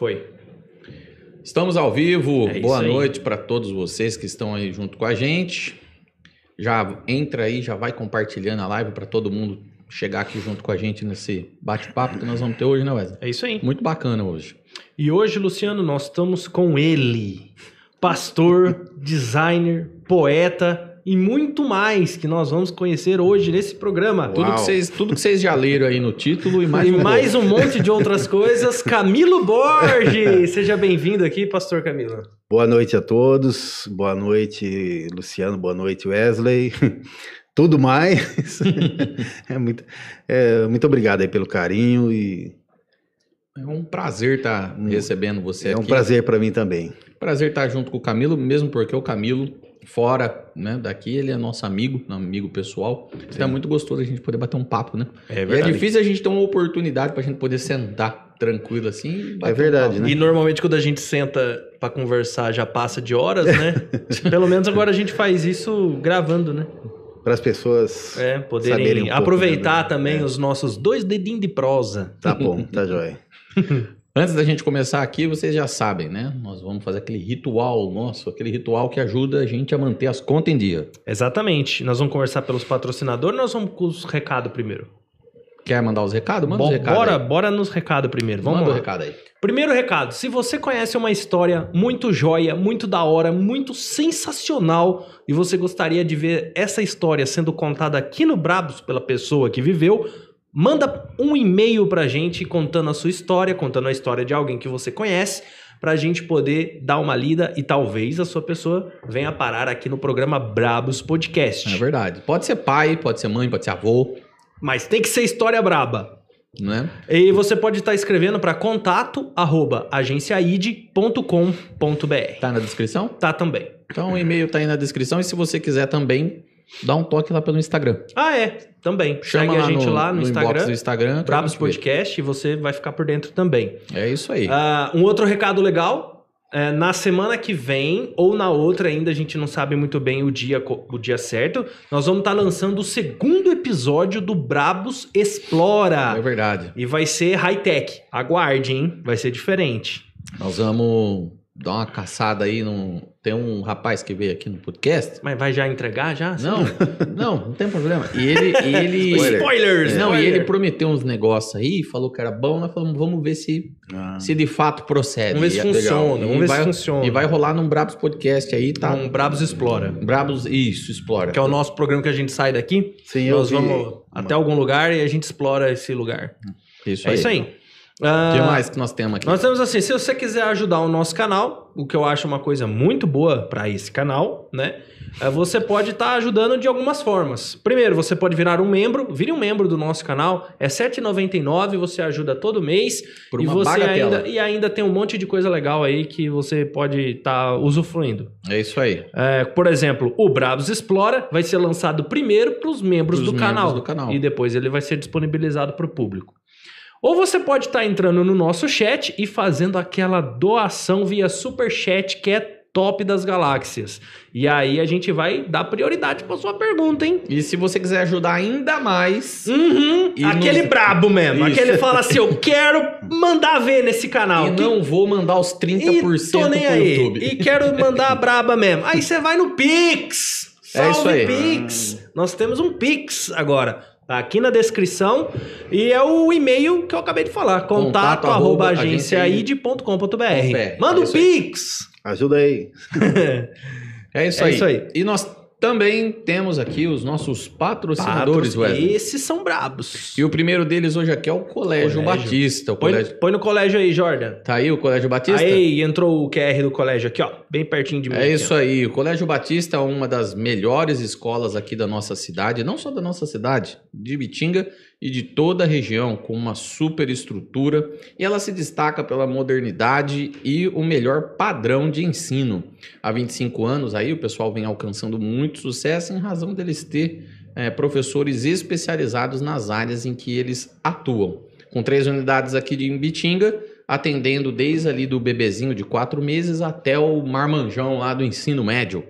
Foi. Estamos ao vivo. É Boa noite para todos vocês que estão aí junto com a gente. Já entra aí, já vai compartilhando a live para todo mundo chegar aqui junto com a gente nesse bate-papo que nós vamos ter hoje, né, Wesley? É isso aí. Muito bacana hoje. E hoje, Luciano, nós estamos com ele, pastor, designer, poeta e muito mais que nós vamos conhecer hoje nesse programa. Tudo que, vocês, tudo que vocês já leram aí no título e mais e um mais um monte de outras coisas. Camilo Borges! Seja bem-vindo aqui, pastor Camilo. Boa noite a todos. Boa noite, Luciano. Boa noite, Wesley. Tudo mais. é muito, é, muito obrigado aí pelo carinho e É um prazer estar recebendo você é aqui. um prazer para mim também. Prazer estar junto com o Camilo, mesmo porque o Camilo, fora né, daqui, ele é nosso amigo, amigo pessoal. Então é muito gostoso a gente poder bater um papo, né? É E é difícil a gente ter uma oportunidade pra gente poder sentar tranquilo assim. e bater É verdade, um né? E normalmente quando a gente senta pra conversar já passa de horas, né? Pelo menos agora a gente faz isso gravando, né? Para as pessoas. É, Saberem poderem um pouco, aproveitar né? também É. os nossos dois dedinhos de prosa. Tá bom, tá jóia. Antes da gente começar aqui, vocês já sabem, né? Nós vamos fazer aquele ritual nosso, aquele ritual que ajuda a gente a manter as contas em dia. Exatamente. Nós vamos conversar pelos patrocinadores, nós vamos com os recados primeiro. Quer mandar os recados? Manda Bo- os recados. bora, aí. bora nos recados primeiro. Vamos Manda lá. o recado aí. Primeiro recado: se você conhece uma história muito joia, muito da hora, muito sensacional e você gostaria de ver essa história sendo contada aqui no Brabos pela pessoa que viveu, manda um e-mail pra gente contando a sua história, contando a história de alguém que você conhece, pra gente poder dar uma lida e talvez a sua pessoa venha parar aqui no programa Brabos Podcast. É verdade. Pode ser pai, pode ser mãe, pode ser avô, Mas tem que ser história braba. né? E você pode estar escrevendo para contato arroba agenciaid.com.br. Tá na descrição? Tá também. Então o e-mail tá aí na descrição e se você quiser também, dá um toque lá pelo Instagram. Ah, é, também. Chama Segue a gente no, lá no, inbox Instagram, do Instagram. que Brabos. Podcast, e você vai ficar por dentro também. É isso aí. Ah, um outro recado legal. é, na semana que vem, ou na outra ainda, a gente não sabe muito bem o dia, o dia certo, nós vamos estar lançando o segundo episódio do Brabos Explora. É verdade. E vai ser high-tech. Aguarde, hein? Vai ser diferente. Nós vamos dar uma caçada aí. Num... Tem um rapaz que veio aqui no podcast. Mas vai já entregar já? Não, não, não tem problema. E ele. E ele... Spoiler. Spoilers! Não, e spoiler. ele prometeu uns negócios aí, falou que era bom, nós falamos, vamos ver se, Ah, se de fato procede. Vamos ver se E- funciona. legal. Vamos E ver vai, se funciona. E vai rolar num Brabos Podcast aí, tá? Um Brabos Explora. Brabos, isso, explora. Que é o nosso programa que a gente sai daqui. sim, eu nós vi. vamos até algum lugar e a gente explora esse lugar. Isso É aí. isso aí. O Ah, que mais que nós temos aqui? Nós temos assim, se você quiser ajudar o nosso canal, o que eu acho uma coisa muito boa para esse canal, né? é, Você pode estar ajudando de algumas formas. Primeiro, você pode virar um membro, vire um membro do nosso canal, é R$ 7,99, você ajuda todo mês Por e uma você bagatela. ainda e ainda tem um monte de coisa legal aí que você pode estar usufruindo. É isso aí. É, por exemplo, o Brabos Explora vai ser lançado primeiro para os membros, Pros do, membros canal, do canal. e depois ele vai ser disponibilizado para o público. Ou você pode estar entrando no nosso chat e fazendo aquela doação via super chat que é top das galáxias. E aí a gente vai dar prioridade para sua pergunta, hein? E se você quiser ajudar ainda mais, Uhum, aquele nos- brabo mesmo, Isso. aquele fala assim, eu quero mandar ver nesse canal. e Que não vou mandar os 30% e tô nem aí. YouTube. E quero mandar a braba mesmo. Aí você vai no Pix. É Salve isso aí. Pix. Nós temos um Pix agora. Tá aqui na descrição. E é o e-mail que eu acabei de falar. Contato, Contato arroba arroba agenciaid.com.br. Manda É um. Pix. Ajuda aí. É isso, É aí. isso aí. E nós também temos aqui os nossos patrocinadores, Patro- Wesley. Esses são brabos. E o primeiro deles hoje aqui é o Colégio, Colégio. Batista. O Põe, colégio... põe no colégio aí, Jordan. Tá aí o Colégio Batista? Aí, entrou o QR do colégio aqui, ó. Bem pertinho de mim. É aqui, isso ó. aí. O Colégio Batista é uma das melhores escolas aqui da nossa cidade, não só da nossa cidade, de Bitinga e de toda a região, com uma super estrutura. E ela se destaca pela modernidade e o melhor padrão de ensino. Há 25 anos aí o pessoal vem alcançando muito sucesso em razão deles ter eh, professores especializados nas áreas em que eles atuam. Com três unidades aqui de Bitinga, atendendo desde ali do bebezinho de quatro meses até o marmanjão lá do ensino médio.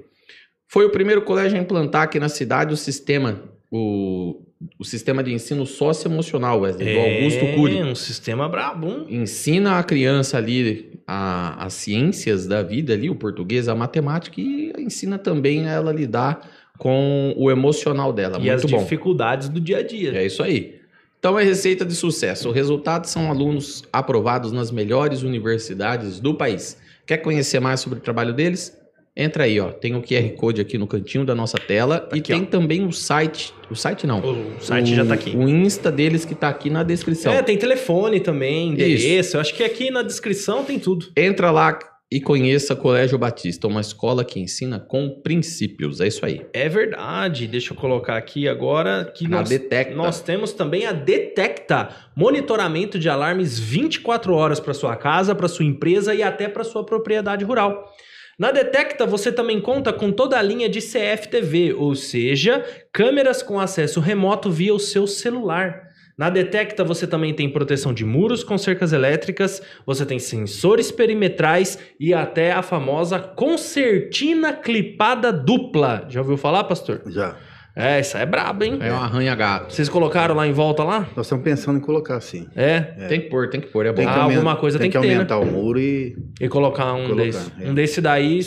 Foi o primeiro colégio a implantar aqui na cidade o sistema, o o sistema de ensino socioemocional, Wesley, do É, Augusto Cury. um sistema brabo. Ensina a criança ali a- as ciências da vida ali, o português, a matemática e ensina também ela a lidar com o emocional dela. e as Muito bom. dificuldades do dia a dia. É isso aí. Então é receita de sucesso. O resultado são alunos aprovados nas melhores universidades do país. Quer conhecer mais sobre o trabalho deles? Entra aí, ó. Tem o QR Code aqui no cantinho da nossa tela e Aqui, tem ó. também o site. O site não. O site o, já tá aqui. O Insta deles que tá aqui na descrição. É, tem telefone também, endereço. Eu acho que aqui na descrição tem tudo. Entra lá e conheça Colégio Batista, uma escola que ensina com princípios. É isso aí. É verdade. Deixa eu colocar aqui agora que nós, Detecta. nós temos também a Detecta, monitoramento de alarmes 24 horas para sua casa, para sua empresa e até para sua propriedade rural. Na Detecta você também conta com toda a linha de CFTV, ou seja, câmeras com acesso remoto via o seu celular. Na Detecta você também tem proteção de muros com cercas elétricas, você tem sensores perimetrais e até a famosa concertina clipada dupla. Já ouviu falar, pastor? Já. É, isso aí é brabo, hein? É um arranha-gato. Vocês colocaram lá em volta lá? Nós estamos pensando em colocar assim. É. Tem que pôr, tem que pôr. É bom. Tem que Ah, alguma coisa tem tem que ter, né? aumentar o muro e. E colocar um Colocar, desse. é. Um desse daí,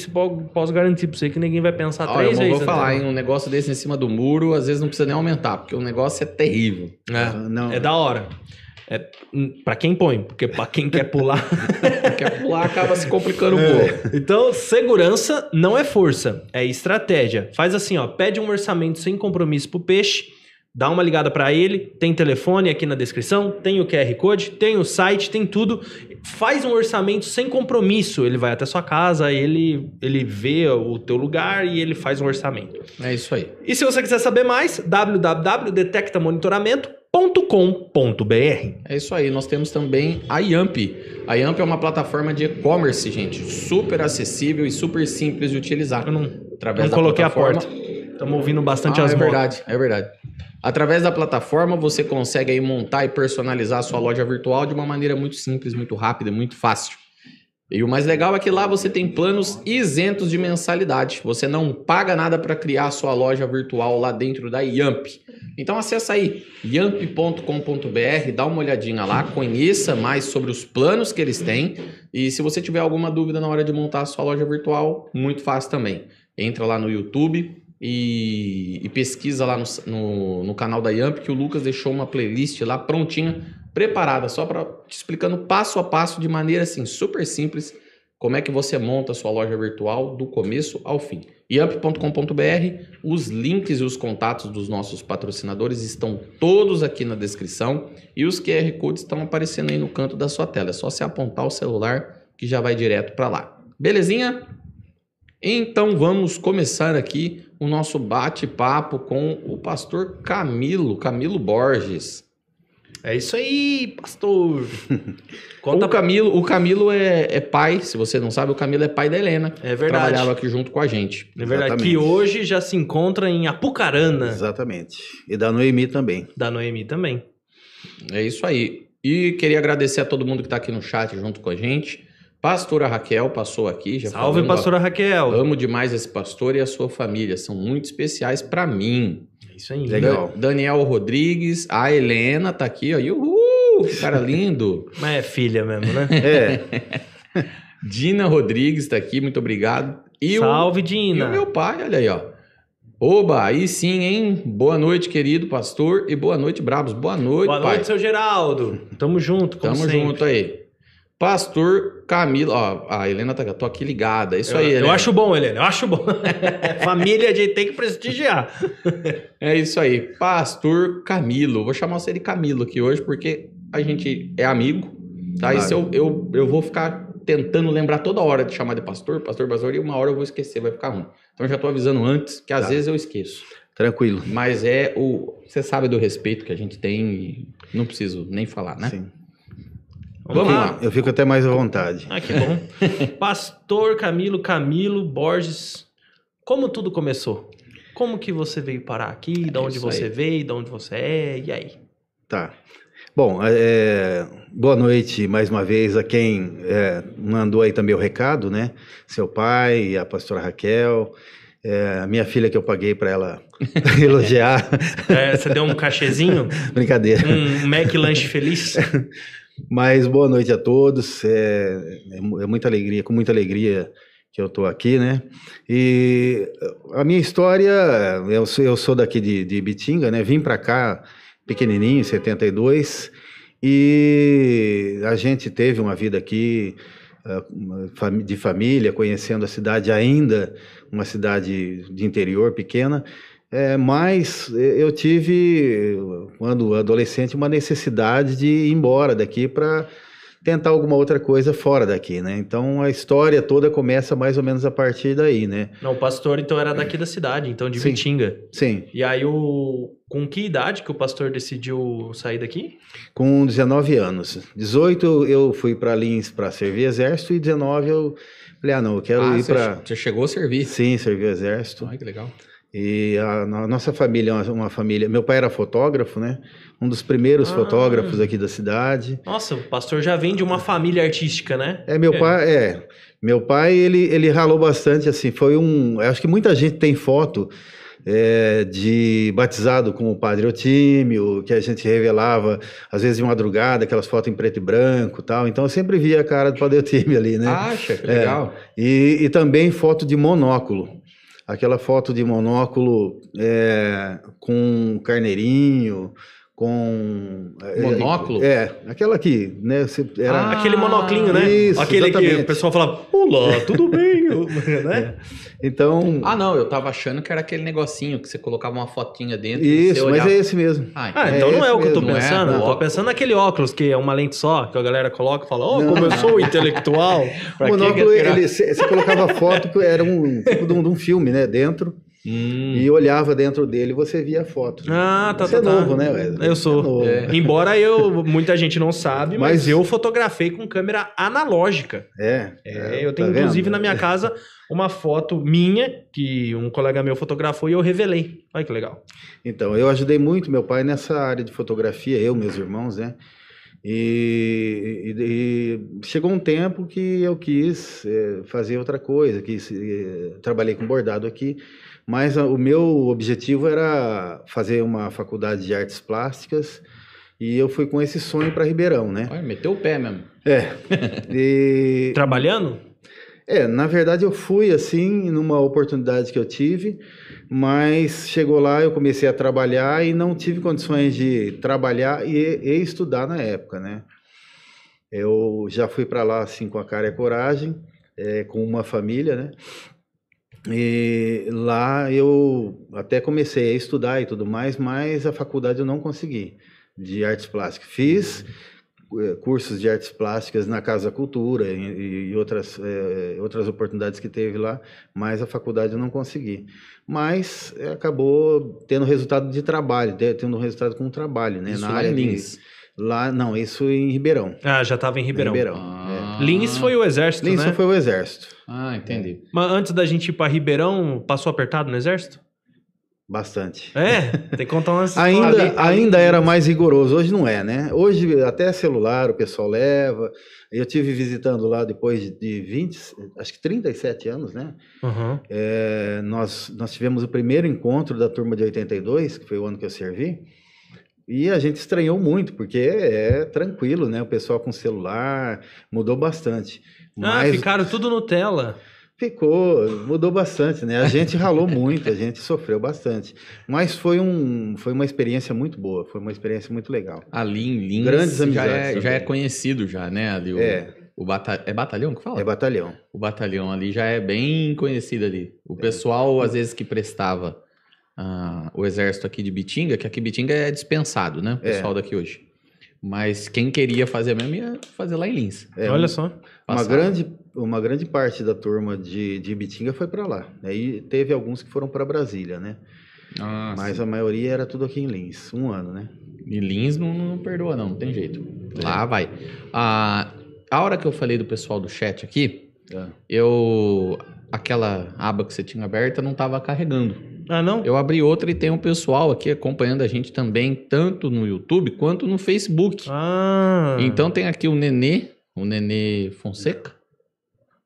posso garantir pra você que ninguém vai pensar Ó, três eu vezes. vou falar, hein? Um negócio desse em cima do muro, às vezes não precisa nem aumentar, porque o negócio é terrível. É, Não. é da hora. É, hum, pra quem põe, porque pra quem quer pular. Quer pular, acaba se complicando um É. pouco. então, segurança não é força, é estratégia. Faz assim, ó, pede um orçamento sem compromisso pro peixe, dá uma ligada pra ele, tem telefone aqui na descrição, tem o QR Code, tem o site, tem tudo. Faz um orçamento sem compromisso, ele vai até sua casa, ele ele vê o teu lugar e ele faz um orçamento. É isso aí. E se você quiser saber mais, www.detectamonitoramento.com.br. É isso aí. Nós temos também a Yamp. A Yamp é uma plataforma de e-commerce, gente, super acessível e super simples de utilizar. Eu não, Através não coloquei a porta. Estamos ouvindo bastante Ah, as é motos. verdade, é verdade. Através da plataforma, você consegue aí montar e personalizar a sua loja virtual de uma maneira muito simples, muito rápida, muito fácil. E o mais legal é que lá você tem planos isentos de mensalidade. Você não paga nada para criar sua loja virtual lá dentro da Yamp. Então acessa aí yamp.com.br, dá uma olhadinha lá, conheça mais sobre os planos que eles têm e se você tiver alguma dúvida na hora de montar a sua loja virtual, muito fácil também. Entra lá no YouTube e, e pesquisa lá no, no, no canal da Yamp que o Lucas deixou uma playlist lá prontinha, preparada, só para te explicando passo a passo de maneira assim super simples como é que você monta a sua loja virtual do começo ao fim. Yamp.com.br, os links e os contatos dos nossos patrocinadores estão todos aqui na descrição e os QR Codes estão aparecendo aí no canto da sua tela. É só você apontar o celular que já vai direto para lá. Belezinha? Então vamos começar aqui o nosso bate-papo com o pastor Camilo, Camilo Borges. É isso aí, pastor. Conta O Camilo, o Camilo é, é pai, se você não sabe, o Camilo é pai da Helena. É verdade. Trabalhava aqui junto com a gente. É verdade, Exatamente. que hoje já se encontra em Apucarana, Exatamente. E da Noemi também. da Noemi também. É isso aí. E queria agradecer a todo mundo que está aqui no chat junto com a gente. Pastora Raquel passou aqui. Já Salve, falando, ó, pastora Raquel. Amo demais esse pastor e a sua família. São muito especiais para mim. É isso aí. Legal. Da- Daniel Rodrigues. A Helena tá aqui, ó. E Uhul! que Cara lindo. Mas é filha mesmo, né? É, Dina Rodrigues tá aqui. Muito obrigado. E o- Salve, E Dina. o meu pai, olha aí, ó. Oba, aí sim, hein? Boa noite, querido pastor, e boa noite, Brabos. Boa noite, Boa pai. noite, seu Geraldo. Tamo junto, como Tamo sempre. junto aí. Pastor Camilo, ó, a Helena tá, tô aqui ligada. É isso eu, aí, eu Helena. acho bom, Helena. Eu acho bom. Família a gente tem que prestigiar. É isso aí. Pastor Camilo. Vou chamar você de Camilo aqui hoje porque a gente é amigo, tá? Claro. Isso eu, eu, eu vou ficar tentando lembrar toda hora de chamar de pastor, pastor, pastor, e uma hora eu vou esquecer, vai ficar ruim. Então eu já tô avisando antes, que às Tá. vezes eu esqueço. tranquilo. Mas é o. Você sabe do respeito que a gente tem e não preciso nem falar, né? Sim. Vamos lá. Eu fico até mais à vontade. Ah, que bom. Pastor Camilo, Camilo Borges. Como tudo começou? Como que você veio parar aqui? Da É onde você aí. veio? Da onde você é? E aí? Tá. Bom, é, boa noite mais uma vez a quem é, mandou aí também o recado, né? Seu pai, a pastora Raquel. É, a minha filha que eu paguei para ela elogiar. É, você deu um cachezinho? Brincadeira. Um Mac Lanche Feliz? Mas boa noite a todos. É, é, é muita alegria, com muita alegria que eu estou aqui, né? E a minha história, eu sou, eu sou daqui de, de Bitinga, né? Vim para cá pequenininho, em 72, e a gente teve uma vida aqui ah, de família, conhecendo a cidade ainda, uma cidade de interior pequena, é, mas eu tive, quando adolescente, uma necessidade de ir embora daqui para tentar alguma outra coisa fora daqui, né? Então a história toda começa mais ou menos a partir daí, né? Não, o pastor então era daqui da cidade, então de Sim. Vitinga. Sim. E aí o com que idade que o pastor decidiu sair daqui? Com 19 anos. 18 eu fui para Lins para servir exército e 19 eu falei, ah, não, eu quero Ah, ir para você chegou a servir. Sim, servir o exército. Ai, que legal. E a, a nossa família é uma, uma família. Meu pai era fotógrafo, né? Um dos primeiros Ah. fotógrafos aqui da cidade. Nossa, o pastor já vem de uma família artística, né? É, meu pai, é. Meu pai, ele, ele ralou bastante, assim, foi um... Acho que muita gente tem foto é, de batizado com o Padre Otímio, que a gente revelava, às vezes de madrugada, aquelas fotos em preto e branco e tal. Então, eu sempre via a cara do Padre Otímio ali, né? Acha, que É. legal. E, e também foto de monóculo. Aquela foto de monóculo é, com carneirinho, com... é, Monóculo? É, aquela aqui, né? Era, Ah, Aquele monoclinho, né? isso, Aquele que exatamente. o pessoal fala, olá, tudo bem? Né? Então, Ah, não, eu tava achando que era aquele negocinho que você colocava uma fotinha dentro e isso, mas é esse mesmo. Ah, Ah, É então não é o que eu tô mesmo, não é? pensando. Não. Eu tô pensando naquele óculos que é uma lente só, que a galera coloca e fala, ó, Não. como eu sou intelectual. O monóculo, você colocava foto, que era um tipo de um, de um filme, né? Dentro, Hum. e olhava dentro dele e você via a foto. Ah, tá, Você tá, é tá. novo, né, Wesley? Eu sou. É novo. É. Embora eu, muita gente não sabe, mas, Mas- eu fotografei com câmera analógica. É, É, eu tenho tá vendo? inclusive na minha casa uma foto minha que um colega meu fotografou e eu revelei. Olha que legal. Então, eu ajudei muito meu pai nessa área de fotografia, eu, meus irmãos, né? E, e- e chegou um tempo que eu quis eh, fazer outra coisa, quis, eh, trabalhei com bordado aqui, mas a- o meu objetivo era fazer uma faculdade de artes plásticas e eu fui com esse sonho para Ribeirão, né? Olha, meteu o pé mesmo. É. E, Trabalhando? é, na verdade eu fui assim numa oportunidade que eu tive, mas chegou lá eu comecei a trabalhar e não tive condições de trabalhar e, e estudar na época, né? Eu já fui para lá assim com a cara e a coragem, é, com uma família, né? E lá eu até comecei a estudar e tudo mais, mas a faculdade eu não consegui de artes plásticas. Fiz eh, cursos de artes plásticas na Casa Cultura e, e outras, eh, outras oportunidades que teve lá, mas a faculdade eu não consegui. Mas eh, acabou tendo resultado de trabalho, te- tendo resultado com o trabalho, né? Isso na lá área em de- Lins. lá, não, isso em Ribeirão. Ah, já tava em Ribeirão. Ribeirão. Ah. Lins foi o exército, Lins né? foi o exército, Ah, entendi. Mas antes da gente ir pra Ribeirão, passou apertado no exército? bastante. É, tem que contar umas Ainda, ali- ainda era mais rigoroso, hoje não é, né? Hoje até celular o pessoal leva. Eu tive visitando lá depois de 20, acho que 37 anos, né? Uhum. É, nós, nós tivemos o primeiro encontro da turma de 82, que foi o ano que eu servi, e a gente estranhou muito, porque é tranquilo, né? O pessoal com celular mudou bastante. Ah, Mas ficaram tudo Nutella. ficou, mudou bastante, né? A gente ralou muito, a gente sofreu bastante. Mas foi, um, foi uma experiência muito boa, foi uma experiência muito legal. Ali em Lins Grandes já, amizades é, já é conhecido já, né? Ali o, É. o bata... é batalhão que fala? É batalhão. O batalhão ali já é bem conhecido ali. O pessoal, às vezes, que prestava ah, o exército aqui de Bitinga, que aqui Bitinga é dispensado, né? O É. pessoal daqui hoje. Mas quem queria fazer mesmo ia fazer lá em Lins. É, Olha só. Uma grande, uma grande parte da turma de, de Ibitinga foi para lá. Aí teve alguns que foram para Brasília, né? Ah, Mas sim. a maioria era tudo aqui em Lins, um ano, né? E Lins não, não perdoa, não, não tem jeito. Lá vai. Ah, a hora que eu falei do pessoal do chat aqui, eu. Aquela aba que você tinha aberta não estava carregando. Ah, não? Eu abri outra e tem um pessoal aqui acompanhando a gente também, tanto no YouTube quanto no Facebook. Ah. Então tem aqui o Nenê, o Nenê Fonseca.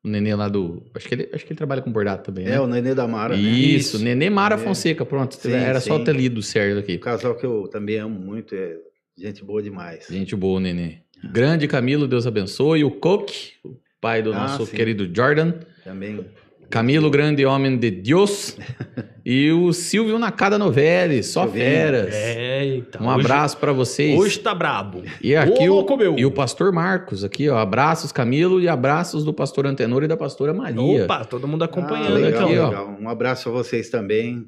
O Nenê lá do. Acho que ele, acho que ele trabalha com bordado também, né? É, o Nenê da Mara, né? Isso, Nenê Mara Nenê. Fonseca, pronto. Sim, Era só sim. ter lido certo aqui. Um casal que eu também amo muito, é gente boa demais. Gente boa, Nenê. Grande Camilo, Deus abençoe. O Coque, o pai do Ah, nosso sim. querido Jordan. Também. Camilo, grande homem de Deus. e o Silvio Nakada Novelli, só Silvinho. feras. É, então. Um abraço pra vocês. Hoje, tá brabo. E aqui Ô, o, louco, meu. e o pastor Marcos, aqui, ó. Abraços, Camilo, e abraços do pastor Antenor e da pastora Maria. Opa, todo mundo Ah, acompanhando legal, aqui, ó. legal. Um abraço a vocês também.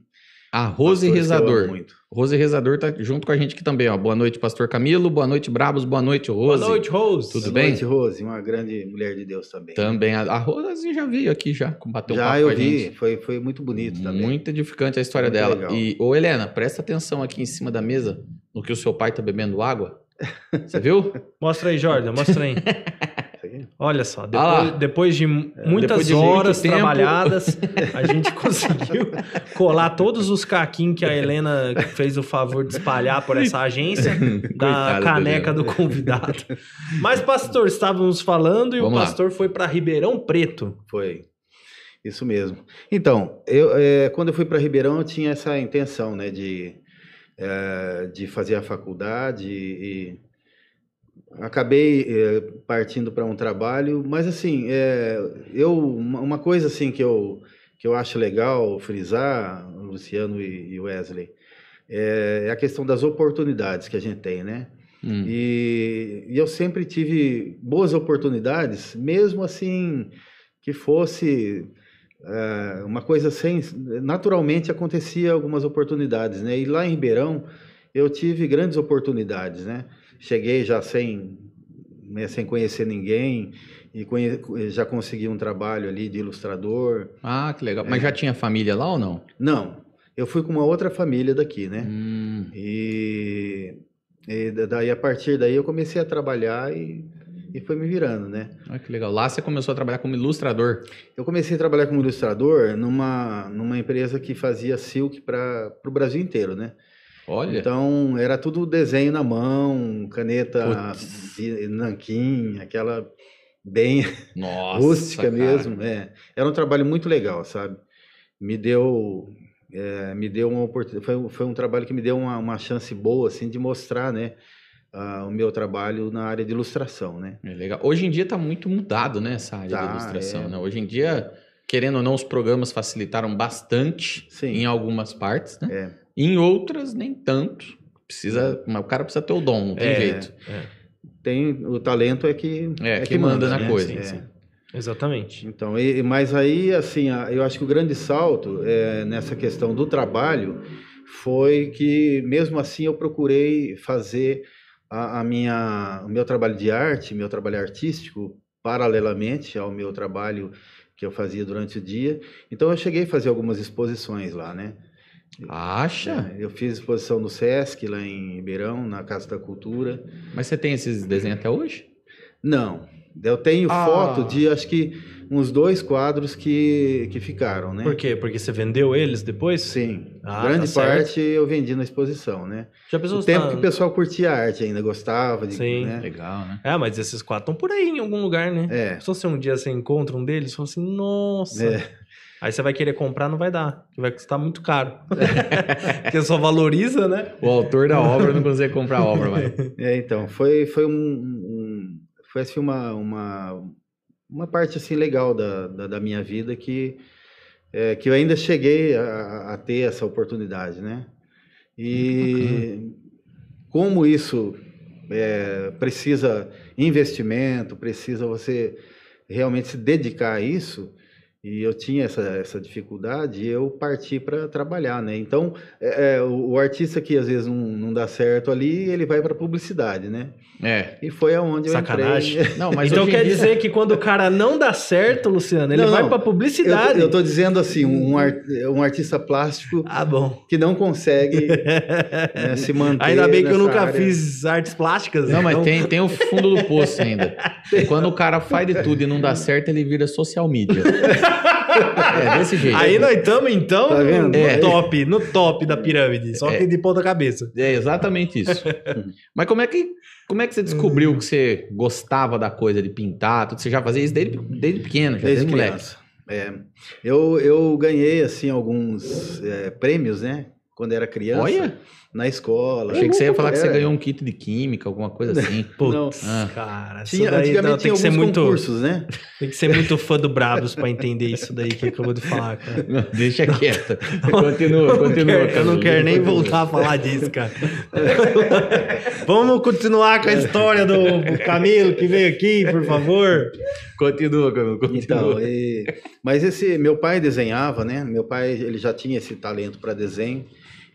A Rose Pastores que eu amo Rezador. muito. Rose Rezador tá junto com a gente aqui também, ó. Boa noite, pastor Camilo. Boa noite, Brabos. Boa noite, Boa Rose. noite, Rose. Tudo Boa bem? noite, Rose, uma grande mulher de Deus também. Também. A, a Rose já veio aqui, já, bateu um Já papo eu com a vi, gente. foi, foi muito bonito também. Muito edificante a história Muito dela. legal. E, ô Helena, presta atenção aqui em cima da mesa no que o seu pai tá bebendo água. Você viu? Mostra aí, Jordan, mostra aí. Olha só, Ah depois, lá. depois de muitas depois de horas trabalhadas, a gente conseguiu colar todos os caquinhos que a Helena fez o favor de espalhar por essa agência da caneca Helena. do convidado. Mas, pastor, estávamos falando e Vamos o lá. pastor foi para Ribeirão Preto. Foi. Isso mesmo. Então, eu, é, quando eu fui para Ribeirão, eu tinha essa intenção, né, de, é, de fazer a faculdade e, acabei é, partindo para um trabalho, mas assim, é, eu uma coisa assim que eu que eu acho legal frisar, Luciano e e Wesley, é, é a questão das oportunidades que a gente tem, né? Hum. E, e eu sempre tive boas oportunidades, mesmo assim que fosse uma coisa sem. Naturalmente acontecia algumas oportunidades, né? E lá em Ribeirão eu tive grandes oportunidades, né? Cheguei já sem, né, sem conhecer ninguém e conhe- já consegui um trabalho ali de ilustrador. Ah, que legal. Mas já tinha família lá ou não? Não, eu fui com uma outra família daqui, né? Hum. E, e da- daí a partir daí eu comecei a trabalhar e, e foi me virando, né? Ah, que legal. Lá você começou a trabalhar como ilustrador. Eu comecei a trabalhar como ilustrador numa, numa empresa que fazia silk para o Brasil inteiro, né? Olha. Então era tudo desenho na mão, caneta nanquim, aquela bem Nossa. rústica cara. mesmo. É. Era um trabalho muito legal, sabe? Me deu, é, me deu uma oportunidade. Foi, foi um trabalho que me deu uma, uma chance boa, assim, de mostrar, né? ah, o meu trabalho na área de ilustração, né? É legal. Hoje em dia tá muito mudado, né, essa área Tá, de ilustração, é. né? Hoje em dia, querendo ou não, os programas facilitaram bastante Sim. em algumas partes, né? É. Em outras, nem tanto. Precisa, mas o cara precisa ter o dom, não tem É, jeito. é. Tem, o talento é que, É, que manda na né? coisa. Sim, É. sim. Exatamente. Então, e- mas aí, assim, eu acho que o grande salto é, nessa questão do trabalho foi que, mesmo assim, eu procurei fazer a, a minha, o meu trabalho de arte, meu trabalho artístico, paralelamente ao meu trabalho que eu fazia durante o dia. Então, eu cheguei a fazer algumas exposições lá, né? Acha? É, eu fiz exposição no Sesc, lá em Ribeirão, na Casa da Cultura. Mas você tem esses desenhos até hoje? Não, eu tenho Ah. foto de, acho que, uns dois quadros que, que ficaram, né? Por quê? Porque você vendeu eles depois? Sim, Ah, grande tá certo. parte eu vendi na exposição, né? Já O pensou tempo tá- que o pessoal curtia a arte ainda, gostava de, Sim. né? Legal, né? É, mas esses quatro estão por aí em algum lugar, né? É, Se você um dia você encontra um deles, você fala assim, nossa. é, Aí você vai querer comprar, não vai dar. Que vai custar muito caro. Porque só valoriza, né? O autor da obra não consegue comprar a obra, mas... é, então, foi, foi um, um- foi assim uma, uma, uma parte assim legal da, da, da minha vida que, é, que eu ainda cheguei a, a ter essa oportunidade, né? E como isso é, precisa investimento, precisa você realmente se dedicar a isso, e eu tinha essa, essa dificuldade, eu parti para trabalhar, né? Então, é, é, o, o artista que às vezes não, não dá certo ali, ele vai para publicidade, né? É. E foi aonde eu Sacanagem. entrei. Não, mas então quer dia- dizer que quando o cara não dá certo, Luciano, ele Não, vai não. pra Eu, publicidade. eu tô dizendo assim, um, ar- um artista plástico Ah, bom. que não consegue né, se manter. Ainda bem que eu nunca área. fiz artes plásticas. Não, mas então- tem, tem o fundo do poço ainda. Quando o cara faz de tudo e não dá certo, ele vira social media. É desse jeito. Aí nós estamos, então, Tá no É. top, no top da pirâmide. Só que de ponta cabeça. É exatamente isso. Mas como é que como é que você descobriu que você gostava da coisa de pintar? Tudo? Você já fazia isso desde, desde pequeno, já desde, Desde moleque? criança. É. Eu, eu ganhei, assim, alguns é, prêmios, né? Quando era criança. Olha, Na escola. achei que você ia falar que você ganhou um kit de química, alguma coisa assim. Putz, Ah. cara. Isso Tinha, daí antigamente não, tem tinha que ser muito. concursos, né? Tem que ser muito fã do Brabos pra entender isso daí que acabou de falar, cara. Não, deixa quieto. Continua, Eu não continua. quero- eu não quero nem voltar a falar disso, cara. Vamos continuar com a história do Camilo que veio aqui, por favor. Continua, Camilo, continua. Então, e- mas esse meu pai desenhava, né? Meu pai ele já tinha esse talento para desenho,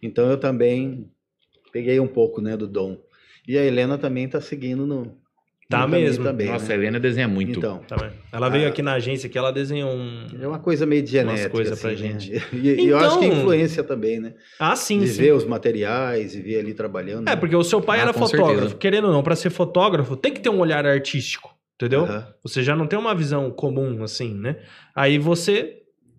então eu também peguei um pouco, né, do dom. E a Helena também está seguindo no Tá mesmo. também, Nossa, né? a Helena desenha muito. Então, Tá. Ela veio aqui na agência que ela desenhou um. é uma coisa meio de genética, coisas pra assim, né? gente. E, e eu acho que Então- influência também, né? Ah, sim, de sim. ver os materiais e ver ali trabalhando. É, porque o seu pai Ah, era fotógrafo. certeza. Querendo ou não, pra ser fotógrafo, tem que ter um olhar artístico, entendeu? Aham. Você já não tem uma visão comum, assim, né? Aí você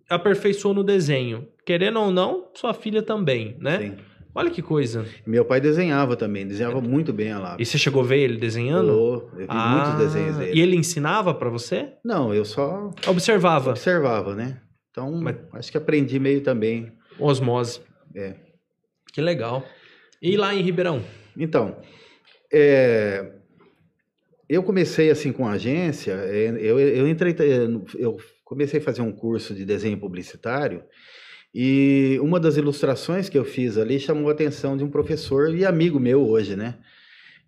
aperfeiçoou no desenho. Querendo ou não, sua filha também, né? Sim. Olha que coisa. Meu pai desenhava também, desenhava muito bem a lápis. E você chegou a ver ele desenhando? Eu, eu vi Ah, muitos desenhos dele. E ele ensinava pra você? Não, eu só Observava. observava, né? Então, Mas- acho que aprendi meio também. Osmose. É. Que legal. E lá em Ribeirão? Então, é, eu comecei assim com a agência, é, eu, eu entrei, eu comecei a fazer um curso de desenho publicitário e uma das ilustrações que eu fiz ali chamou a atenção de um professor e amigo meu hoje, né?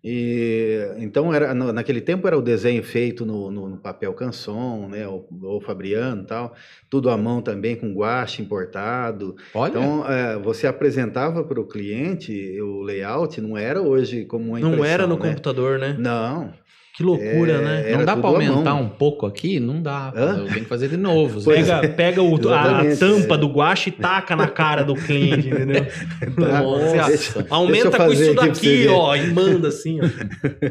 E, então, era, naquele tempo era o desenho feito no, no- no papel canson, né? Ou, ou Fabriano e tal, tudo à mão também, com guache importado. Olha, Então, é, você apresentava para o cliente o layout, não era hoje como uma Não era no né? computador, né? Não. Que loucura, É, né? não dá à aumentar um pouco aqui? Não dá. Tenho que fazer de novo. Pois Zé. Pega, pega o, a Exatamente, tampa é. do guache e taca na cara do cliente, entendeu? Tá? Nossa. Deixa- Aumenta deixa com isso daqui, ó, e manda assim, ó.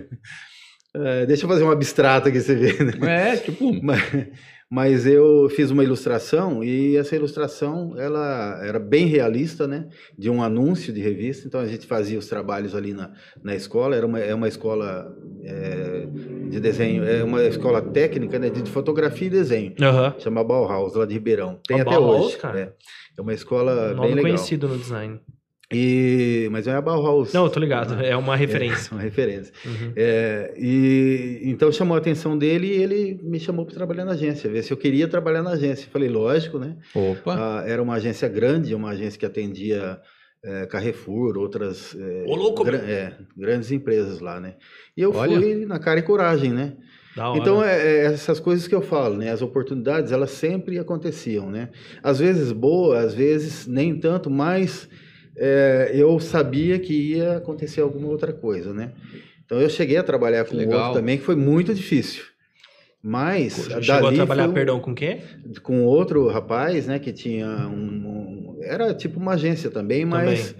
É, deixa eu fazer um abstrato aqui, você vê, né? É, tipo, Mas, mas eu fiz uma ilustração e essa ilustração ela era bem realista, né? De um anúncio de revista. Então a gente fazia os trabalhos ali na, na escola. Era uma, é uma escola é, de desenho, é uma escola técnica né? de fotografia e desenho. Aham. Chama Bauhaus, lá de Ribeirão. Tem Ah, até Bauhaus, hoje. cara? É. É uma escola Nome bem legal. conhecido no design. E, mas é a Bauhaus. Não, eu tô ligado. É uma referência. É uma referência. Uhum. É, e então chamou a atenção dele e ele me chamou para trabalhar na agência, ver se eu queria trabalhar na agência. Falei, lógico, né? opa. Ah, era uma agência grande, uma agência que atendia é, Carrefour, outras é, louco, gra- é, grandes empresas lá, né? E eu Olha. fui na cara e coragem, né? Então, é, é essas coisas que eu falo, né? As oportunidades, elas sempre aconteciam, né? Às vezes boas, às vezes nem tanto, mas é, eu sabia que ia acontecer alguma outra coisa, né? Então, eu cheguei a trabalhar com legal. outro também, que foi muito difícil. Mas, Chegou a trabalhar, um- perdão, com o quê? com outro rapaz, né, que tinha um, um- era tipo uma agência também, mas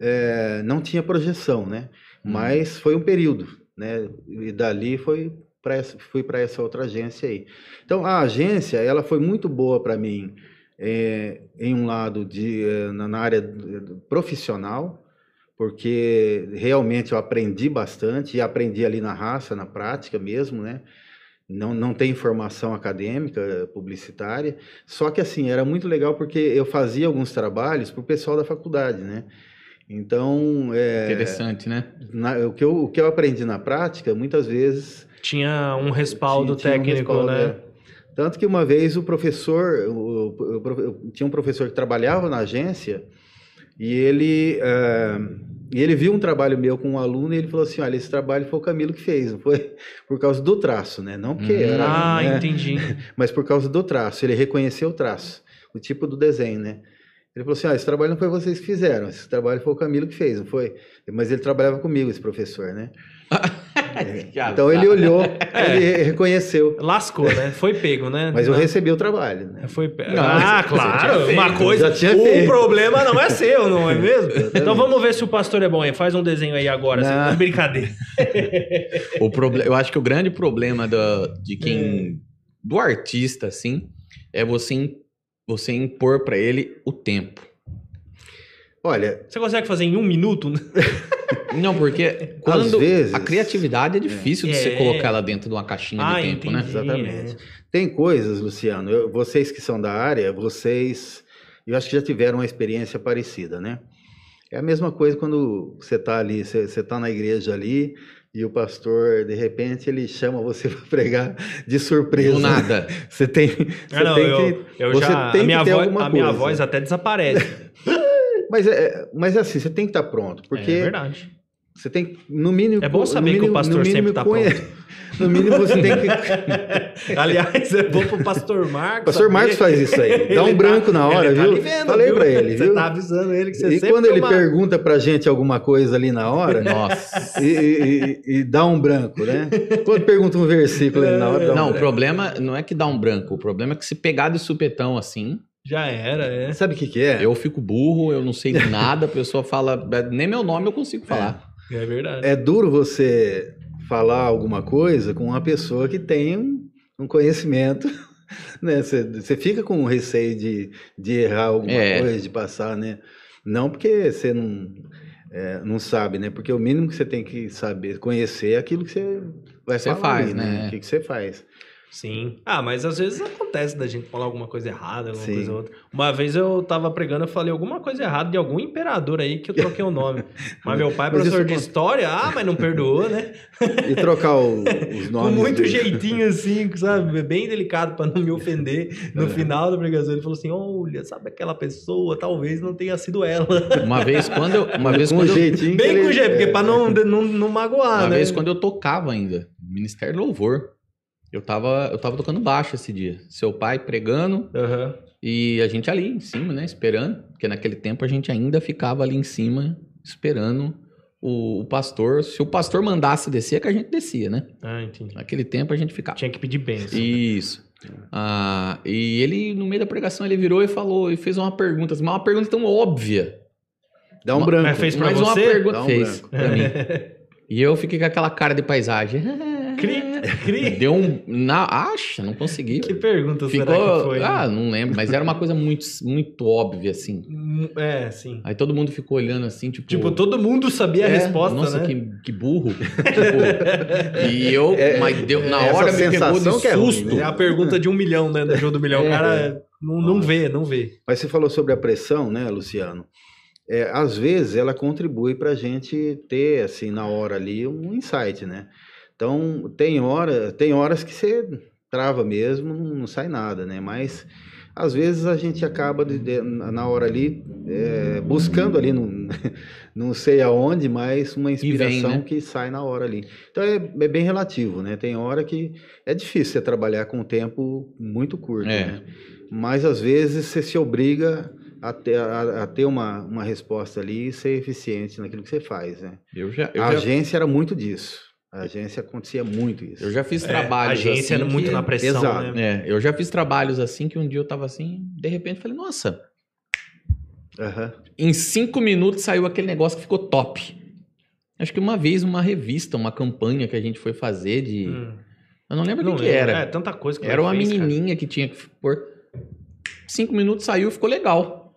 é, não tinha projeção, né? Hum. Mas foi um período, né? E dali foi para essa, fui para essa outra agência aí. Então a agência, ela foi muito boa para mim é, em um lado de é, na, área profissional, porque realmente eu aprendi bastante e aprendi ali na raça, na prática mesmo, né? Não, não tem formação acadêmica publicitária, só que assim, era muito legal porque eu fazia alguns trabalhos para o pessoal da faculdade, né? Então, é, Interessante, né? na- o, que eu, o que eu aprendi na prática, muitas vezes... Tinha um respaldo tinha- tinha um técnico, respaldo, né? é. Tanto que uma vez o professor, o, o- tinha um professor que trabalhava na agência e ele, eh, e ele viu um trabalho meu com um aluno e ele falou assim, olha, esse trabalho foi o Camilo que fez, não foi por causa do traço, né? Não porque Hum. era, Ah, né? entendi. mas por causa do traço. Ele reconheceu o traço, o tipo do desenho, né? Ele falou assim: ah, esse trabalho não foi vocês que fizeram, esse trabalho foi o Camilo que fez, não foi? Mas ele trabalhava comigo, esse professor, né? Já Então tá. ele olhou, É. ele reconheceu. Lascou, né? Foi pego, né? Mas eu Não. recebi o trabalho, né? Foi pe... Não, ah, claro. Uma coisa. O problema não é seu, não é mesmo? Então vamos ver se o pastor é bom aí. Faz um desenho aí agora. Não. Assim, brincadeira. O proble- eu acho que o grande problema da, de É. quem. do artista, assim, é você você impor pra ele o tempo. Olha, Você consegue fazer em um minuto? Não, porque quando vezes- a criatividade é difícil de você É. colocar ela dentro de uma caixinha Ah, de tempo, né? entendi. Exatamente. tem coisas, Luciano, eu- vocês que são da área, vocês, eu acho que já tiveram uma experiência parecida, né? É a mesma coisa quando você está ali, você está na igreja ali e o pastor, de repente, ele chama você para pregar de surpresa. Do nada. Você tem, você Ah, não, tem eu, que, eu você já. tem a minha, que ter voz, alguma a minha coisa. voz até desaparece. Mas é, mas é assim, você tem que estar pronto, porque É verdade. Você tem que, no mínimo, É bom saber que o mínimo- pastor mínimo sempre tá conhe- No mínimo você tem que Aliás, é bom pro pastor Marcos. O pastor saber. Marcos faz isso aí. Dá um Ele branco tá- na hora, ele tá viu? ali vendo, Falei pra ele, Você viu? tá avisando ele que você E sempre quando ele toma- pergunta pra gente alguma coisa ali na hora, Nossa. e, e- e- e dá um branco, né? Quando pergunta um versículo ali na hora, dá um Não, o branco. problema não é que dá um branco. O problema é que se pegar de supetão assim, Já era, é. Sabe o que que é? eu fico burro, eu não sei de nada, a pessoa fala, nem meu nome eu consigo falar. É verdade. É duro você falar alguma coisa com uma pessoa que tem um, um conhecimento, né? Você, você fica com receio de, de errar alguma É. coisa, de passar, né? Não porque você não, é, não sabe, né? Porque o mínimo que você tem que saber, conhecer é aquilo que você vai Você falar faz, ali, né? O que, que você faz. Sim. Ah, mas às vezes acontece da gente falar alguma coisa errada, alguma Sim. coisa ou outra. Uma vez eu tava pregando, eu falei alguma coisa errada de algum imperador aí que eu troquei o nome. Mas meu pai é professor de história, ah, mas não perdoou, né? E trocar o- os Com nomes. muito do- jeitinho assim, sabe? Bem delicado pra não me ofender. No É. final da pregação ele falou assim: "Olha, sabe aquela pessoa, talvez não tenha sido ela". Uma vez quando eu, uma vez com um quando eu, jeitinho. Bem com jeito, porque é, pra não, não, não magoar, uma né? vez quando eu tocava ainda, Ministério Louvor. Eu tava, eu tava tocando baixo esse dia. Seu pai pregando Aham. e a gente ali em cima, né, esperando, porque naquele tempo a gente ainda ficava ali em cima esperando o, o pastor. Se o pastor mandasse descer, é que a gente descia, né? Ah, entendi. Naquele tempo a gente ficava. Tinha que pedir bênção. Isso. Ah, e ele, no meio da pregação, ele virou e falou, e fez uma pergunta, mas uma pergunta tão óbvia. Dá um branco. Mas fez pra Mas uma você? pergunta Dá um fez branco. pra mim. E eu fiquei com aquela cara de paisagem. Cri, cri. Deu um. Na, acha, não consegui. Que pergunta Ficou. será que foi? Ah, não lembro, mas era uma coisa muito, muito óbvia, assim. Hum, É, sim. Aí todo mundo ficou olhando assim, tipo. Tipo, todo mundo sabia a é, resposta, Nossa, né? que, que burro. Tipo, e eu, É, mas deu, na hora me pegou de que é ruim, susto. É a pergunta de um milhão, né? Do jogo do milhão. O É. cara não, não vê, não vê. Mas você falou sobre a pressão, né, Luciano? É, às vezes ela contribui para a gente ter, assim, na hora ali, um insight, né? Então, tem, hora, tem horas que você trava mesmo, não, sai nada, né? Mas, às vezes, a gente acaba, de- de- na hora ali, é, buscando ali, não, não sei aonde, mas uma inspiração né? que sai na hora ali. Então, é, é bem relativo, né? Tem hora que é difícil você trabalhar com um tempo muito curto, É. né? Mas às vezes você se obriga a ter, a, a ter uma, uma resposta ali e ser eficiente naquilo que você faz, né? Eu já, eu a já, agência era muito disso. A agência acontecia muito isso. eu já fiz É, trabalhos. a agência assim era muito que- na pressão, Exato. né? É, eu já fiz trabalhos assim que um dia eu tava assim, de repente falei, nossa, Aham. em cinco minutos saiu aquele negócio que ficou top. Acho que uma vez uma revista, uma campanha que a gente foi fazer de. Hum. Eu não lembro o que, era. É, tanta coisa que Era uma fez, cara. menininha que tinha que pôr. Cinco minutos saiu, ficou legal.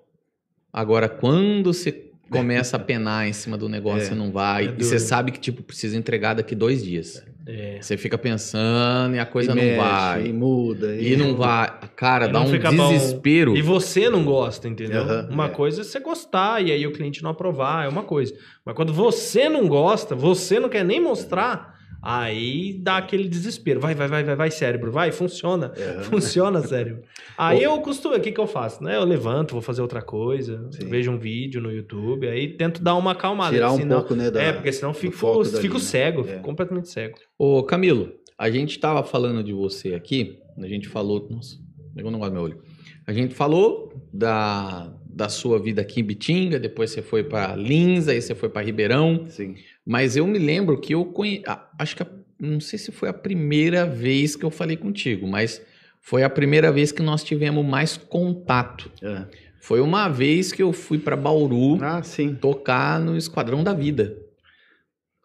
Agora, quando você começa a penar em cima do negócio, É, você não vai. é e você sabe que, tipo, precisa entregar daqui dois dias. É. Você fica pensando e a coisa E não mexe, vai. E muda. E não vai. Cara, E dá um fica bom. desespero. E você não gosta, entendeu? Aham, uma é. coisa é você gostar e aí o cliente não aprovar, é uma coisa. Mas quando você não gosta, você não quer nem mostrar, aí dá aquele desespero. Vai, vai, vai, vai, vai, cérebro, vai, funciona. Aham. Funciona, cérebro. Aí eu costumo, o que, que eu faço? Né? Eu levanto, vou fazer outra coisa, Sim. vejo um vídeo no YouTube, aí tento dar uma acalmada. Tirar um senão- pouco, né? Da, É, porque senão fico, foco dali, fico né? cego, É. fico completamente cego. Ô, Camilo, a gente tava falando de você aqui. A gente falou. Nossa, pegou um negócio no meu olho. A gente falou da, da sua vida aqui em Bitinga, depois você foi para Lins, aí você foi para Ribeirão. Sim. Mas eu me lembro que eu conhe... ah, acho que a- não sei se foi a primeira vez que eu falei contigo, mas foi a primeira vez que nós tivemos mais contato. É. Foi uma vez que eu fui para Bauru Ah, sim. tocar no Esquadrão da Vida.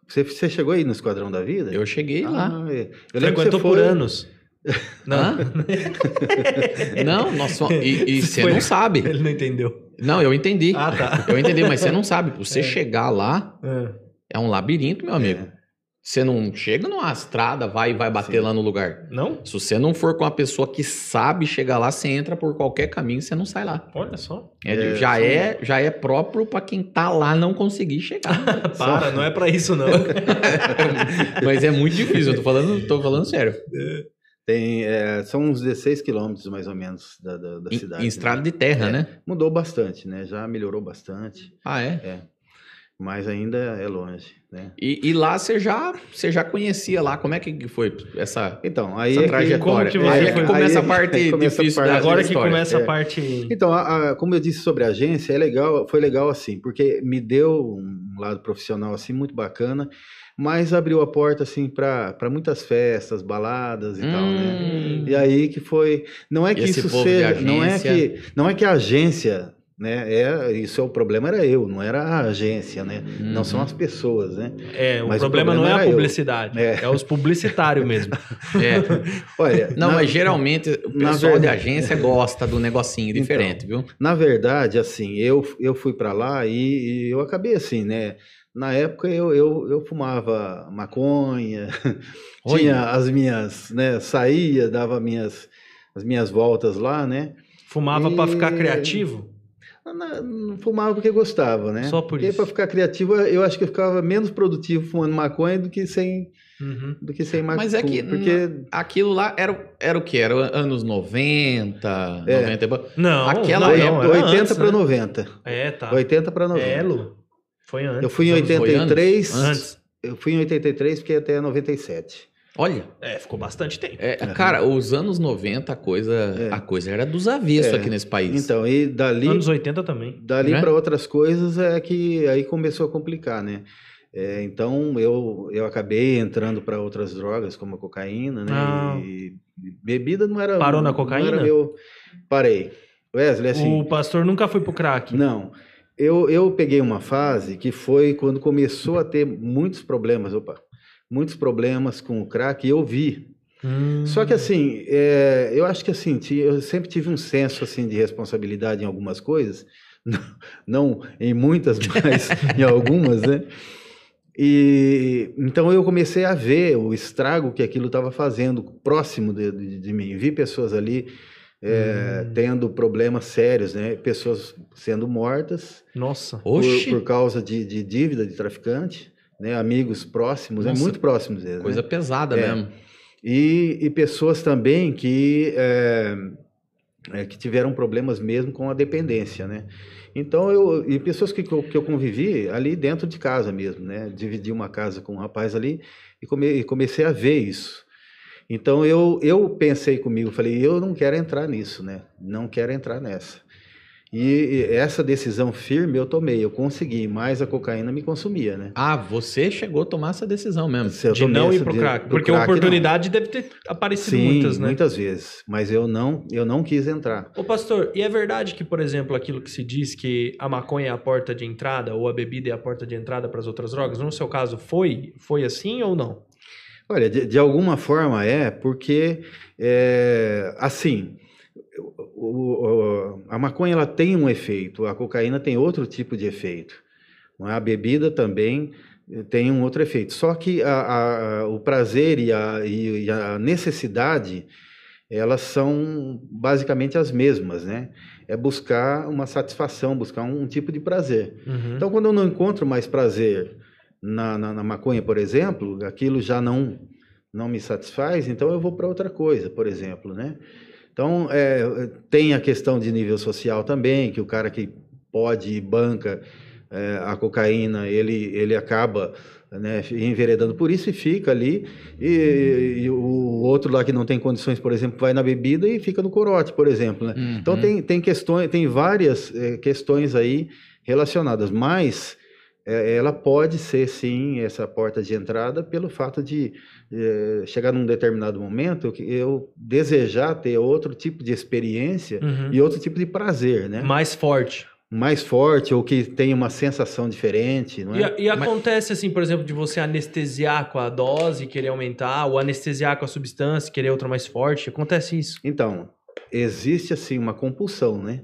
Você, você chegou aí no Esquadrão da Vida? Eu cheguei lá. Ah, é. Eu lembro que Frequentou você por foi- anos. Não, Não, nós fomos- e, e você Foi- não sabe. ele não entendeu. Não, eu entendi. Ah, tá. Eu entendi, mas você não sabe. Você É. chegar lá, É. é um labirinto, meu amigo. É. Você não chega numa estrada, vai e vai bater Sim. lá no lugar. Não? Se você não for com uma pessoa que sabe chegar lá, você entra por qualquer caminho, você não sai lá. Olha só. É, É, já, é, já é próprio pra quem tá lá não conseguir chegar. Para, não é pra isso, não. Mas é muito difícil, eu tô falando, tô falando sério. Tem, é, são uns 16 quilômetros, mais ou menos, da, da, da Em, cidade. em estrada de terra, É. né? Mudou bastante, né? Já melhorou bastante, Ah, é? Mas ainda é longe, né? E, e lá você já, você já conhecia lá, como é que foi essa, Então, aí essa é trajetória? que aí é que começa aí a parte começa a difícil parte- da Agora da que história. começa a É. parte. Então, a- a- como eu disse sobre a agência, é legal, foi legal assim, porque me deu um lado profissional assim muito bacana, mas abriu a porta assim para muitas festas, baladas e tal, né? Hum. E aí que foi, não é que E esse isso povo de seja, não é que não é que a agência, né, é, isso é o problema era eu, não era a agência, né? Não são Uhum. as pessoas, né? É, o Mas o problema, não é problema a publicidade. É. É. os publicitários mesmo. É. Olha, Não, na, mas geralmente o na pessoal de verdade- agência gosta do negocinho Então. diferente, viu? na verdade, assim, eu, eu fui para lá e, e eu acabei assim, né? Na época eu, eu, eu fumava maconha, tinha as minhas, né? Saía, dava minhas, as minhas voltas lá, né? Fumava pra ficar E- criativo? Não fumava porque gostava, né? Só por isso. para ficar criativo, eu acho que eu ficava menos produtivo fumando maconha do que sem, Uhum. do que sem maconha. Mas é que porque Aquilo lá era, o- era o quê? Era anos 90, É. 90 e pouco. Não, Aquela não, época, não, era 80 antes, para né? 90. É, tá. 80 para 90. É, Lu. Foi antes. Eu fui em Os anos- foi antes? 83. Antes. Eu fui em 83 fiquei até 97. Olha, É, ficou bastante tempo. é, cara, os anos 90 a coisa, É. a coisa era dos avessos É. aqui nesse país. Então, e dali, Anos 80 também. dali Né? para outras coisas é que aí começou a complicar, né? É, então eu, eu acabei entrando para outras drogas, como a cocaína, né? Ah. E, e bebida não era. Parou na não cocaína? era meu... Parei. Wesley, assim. O pastor nunca foi pro crack. Não. Eu, eu peguei uma fase que foi quando começou a ter muitos problemas, opa, muitos problemas com o crack, e eu vi. Hum. Só que assim, é, eu acho que assim, eu sempre tive um senso assim de responsabilidade em algumas coisas, não, não em muitas, mas em algumas, né? E então eu comecei a ver o estrago que aquilo estava fazendo próximo de, de- de mim. Vi pessoas ali é, Hum. tendo problemas sérios, né? Pessoas sendo mortas Nossa. por, Oxi, por causa de, de dívida de traficante, né? Amigos próximos, é Nossa, muito próximos coisa né? pesada É. mesmo. E, e pessoas também que, é, é, que tiveram problemas mesmo com a dependência, né? Então, eu, e pessoas que, que eu convivi ali dentro de casa mesmo, né? Dividi uma casa com um rapaz ali e, come, e comecei a ver isso. Então, eu, eu pensei comigo, falei, eu não quero entrar nisso, né? Não quero entrar nessa. E, essa decisão firme eu tomei, eu consegui, mas a cocaína me consumia, né? Ah, você chegou a tomar essa decisão mesmo. Eu De não ir pro de- crack. Porque a crack, não. oportunidade deve ter aparecido Sim, muitas, né? muitas vezes. Mas eu não, eu não quis entrar. Ô pastor, e é verdade que, por exemplo, aquilo que se diz que a maconha é a porta de entrada ou a bebida é a porta de entrada para as outras drogas, no seu caso foi, foi assim ou não? Olha, de, de alguma forma é, porque é, assim, o- a maconha ela tem um efeito, a cocaína tem outro tipo de efeito. é? A bebida também eh, tem um outro efeito. Só que a- a- o prazer e a, e- a necessidade elas são basicamente as mesmas, né? É buscar uma satisfação, buscar um, tipo de prazer. Uhum. Então, quando eu não encontro mais prazer na, na, na maconha, por exemplo, aquilo já não não me satisfaz, então eu vou para outra coisa, por exemplo, né? Então, é, tem a questão de nível social também, que o cara que pode e banca é, a cocaína, ele, ele acaba né, enveredando por isso e fica ali, e, e o outro lá que não tem condições, por exemplo, vai na bebida e fica no corote, por exemplo, né? Uhum. Então tem, tem questões, tem várias eh, questões aí relacionadas, mas ela pode ser sim essa porta de entrada pelo fato de eh, chegar num determinado momento que eu desejar ter outro tipo de experiência Uhum. e outro tipo de prazer, né? Mais forte. mais forte ou que tenha uma sensação diferente, não é? E, e acontece assim, por exemplo, de você anestesiar com a dose, querer aumentar, ou anestesiar com a substância, querer outra mais forte. Acontece isso. Então, existe assim uma compulsão, né?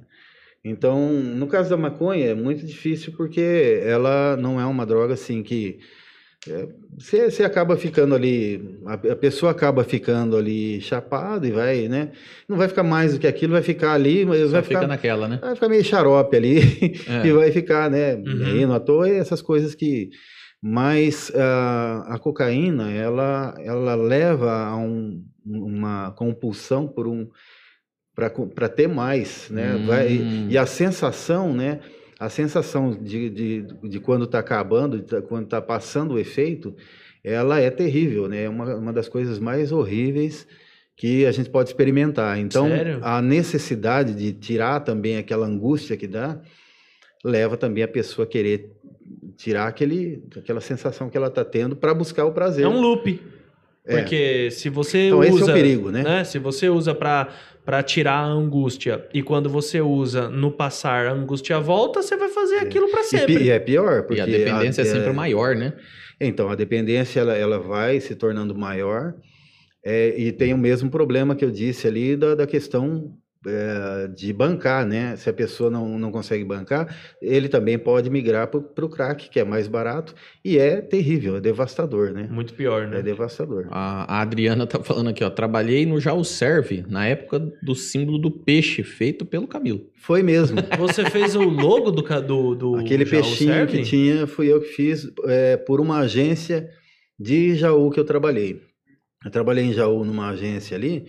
Então, no caso da maconha é muito difícil porque ela não é uma droga assim que é, você, você acaba ficando ali, a, a pessoa acaba ficando ali chapado e vai, né? Não vai ficar mais do que aquilo, vai ficar ali, mas Só vai fica ficar, naquela, né? vai ficar meio xarope ali É. e vai ficar, né? Uhum. Não à toa é essas coisas que. Mas ah, a cocaína, ela, ela leva a um- uma compulsão por um para ter mais, né? Vai, Hum. e a sensação, né? A sensação de, de, de quando está acabando, de tá- quando está passando o efeito, ela é terrível, né? É uma, uma das coisas mais horríveis que a gente pode experimentar. Então, Sério? a necessidade de tirar também aquela angústia que dá, leva também a pessoa a querer tirar aquele, aquela sensação que ela está tendo para buscar o prazer. É um loop. É. Porque se você Então, usa. esse é o perigo, né? Se você usa pra, pra tirar a angústia e quando você usa no passar a angústia volta, você vai fazer aquilo pra E, sempre. pi- e é pior, porque E a dependência é sempre maior, né? Então, a dependência ela, ela vai se tornando maior é, e tem o mesmo problema que eu disse ali da, da questão é, de bancar, né? Se a pessoa não, não consegue bancar, ele também pode migrar para o crack, que é mais barato e é terrível, é devastador, né? Muito pior, né? É devastador. A, a Adriana tá falando aqui, ó. Trabalhei no Jaú Serve, na época do símbolo do peixe, feito pelo Camilo. Foi mesmo. Você fez o logo do, do, do Aquele Jaú peixinho Serve? que tinha, fui eu que fiz é, por uma agência de Jaú que eu trabalhei. Eu trabalhei em Jaú numa agência ali,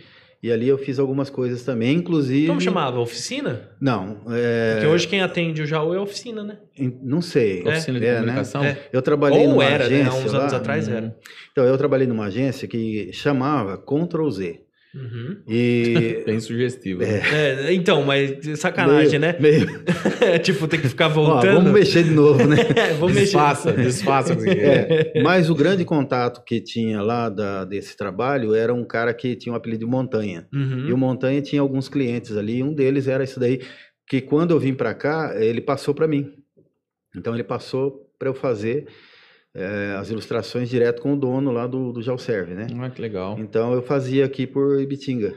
e ali eu fiz algumas coisas também, inclusive. Como chamava? Oficina? Não, é, Porque hoje quem atende o Jaú é oficina, né? não sei. É. Oficina de É, né? comunicação. É. Eu trabalhei Ou numa era, né? agência Há uns lá, anos atrás Hum. era. Então, eu trabalhei numa agência que chamava Ctrl Z. Uhum. E. Bem sugestivo. É, então, mas sacanagem, meio, né? Meio, tipo, tem que ficar Ó, voltando. vamos mexer de novo, né? É, vamos mexer. Desfaça, desfaça. o que é. É, mas o grande contato que tinha lá da- desse trabalho era um cara que tinha o apelido de Montanha. Uhum. E o Montanha tinha alguns clientes ali, um deles era esse daí, que quando eu vim para cá, ele passou para mim. Então ele passou para eu fazer eh, as ilustrações direto com o dono lá do, do Jalserve, né? Ah, que legal. Então eu fazia aqui por Ibitinga.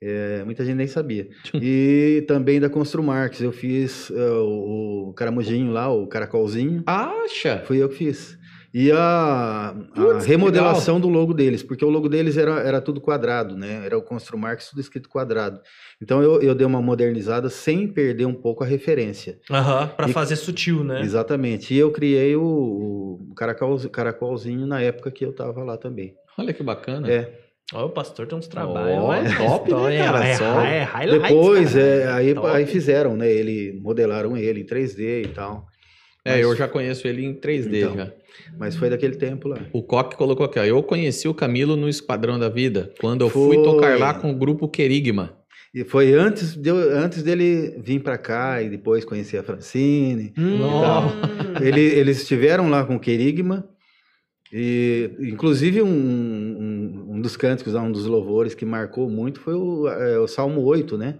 Eh, muita gente nem sabia. E também da Constru Marques, eu fiz o, o caramujinho lá, o caracolzinho, Acha? fui eu que fiz. E a, a Putz, remodelação do logo deles, porque o logo deles era, era tudo quadrado, né? Era o Construmarx tudo escrito quadrado. Então eu, eu dei uma modernizada sem perder um pouco a referência. Aham, pra E- fazer sutil, né? Exatamente. E eu criei o, o caracol, caracolzinho na época que eu tava lá também. Olha que bacana. É. Ó, o pastor tem uns trabalhos. Ó, mas top, né, cara? É, Só- é, highlights, Depois, cara. é, aí, Top. aí fizeram, né? Ele modelaram ele em 3D e tal. É, Mas- eu já conheço ele em 3D Então. já. Mas foi daquele tempo lá. O Coque colocou aqui, ó. Eu conheci o Camilo no Esquadrão da Vida, quando eu fui Foi. tocar lá com o grupo Querigma. E foi antes, de antes dele vir para cá e depois conhecer a Francine. Hum. Nossa. Ele- eles estiveram lá com o Querigma, e inclusive um, um, um dos cânticos, um dos louvores que marcou muito foi o, é, o Salmo 8, né?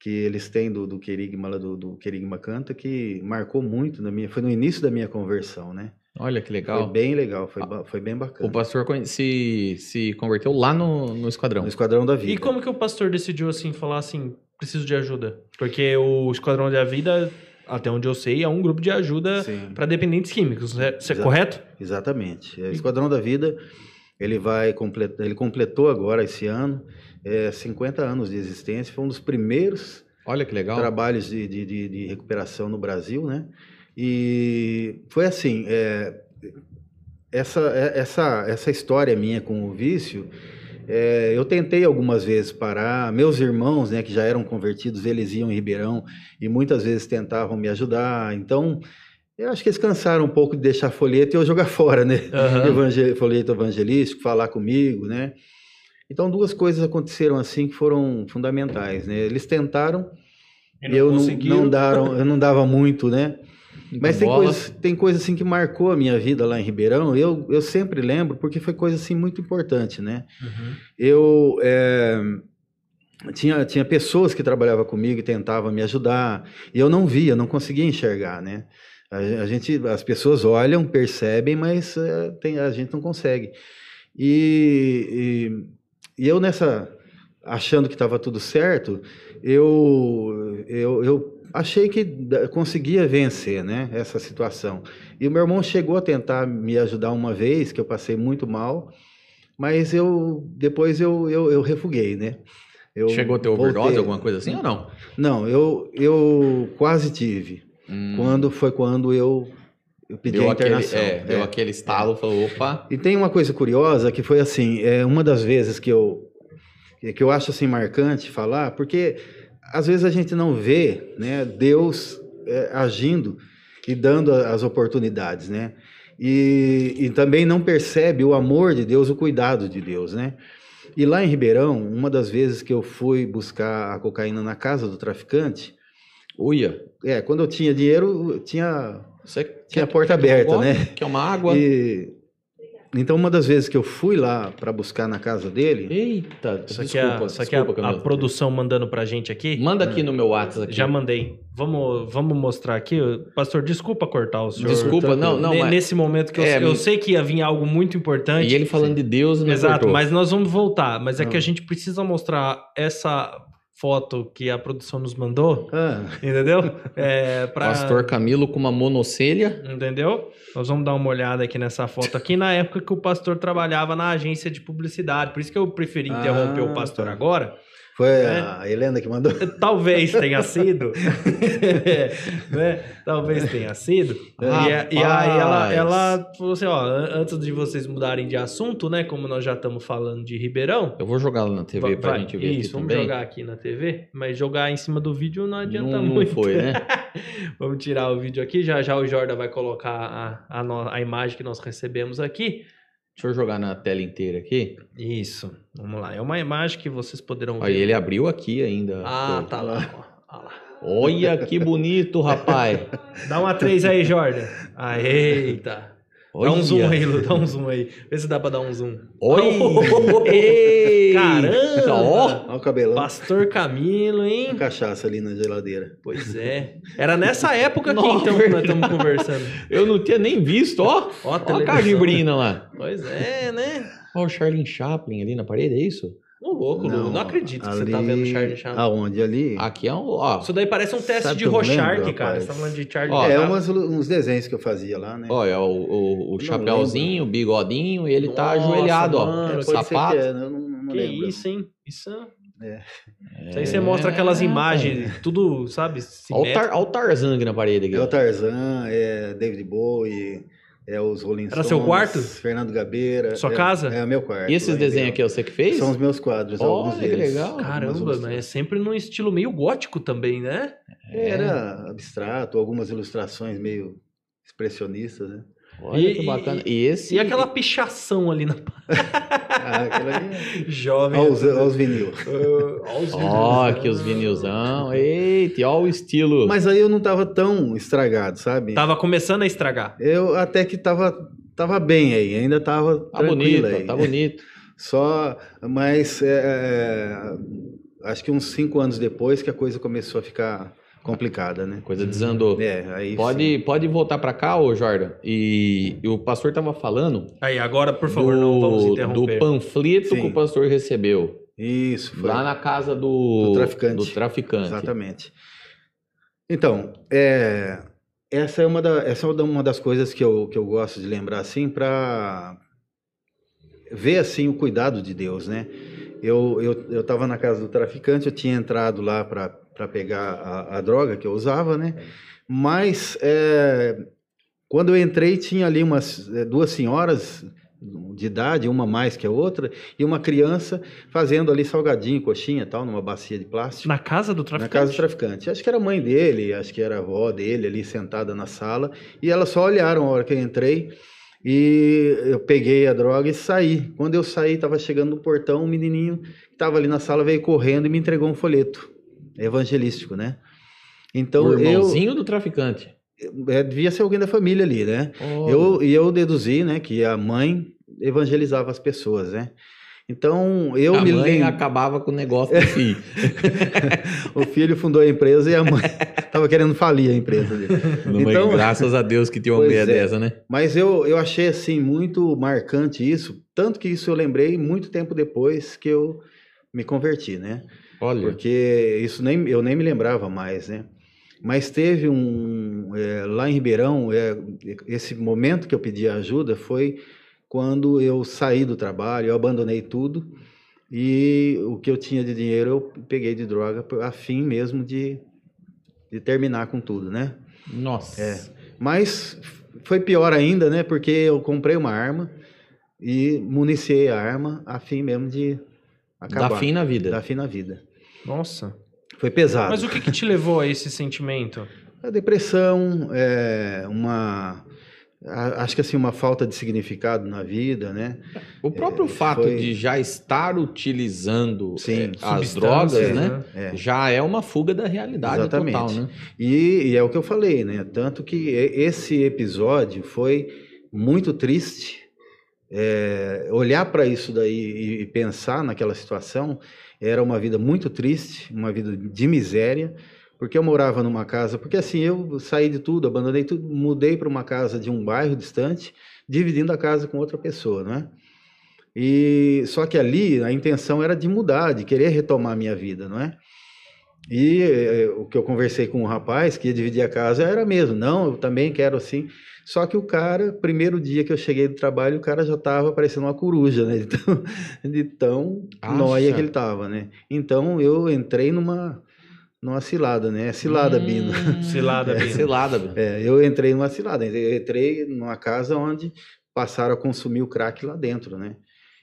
Que eles têm do, do Querigma, lá do, do Querigma Canta, que marcou muito, na minha, foi no início da minha conversão, né? Olha que Foi legal. bem legal, foi, ba- foi bem O bacana. pastor conhe- se, se converteu lá no, no Esquadrão. No Esquadrão da Vida. E como que o pastor decidiu, assim, falar assim, preciso de ajuda? Porque o Esquadrão da Vida, até onde eu sei, é um grupo de ajuda pra dependentes químicos, né? Isso é Exato. correto? Exatamente. É, Esquadrão da Vida, ele vai completar, ele completou agora esse ano é, 50 anos de existência, foi um dos primeiros Olha que legal. trabalhos de, de, de- de recuperação no Brasil, né? E foi assim, é, essa, é- essa, essa história minha com o vício, é, eu tentei algumas vezes parar, meus irmãos, né, que já eram convertidos, eles iam em Ribeirão e muitas vezes tentavam me ajudar, então eu acho que eles cansaram um pouco de deixar folheto e eu jogar fora, né? Aham. Evangel- folheto evangelístico, falar comigo, né? Então duas coisas aconteceram assim que foram fundamentais, né? Eles tentaram E eu não, não daram, eu não dava muito, né? Mas tem Bola. coisa, tem coisa assim que marcou a minha vida lá em Ribeirão. Eu, eu sempre lembro porque foi coisa assim muito importante, né? Uhum. Eu é, tinha, tinha pessoas que trabalhavam comigo e tentavam me ajudar, e eu não via, não conseguia enxergar, né? A, a gente, as pessoas olham, percebem, mas eh, tem, a gente não consegue. E, e, e eu nessa, achando que estava tudo certo, eu, eu, eu achei que conseguia vencer, né, essa situação. E o meu irmão chegou a tentar me ajudar uma vez, que eu passei muito mal, mas eu depois eu, eu, eu refuguei, né? Eu Chegou a ter overdose, voltei- alguma coisa assim ou não? Não, eu, eu quase tive. Hum, Quando foi quando eu, eu pedi deu a aquele, internação. é, deu É. aquele estalo, falou, opa, E tem uma coisa curiosa que foi assim, é uma das vezes que eu que eu acho assim marcante falar, porque às vezes a gente não vê, né, Deus é, agindo e dando as oportunidades, né? E, e também não percebe o amor de Deus, o cuidado de Deus, né? E lá em Ribeirão, uma das vezes que eu fui buscar a cocaína na casa do traficante, uia, é, quando eu tinha dinheiro, eu tinha você Tinha a porta quer aberta, gole? né? Quer uma água? E, então, uma das vezes que eu fui lá para buscar na casa dele, Eita, Isso aqui desculpa, é, isso aqui é desculpa, a, a produção mandando pra gente aqui. Manda aqui no meu WhatsApp. Aqui. Já mandei. Vamos, vamos mostrar aqui. Pastor, desculpa cortar o senhor. Desculpa, não, não, mas... Nesse momento que eu, É, eu sei que ia vir algo muito importante. E ele falando de Deus, não Exato, cortou. mas nós vamos voltar. Mas é Não. que a gente precisa mostrar essa foto que a produção nos mandou, ah, entendeu? É, pra... Pastor Camilo com uma monocelha. Entendeu? Nós vamos dar uma olhada aqui nessa foto aqui na época que o pastor trabalhava na agência de publicidade. Por isso que eu preferi interromper Ah, o pastor tá. agora. Foi É. a Helena que mandou. Talvez tenha sido. né? Talvez tenha sido. E, a- e aí ela, Rapaz. ela falou assim: ó, an- antes de vocês mudarem de assunto, né? Como nós já estamos falando de Ribeirão. Eu vou jogar lá na TV pra vai- gente ver Isso, vamos também. jogar aqui na TV, mas jogar em cima do vídeo não adianta não, não muito. foi, né? Vamos tirar o vídeo aqui, já já o Jordan vai colocar a, a, no- a imagem que nós recebemos aqui. Deixa eu jogar na tela inteira aqui. Isso, vamos lá. É uma imagem que vocês poderão ver. Aí ele abriu aqui ainda. Ah, Pô. tá lá. Olha lá. Olha que bonito, rapaz. Dá uma 3 aí, Jordan. Ah, eita. Dá um zoom Olha. aí, Lu, dá um zoom aí. Vê se dá pra dar um zoom. Oi! Ei! Caramba! Ó, Olha o cabelão. Pastor Camilo, hein? Cachaça ali na geladeira. Pois é. Era nessa época então, que nós estamos conversando. eu não tinha nem visto, ó. Ó, a Ó a cajibrina lá. Pois é, né? Ó o Charlie Chaplin ali na parede, é isso? Ô, louco, Lu. Não acredito que você tá vendo Charlie Chaplin. Aonde? Ali? Aqui é um, ó. Isso daí parece um teste de não lembro, cara. rapaz. Você tá falando de Charlie Ó, é, umas, uns desenhos que eu fazia lá, né? Olha, o, o, o Não chapéuzinho, o bigodinho, e ele tá Nossa, ajoelhado, mano, ó. é, sapato. que é, não, não Que isso, hein? Isso, É. isso aí você mostra aquelas É, imagens, tudo, sabe? Olha o, tar, ó o Tarzan aqui na parede. Aqui, É o Tarzan, é David Bowie, é os Rolling Era Stones. seu quarto? Fernando Gabeira. Sua é, casa? É o meu quarto. E esses desenhos aqui, é você que fez? São os meus quadros, alguns Olha, que deles. legal. Caramba, mas é ilustrações. sempre num estilo meio gótico também, né? Era abstrato, algumas ilustrações meio expressionistas, né? Olha E- que bacana. E esse. E aquela pichação ali na Ah, aquilo ali é... jovem. Olha os, olha os vinil. Ah, ó vídeos. aqui os vinilzão. Eita, ó o estilo. Mas aí eu não tava tão estragado, sabe? Tava começando a estragar. Eu até que tava, tava bem aí, ainda tava Tá bonito, aí. tá bonito. Só, mas é, é, acho que uns cinco anos depois que a coisa começou a ficar complicada, né? Coisa desandou. É, aí sim. Pode, pode voltar pra cá, ô Jordan. E, e o pastor tava falando Aí, agora, por favor, do, não vamos do interromper. panfleto Sim. que o pastor recebeu. Isso, foi. Lá na casa do, Do traficante. do traficante. Exatamente. Então, é, essa é uma, da, essa é uma das coisas que eu, que eu gosto de lembrar, assim, para ver, assim, o cuidado de Deus, né? Eu eu eu estava na casa do traficante, eu tinha entrado lá para pegar a, a droga que eu usava, né? Mas é, quando eu entrei, tinha ali umas é, duas senhoras de idade, uma mais que a outra, e uma criança fazendo ali salgadinho, coxinha e tal, numa bacia de plástico. Na casa do traficante? Na casa do traficante. Acho que era a mãe dele, acho que era a avó dele ali sentada na sala. E elas só olharam a hora que eu entrei. E eu peguei a droga e saí. Quando eu saí, estava chegando no portão, um menininho que estava ali na sala veio correndo e me entregou um folheto evangelístico, né? Então o eu. irmãozinho do traficante. é, devia ser alguém da família ali, né? Olha. Eu, e eu deduzi, né, que a mãe evangelizava as pessoas, né? Então, eu a me mãe lembro. acabava com o negócio do filho. o filho fundou a empresa e a mãe estava querendo falir a empresa dele. Então- graças a Deus que tinha uma mulher é. dessa, né? Mas eu, eu achei assim muito marcante isso, tanto que isso eu lembrei muito tempo depois que eu me converti, né? Olha, Porque isso nem, eu nem me lembrava mais, né? Mas teve um. é, lá em Ribeirão, é, esse momento que eu pedi ajuda foi quando eu saí do trabalho, eu abandonei tudo e o que eu tinha de dinheiro eu peguei de droga a fim mesmo de, de terminar com tudo, né? nossa. É. Mas foi pior ainda, né? Porque eu comprei uma arma e municiei a arma a fim mesmo de acabar. Dá fim na vida. Dar fim na vida. Nossa. Foi pesado. Mas o que, que te levou a esse sentimento? A depressão, é, uma... a- Acho que assim, uma falta de significado na vida, né? O próprio É, fato foi- de já estar utilizando Sim, eh, as drogas, né? É. Já é uma fuga da realidade Exatamente. total, né? E, e é o que eu falei, né? Tanto que esse episódio foi muito triste. É, olhar para isso daí e pensar naquela situação era uma vida muito triste, uma vida de miséria, porque eu morava numa casa, porque assim eu saí de tudo, abandonei tudo, mudei para uma casa de um bairro distante, dividindo a casa com outra pessoa, não é? E só que ali a intenção era de mudar, de querer retomar a minha vida, não é? E eh, o que eu conversei com o rapaz que ia dividir a casa era mesmo, não, eu também quero assim. Só que o cara, primeiro dia que eu cheguei do trabalho, o cara já estava parecendo uma coruja, né? De tão, de tão nóia que ele estava, né? Então eu entrei numa, numa cilada, né? Cilada, Bino. Cilada, É, Bino. Cilada, Bino. É, eu entrei numa cilada, eu entrei numa casa onde passaram a consumir o crack lá dentro, né?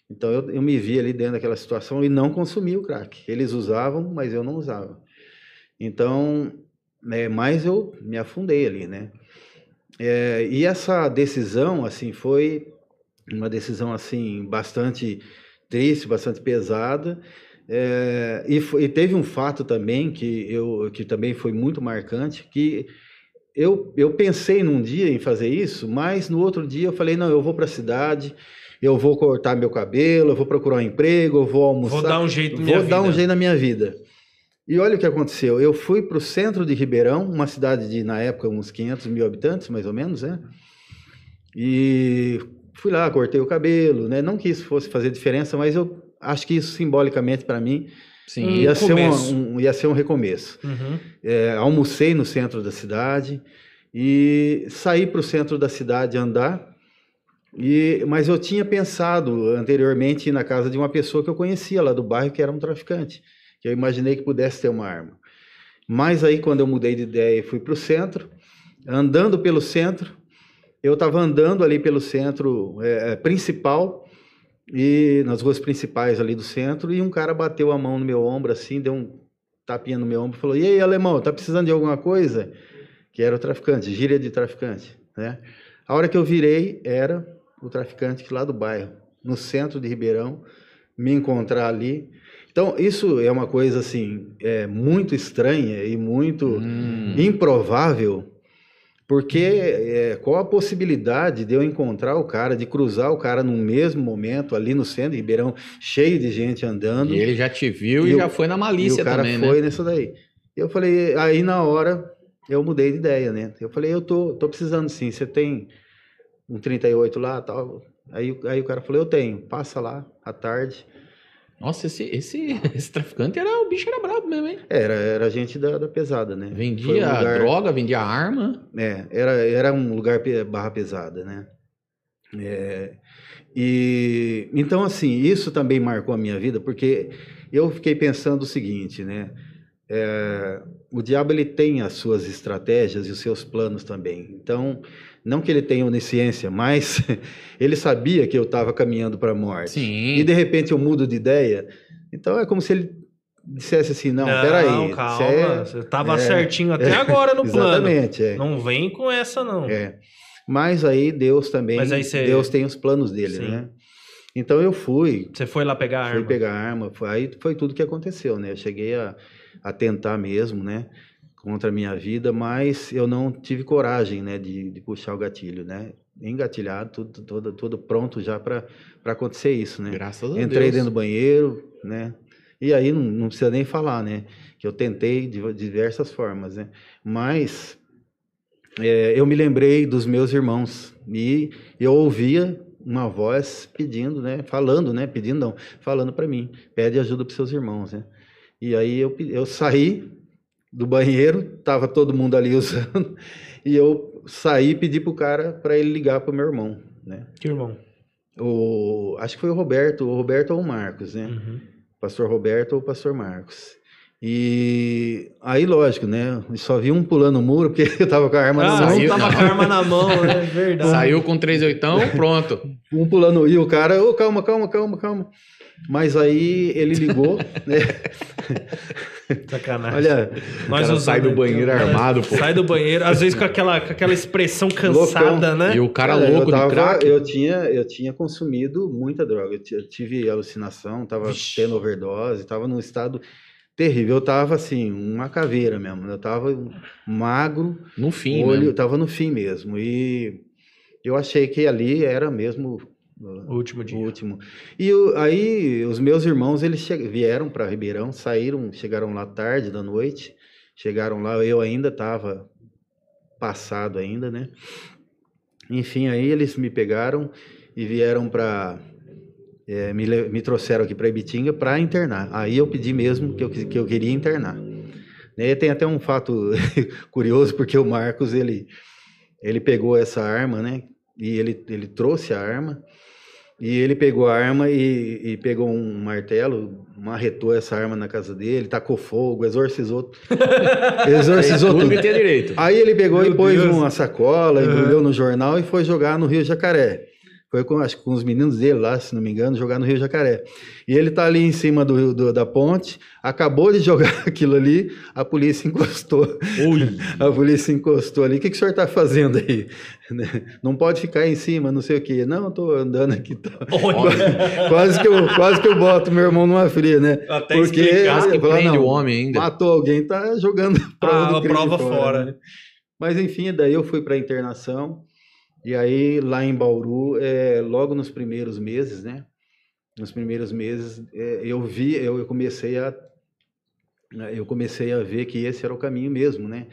Então eu, eu me vi ali dentro daquela situação e não consumi o crack. Eles usavam, mas eu não usava. Então, é, mas eu me afundei ali, né? É, e essa decisão, assim, foi uma decisão assim bastante triste, bastante pesada. É, e, foi- e teve um fato também que eu que também foi muito marcante que eu, eu pensei num dia em fazer isso, mas no outro dia eu falei não, eu vou para a cidade, eu vou cortar meu cabelo, eu vou procurar um emprego, eu vou almoçar, Vou dar um jeito na minha vou dar um vida. jeito na minha vida. E olha o que aconteceu. Eu fui para o centro de Ribeirão, uma cidade de, na época, uns 500 mil habitantes, mais ou menos, né? E fui lá, cortei o cabelo, né? Não que isso fosse fazer diferença, mas eu acho que isso simbolicamente para mim Sim. Um ia, ser uma- começo. um, ia ser um recomeço. Uhum. É, almocei no centro da cidade e saí para o centro da cidade andar. E, mas eu tinha pensado anteriormente ir na casa de uma pessoa que eu conhecia lá do bairro, que era um traficante, que eu imaginei que pudesse ter uma arma. Mas aí, quando eu mudei de ideia e fui para o centro, andando pelo centro, eu estava andando ali pelo centro é, principal e nas ruas principais ali do centro e um cara bateu a mão no meu ombro assim, deu um tapinha no meu ombro e falou: "E aí, alemão, tá precisando de alguma coisa?" Que era o traficante, gíria de traficante, né? A hora que eu virei era o traficante que lá do bairro, no centro de Ribeirão, me encontrar ali. Então, isso é uma coisa assim, é muito estranha e muito Hum. improvável, porque é, qual a possibilidade de eu encontrar o cara, de cruzar o cara no mesmo momento ali no centro de Ribeirão, cheio de gente andando, E ele já te viu e, já foi na malícia o cara também, foi né? nessa daí. Eu falei, aí na hora eu mudei de ideia, né? Eu falei, eu tô, tô precisando sim, você tem um 38 lá tal? Aí, aí o cara falou, eu tenho, passa lá à tarde. Nossa, esse, esse, esse traficante era o bicho era brabo mesmo, hein? Era, era gente da, da pesada, né? Foi um Vendia lugar- droga, vendia arma. É, era, era um lugar barra pesada, né? É, e então assim isso também marcou a minha vida porque eu fiquei pensando o seguinte, né? É, o diabo ele tem as suas estratégias e os seus planos também. Então não que ele tenha onisciência, mas ele sabia que eu estava caminhando para a morte. Sim. E de repente eu mudo de ideia. Então é como se ele dissesse assim, não, peraí, Não, você calma. é- Você tava é, certinho até agora no plano. Exatamente, é. Não vem com essa, não. É. Mas aí Deus também, Mas aí você- Deus tem os planos dele, Sim. né? Então eu fui, Você foi lá pegar a fui arma. pegar a arma, foi, aí foi tudo que aconteceu, né? Eu cheguei a, a tentar mesmo, né? Contra a minha vida, mas eu não tive coragem, né, de, de puxar o gatilho, né? Engatilhado, tudo, todo, todo pronto já para acontecer isso, né? Graças a Entrei Deus. dentro do banheiro, né? E aí não, não precisa nem falar, né? Que eu tentei de diversas formas, né? Mas é, eu me lembrei dos meus irmãos e eu ouvia uma voz pedindo, né? Falando, né? Pedindo não, falando para mim, pede ajuda para seus irmãos, né? E aí eu, eu saí do banheiro, tava todo mundo ali usando, e eu saí e pedi pro cara para ele ligar pro meu irmão, né? Que irmão. O, acho que foi o Roberto, o Roberto ou o Marcos, né? Uhum. Pastor Roberto ou Pastor Marcos. E aí, lógico, né? Só vi um pulando o muro, porque eu tava com a arma Ah, na mão. saiu- tava com a arma na mão, né? Verdade. Saiu com 3 oitão, pronto. Um pulando, e o cara, ô, calma, calma, calma, calma. Mas aí ele ligou, né? Sacanagem. Olha, O cara usamos sai do banheiro né? armado, pô. Sai do banheiro, às vezes com aquela, com aquela expressão cansada, Loucão. né? E o cara Cara, louco eu tava- de crack. Eu tinha, eu tinha consumido muita droga. Eu eu tive alucinação, tava Vixe. tendo overdose, tava num estado terrível. Eu tava assim, uma caveira mesmo. Eu tava magro, No fim, olho, né? eu tava no fim mesmo. E eu achei que ali era mesmo O último o dia. último. E o- aí os meus irmãos, eles vieram para Ribeirão, saíram, chegaram lá tarde da noite. Chegaram lá, eu ainda estava passado ainda, né? Enfim, aí eles me pegaram e vieram para me, le- me trouxeram aqui para Ibitinga para internar. Aí eu pedi mesmo que eu, que eu queria internar. Né, tem até um fato curioso porque o Marcos ele ele pegou essa arma, né? E ele, ele trouxe a arma e ele pegou a arma e, e pegou um martelo, marretou essa arma na casa dele, tacou fogo, exorcizou, exorcizou tudo tudo. Aí ele pegou Meu e pôs Deus. uma sacola, Uhum. embrulhou no jornal e foi jogar no Rio Jacaré. Foi com, acho com os meninos dele lá, se não me engano, jogar no Rio Jacaré. E ele tá ali em cima do, do- da ponte, acabou de jogar aquilo ali, a polícia encostou. A polícia encostou ali. O que, que o senhor está fazendo aí? Não pode ficar em cima, não sei o quê. Não, estou andando aqui. Tá. Olha, Quase, que eu, quase que eu boto meu irmão numa fria, né? até Porque- explicar. Quase que não. o homem ainda. Matou alguém, tá jogando a prova Ah, a crime prova fora. né? Mas enfim, daí eu fui para internação. E aí lá em Bauru, é, logo nos primeiros meses, né? Nos primeiros meses, é, eu vi, eu, eu comecei a eu comecei a ver que esse era o caminho mesmo, né?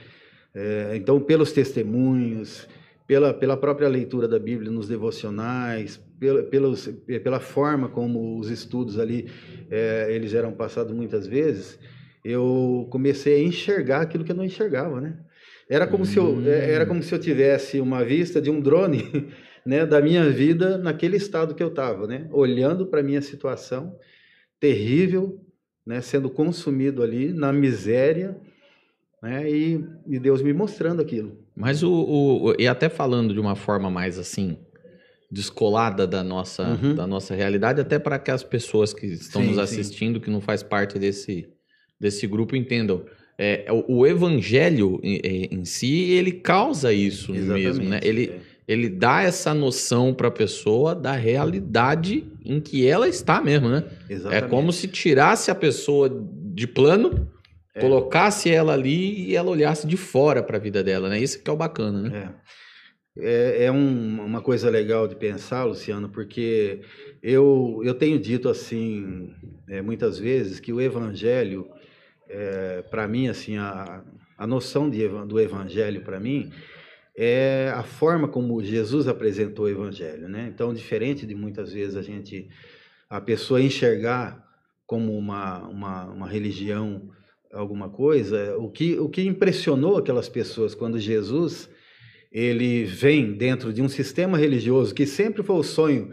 É, então, pelos testemunhos, pela, pela própria leitura da Bíblia nos devocionais, pela, pelos, pela forma como os estudos ali é, eles eram passados muitas vezes, eu comecei a enxergar aquilo que eu não enxergava, né? Era como, se, eu, Hum. é, era como se eu tivesse uma vista de um drone né, da minha vida naquele estado que eu estava, né? Olhando para a minha situação terrível, né, sendo consumido ali na miséria, né, e, e Deus me mostrando aquilo. Mas o, o- E até falando de uma forma mais assim, descolada da nossa, Uhum. da nossa realidade, até para que as pessoas que estão Sim, nos sim. assistindo, que não faz parte desse, desse grupo, entendam. É, o, evangelho em, é, em si, ele causa isso mesmo, né? Ele, é. ele dá essa noção para a pessoa da realidade em que ela está mesmo, né? É Exatamente. como se tirasse a pessoa de plano, É. colocasse ela ali e ela olhasse de fora para a vida dela, né? Isso que é o bacana, né? É. É, é um- uma coisa legal de pensar, Luciano, porque eu, eu tenho dito assim é, muitas vezes que o evangelho, para mim, assim, a, a noção de, do evangelho para mim é a forma como Jesus apresentou o evangelho, né? Então, diferente de muitas vezes a gente, a pessoa enxergar como uma, uma, uma religião alguma coisa, o que, o que impressionou aquelas pessoas quando Jesus ele vem dentro de um sistema religioso que sempre foi o sonho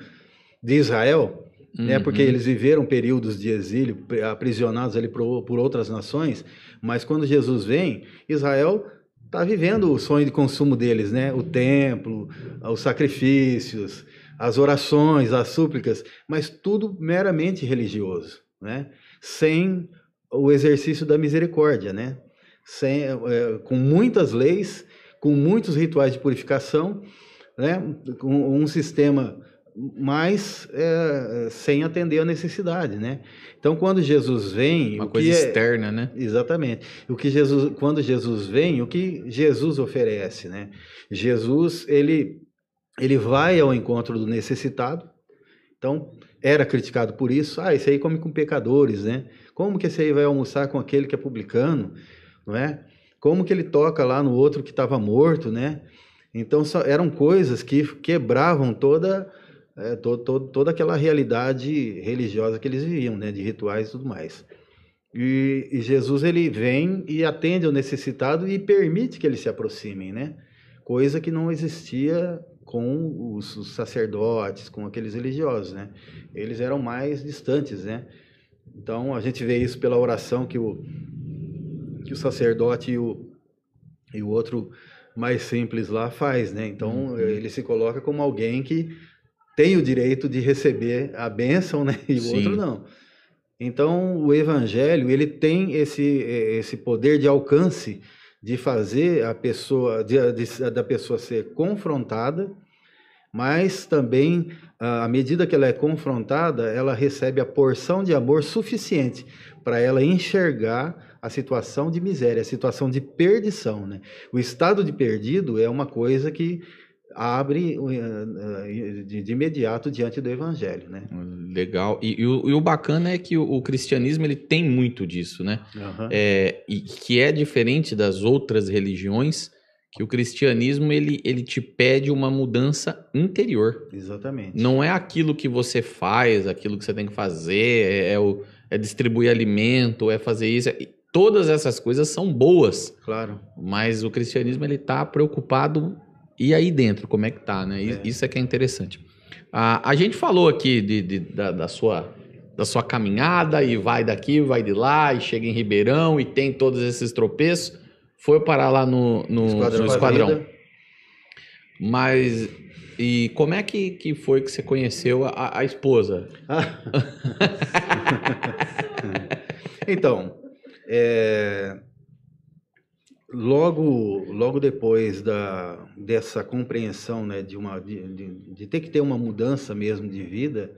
de Israel, né? Uhum. Porque eles viveram períodos de exílio, aprisionados ali por, por outras nações, mas quando Jesus vem, Israel está vivendo o sonho de consumo deles, né? O templo, os sacrifícios, as orações, as súplicas, mas tudo meramente religioso, né? Sem o exercício da misericórdia, né? Sem, é, com muitas leis, com muitos rituais de purificação, né? Com um sistema mas é, sem atender a necessidade, né? Então, quando Jesus vem, Uma coisa é- externa, né? Exatamente. O que Jesus, quando Jesus vem, o que Jesus oferece, né? Jesus, ele, ele vai ao encontro do necessitado. Então, era criticado por isso. Ah, esse aí come com pecadores, né? Como que esse aí vai almoçar com aquele que é publicano, não é? Como que ele toca lá no outro que estava morto, né? Então, só- eram coisas que quebravam toda é, to- to- toda aquela realidade religiosa que eles viviam, né? De rituais e tudo mais. E, e Jesus ele vem e atende ao necessitado e permite que eles se aproximem, né? Coisa que não existia com os, os sacerdotes, com aqueles religiosos, né? Eles eram mais distantes, né? Então a gente vê isso pela oração que o que o sacerdote e o, e o outro mais simples lá faz, né? Então Uhum. ele se coloca como alguém que tem o direito de receber a bênção, né? E o Sim. outro não. Então, o evangelho, ele tem esse, esse poder de alcance de fazer a pessoa, de, de- da pessoa ser confrontada, mas também, à medida que ela é confrontada, ela recebe a porção de amor suficiente para ela enxergar a situação de miséria, a situação de perdição. Né? O estado de perdido é uma coisa que abre eh, de, de imediato diante do evangelho. Né? Legal. E, e o, e o bacana é que o, o cristianismo ele tem muito disso, né? Aham. É, e que é diferente das outras religiões, que o cristianismo ele, ele te pede uma mudança interior. Exatamente. Não é aquilo que você faz, aquilo que você tem que fazer, é, é o, é distribuir alimento, é fazer isso. é- Todas essas coisas são boas, Claro. mas o cristianismo ele tá preocupado e aí dentro, como é que tá, né? É. Isso é que é interessante. A, a gente falou aqui de, de- da, da sua, da sua caminhada e vai daqui, vai de lá e chega em Ribeirão e tem todos esses tropeços. Foi parar lá no, no no da esquadrão. Mas e como é que, que foi que você conheceu a, a esposa? então, é, logo, logo depois da, dessa compreensão né, de, uma, de, de- de ter que ter uma mudança mesmo de vida,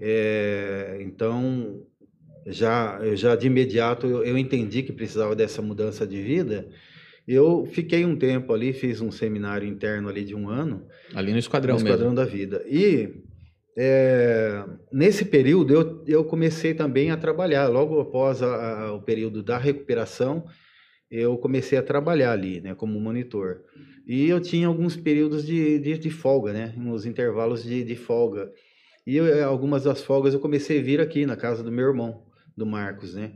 é, então já, já de imediato eu, eu entendi que precisava dessa mudança de vida. Eu fiquei um tempo ali, fiz um seminário interno ali de um ano, Ali no esquadrão, no mesmo. Esquadrão da Vida. E é, nesse período eu, eu comecei também a trabalhar. Logo após a- a- o período da recuperação, eu comecei a trabalhar ali, né, como monitor. E eu tinha alguns períodos de, de, de folga, né, uns intervalos de, de folga. E eu, eh, algumas das folgas eu comecei a vir aqui na casa do meu irmão, do Marcos, né.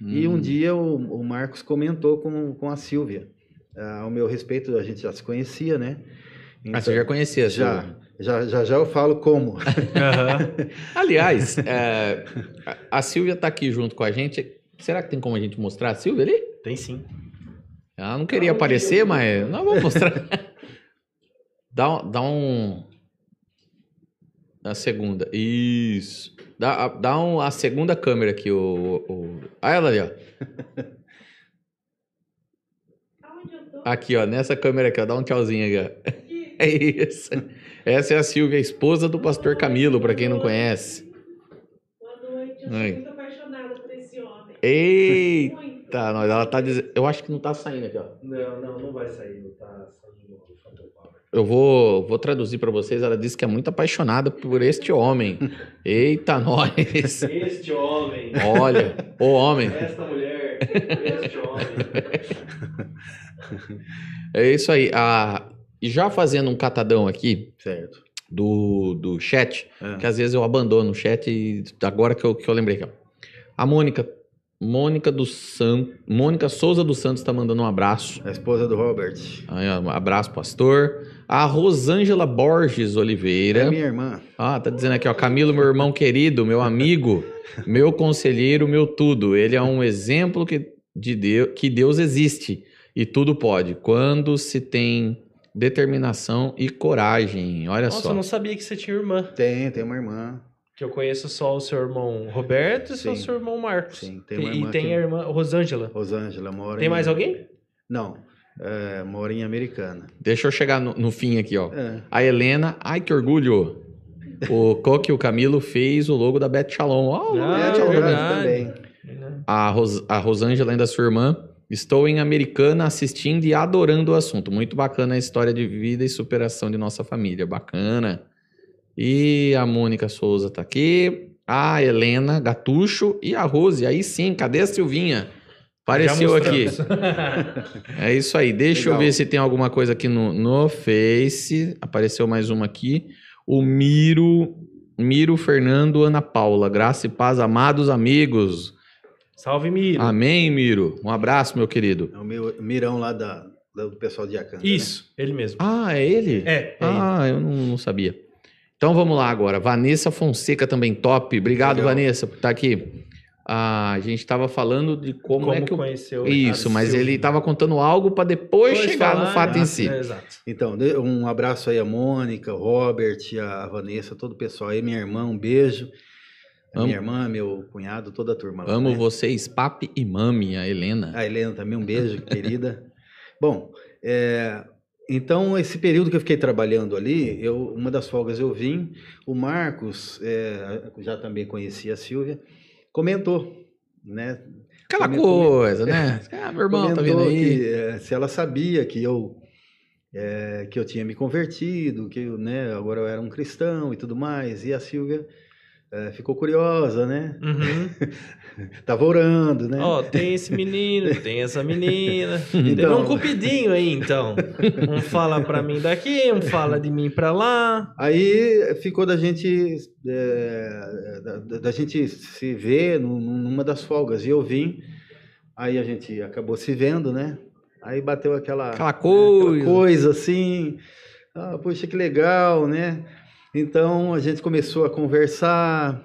E um Hum. dia o, o Marcos comentou com, com a Silvia. Ah, ao meu respeito, a gente já se conhecia, né? Ah, você já conhecia? Já, já, já, já eu falo como. Aham. Aliás, é, a- Silvia tá aqui junto com a gente. Será que tem como a gente mostrar a Silvia ali? Tem sim. Ela não queria aparecer, mas não vou mostrar. dá, um- dá um. A segunda. Isso. Dá, dá um, a segunda câmera aqui, o. o... Ah, ela ali, ó. Aqui, ó, nessa câmera aqui, ó. Dá um tchauzinho aqui, ó. É isso. Essa é a Silvia, esposa do pastor Camilo, pra quem não conhece. Boa noite, eu sou Oi. muito apaixonada por esse homem. Eita, Muito. nós, ela tá dizendo. Eu acho que não tá saindo aqui, ó. Não, não, não vai sair. Não tá saindo o Phantom Power. Eu vou, vou traduzir pra vocês. Ela disse que é muito apaixonada por este homem. Eita, nós! Este homem, Olha, o homem. esta mulher, este homem. É isso aí. Ah, e já fazendo um catadão aqui Certo. do, do chat, É. que às vezes eu abandono o chat e agora que eu, que eu lembrei aqui, ó. A Mônica, Mônica do San, Mônica Souza dos Santos tá mandando um abraço. A esposa do Robert. Aí, um abraço, pastor. A Rosângela Borges Oliveira. É minha irmã. Ah, tá dizendo aqui, ó, Camilo, meu irmão querido, meu amigo, meu conselheiro, meu tudo. Ele é um exemplo que, de Deus, que Deus existe e tudo pode, quando se tem determinação e coragem. Olha Nossa, só. eu não sabia que você tinha irmã. Tem, tem uma irmã. Que eu conheço só o seu irmão Roberto e só o seu irmão Marcos. Sim, tem uma e irmã tem que- a irmã Rosângela. Rosângela mora Tem em- mais alguém? Não, é, mora em Americana. Deixa eu chegar no, no fim aqui, ó. É. A Helena, ai que orgulho. O Coque e o Camilo fez o logo da Beth Shalom. Ó, Ah, é, é verdade. também. A, Ros a Rosângela, ainda sua irmã, estou em Americana assistindo e adorando o assunto. Muito bacana a história de vida e superação de nossa família. Bacana. E a Mônica Souza tá aqui. A Helena Gatucho e a Rose. Aí sim, cadê a Silvinha? Apareceu aqui. É isso aí. Deixa Legal. eu ver se tem alguma coisa aqui no, no Face. Apareceu mais uma aqui. O Miro. Miro Fernando Ana Paula. Graça e paz, amados amigos. Salve, Miro. Amém, Miro. Um abraço, meu querido. É o meu Mirão lá da, do pessoal de Acanta. Isso, ele mesmo. Ah, é ele? É, é ele. Ah, eu não, não sabia. Então vamos lá agora. Vanessa Fonseca também top. Obrigado, Legal. Vanessa, por estar aqui. Ah, a gente estava falando de como, Como é que o... conheceu Isso, mas ele estava contando algo para depois chegar falar, no fato né? em si. É, exato. Então, um abraço aí a Mônica, o Robert, a Vanessa, todo o pessoal aí, minha irmã, um beijo. Amo. Minha irmã, meu cunhado, toda a turma lá. Amo né? vocês, papi e mami, a Helena. A Helena também, um beijo, querida. Bom, é, então esse período que eu fiquei trabalhando ali, eu, uma das folgas eu vim, o Marcos, é, já também conhecia a Silvia, comentou, né? Aquela Come- coisa, né? Ah, meu irmão tá vindo aí. que é, se ela sabia que eu é, que eu tinha me convertido, que eu, né, agora eu era um cristão e tudo mais, e a Silvia é, ficou curiosa, né? Uhum. Tava orando, né? Ó, tem esse menino, tem essa menina. Então- Teve um cupidinho aí, então. Um fala pra mim daqui, um fala de mim pra lá. Aí ficou da gente é, da, da- gente se ver num- numa das folgas e eu vim. Aí a gente acabou se vendo, né? Aí bateu aquela Aquela coisa. coisa assim. Ah, poxa, que legal, né? Então a gente começou a conversar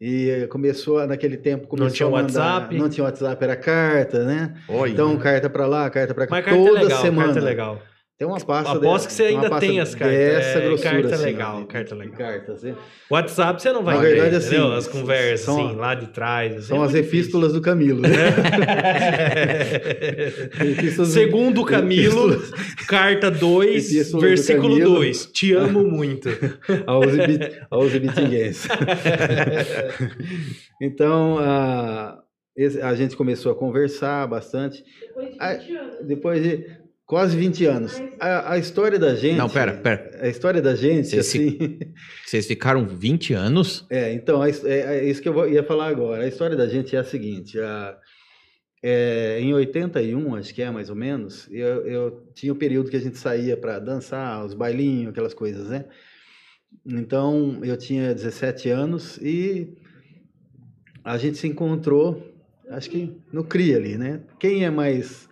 e começou a- naquele tempo começou tinha a mandar- WhatsApp? não tinha WhatsApp, era carta, né? Olha. Então carta pra lá, carta pra cá, Mas carta toda é legal, semana. carta é legal. Tem uma pasta Aposto que você dessa, ainda tem as cartas. Dessa É, grossura, carta assim, legal, de- carta legal. Cartas, né? WhatsApp você não vai Na ver, verdade, entendeu? assim, As conversas, são- assim, lá de trás. assim, São é as epístolas do Camilo, né? difícil. Segundo Camilo, Epístolas carta 2, Epístola do versículo Camilo. 2. Te amo muito. aos, ibi- aos ibitinguenses. então, a, esse- a gente começou a conversar bastante. Depois de Ah, 20 anos. Depois de quase 20 anos. A, a história da gente... Não, pera, pera. A história da gente, Você se- assim... Vocês ficaram 20 anos? É, então, é, é isso que eu ia falar agora. A história da gente é a seguinte: a- é, em 81, acho que é mais ou menos, eu, eu tinha o período que a gente saía para dançar, os bailinhos, aquelas coisas, né? Então, eu tinha 17 anos e a gente se encontrou, acho que no CRI ali, né? Quem é mais.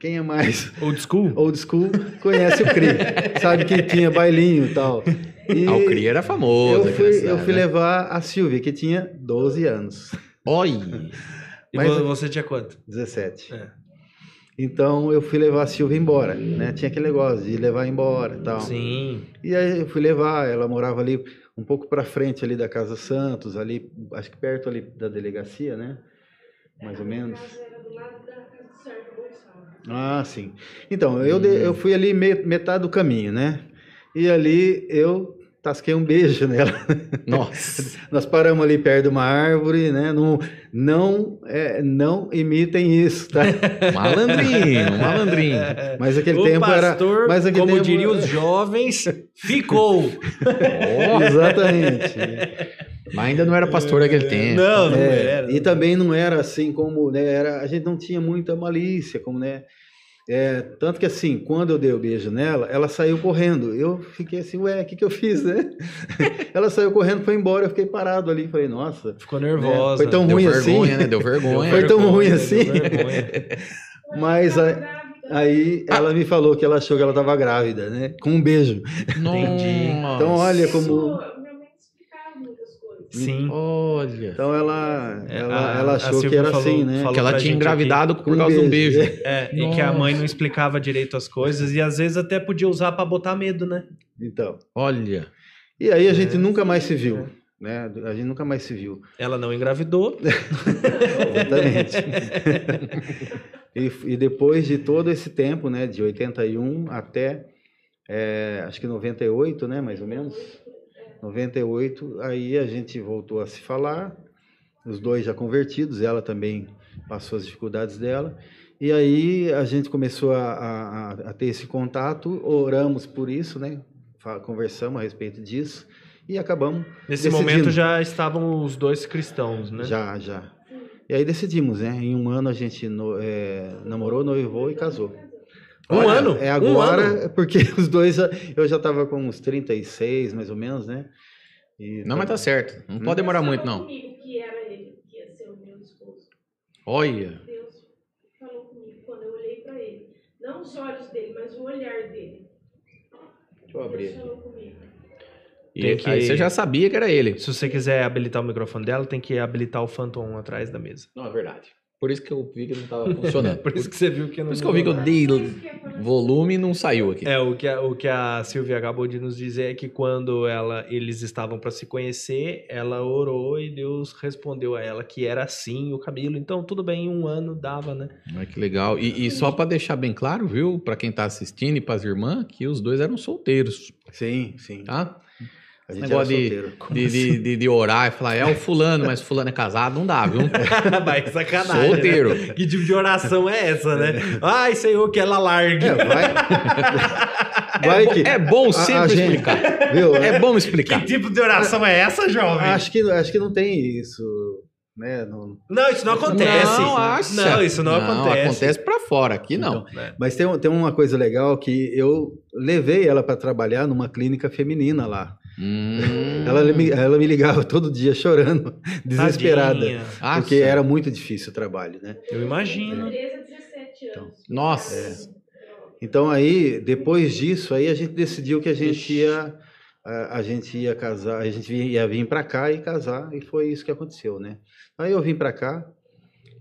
Quem é mais Old school? old school conhece o CRI, sabe que tinha bailinho e tal. E Ah, o Cria era famoso. eu fui, eu fui né? levar a Silvia, que tinha 12 anos, Olha. E Mas- vo- você tinha quanto? 17. É. Então eu fui levar a Silvia embora, né? Tinha aquele negócio de levar embora e tal. Sim. E aí eu fui levar, ela morava ali um pouco para frente ali da Casa Santos, ali, acho que perto ali da delegacia, né? Mais ou menos. Era do lado da casa do Sérgio Gonçalves. Ah, sim. Então, eu, de- eu fui ali me- metade do caminho, né? E ali eu tasquei um beijo nela. Nossa. Nós paramos ali perto de uma árvore, né? Não, não, é, não imitem isso, tá? Malandrinho, malandrinho. Mas aquele o tempo pastor, era. Mas aquele como tempo diriam os jovens, ficou. Ó, Exatamente. Mas ainda não era pastor naquele tempo. Não, não É, era. e também não era assim como, né? Era, a gente não tinha muita malícia, como, né? É, tanto que assim, quando eu dei o beijo nela, ela saiu correndo. Eu fiquei assim, ué, o que, que eu fiz, né? ela saiu correndo, foi embora, eu fiquei parado ali. Falei, nossa, Ficou nervosa. Foi tão Deu ruim vergonha, assim. né? Deu vergonha. Foi tão Vergonha, ruim deu assim. vergonha. Mas a-. Aí ela me falou que ela achou que ela estava grávida, né? Com um beijo. Entendi. Então, olha como. Isso, minha mãe explicava muitas coisas. Sim. Olha. Então ela, É, ela, a- ela achou que era falou- assim, né? Que ela tinha engravidado por Um causa de um beijo. É, e que a mãe não explicava direito as coisas e às vezes até podia usar pra botar medo, né? Então. Olha. E aí a gente É. nunca mais se viu. Né? A gente nunca mais se viu. Ela não engravidou. Exatamente. e, e depois de todo esse tempo, né? De 81 até é, acho que 98, né? Mais ou menos. 98, aí a gente voltou a se falar, os dois já convertidos, ela também passou as dificuldades dela. E aí a gente começou a, a- a ter esse contato, oramos por isso, né? Conversamos a respeito disso e acabamos Nesse decidindo. momento já estavam os dois cristãos, né? Já, já. E aí decidimos, né? Em um ano a gente no- é, namorou, noivou e casou. Um Olha, ano? É Um agora, ano? porque os dois, eu já tava com uns 36, mais ou menos, né? E Não, mas tá certo. Não pode demorar muito, não. comigo que era ele, que ia ser o meu esposo. Olha. Deus falou comigo quando eu olhei para ele. Não os olhos dele, mas o olhar dele. Deixa eu abrir Deus falou comigo. E que- Aí você já sabia que era ele. Se você quiser habilitar o microfone dela, tem que habilitar o Phantom atrás da mesa. Não, é verdade. Por isso que eu vi que não tava funcionando. Por isso que você viu que não Por isso que eu vi que eu dei volume e não saiu aqui. É, o que a, o que a Silvia acabou de nos dizer é que quando ela, eles estavam para se conhecer, ela orou e Deus respondeu a ela que era assim o cabelo. Então, tudo bem, em um ano dava, né? Olha que legal. E, e só pra deixar bem claro, viu, Pra quem tá assistindo e pras irmãs, que os dois eram solteiros, Sim, sim. tá? A Esse negócio de, de, de, de, de orar e falar, é o fulano, mas fulano é casado, não dá, viu? Vai, sacanagem. Solteiro. Né? Que tipo de oração é essa, né? Ai, Senhor, que ela largue. É, vai. É, vai bo- que. é bom a sempre gente- explicar. Viu? É bom Que explicar. tipo de oração é essa, jovem? Acho que, acho que não tem isso, né? Não- Não, isso não acontece. Não, acha. Não, isso não, acontece. acontece pra fora, aqui não. Então, Mas tem, tem uma coisa legal que eu levei ela para trabalhar numa clínica feminina lá. Hum. Ela, me- ela me ligava todo dia chorando, desesperada. Tadinha. Acha? Porque era muito difícil o trabalho, né? Eu imagino. 13 a 17 anos. Nossa. Então aí, depois disso, aí a gente decidiu que a gente ia a, a gente ia casar, a gente ia vir para cá e casar e foi isso que aconteceu, né? Aí eu vim para cá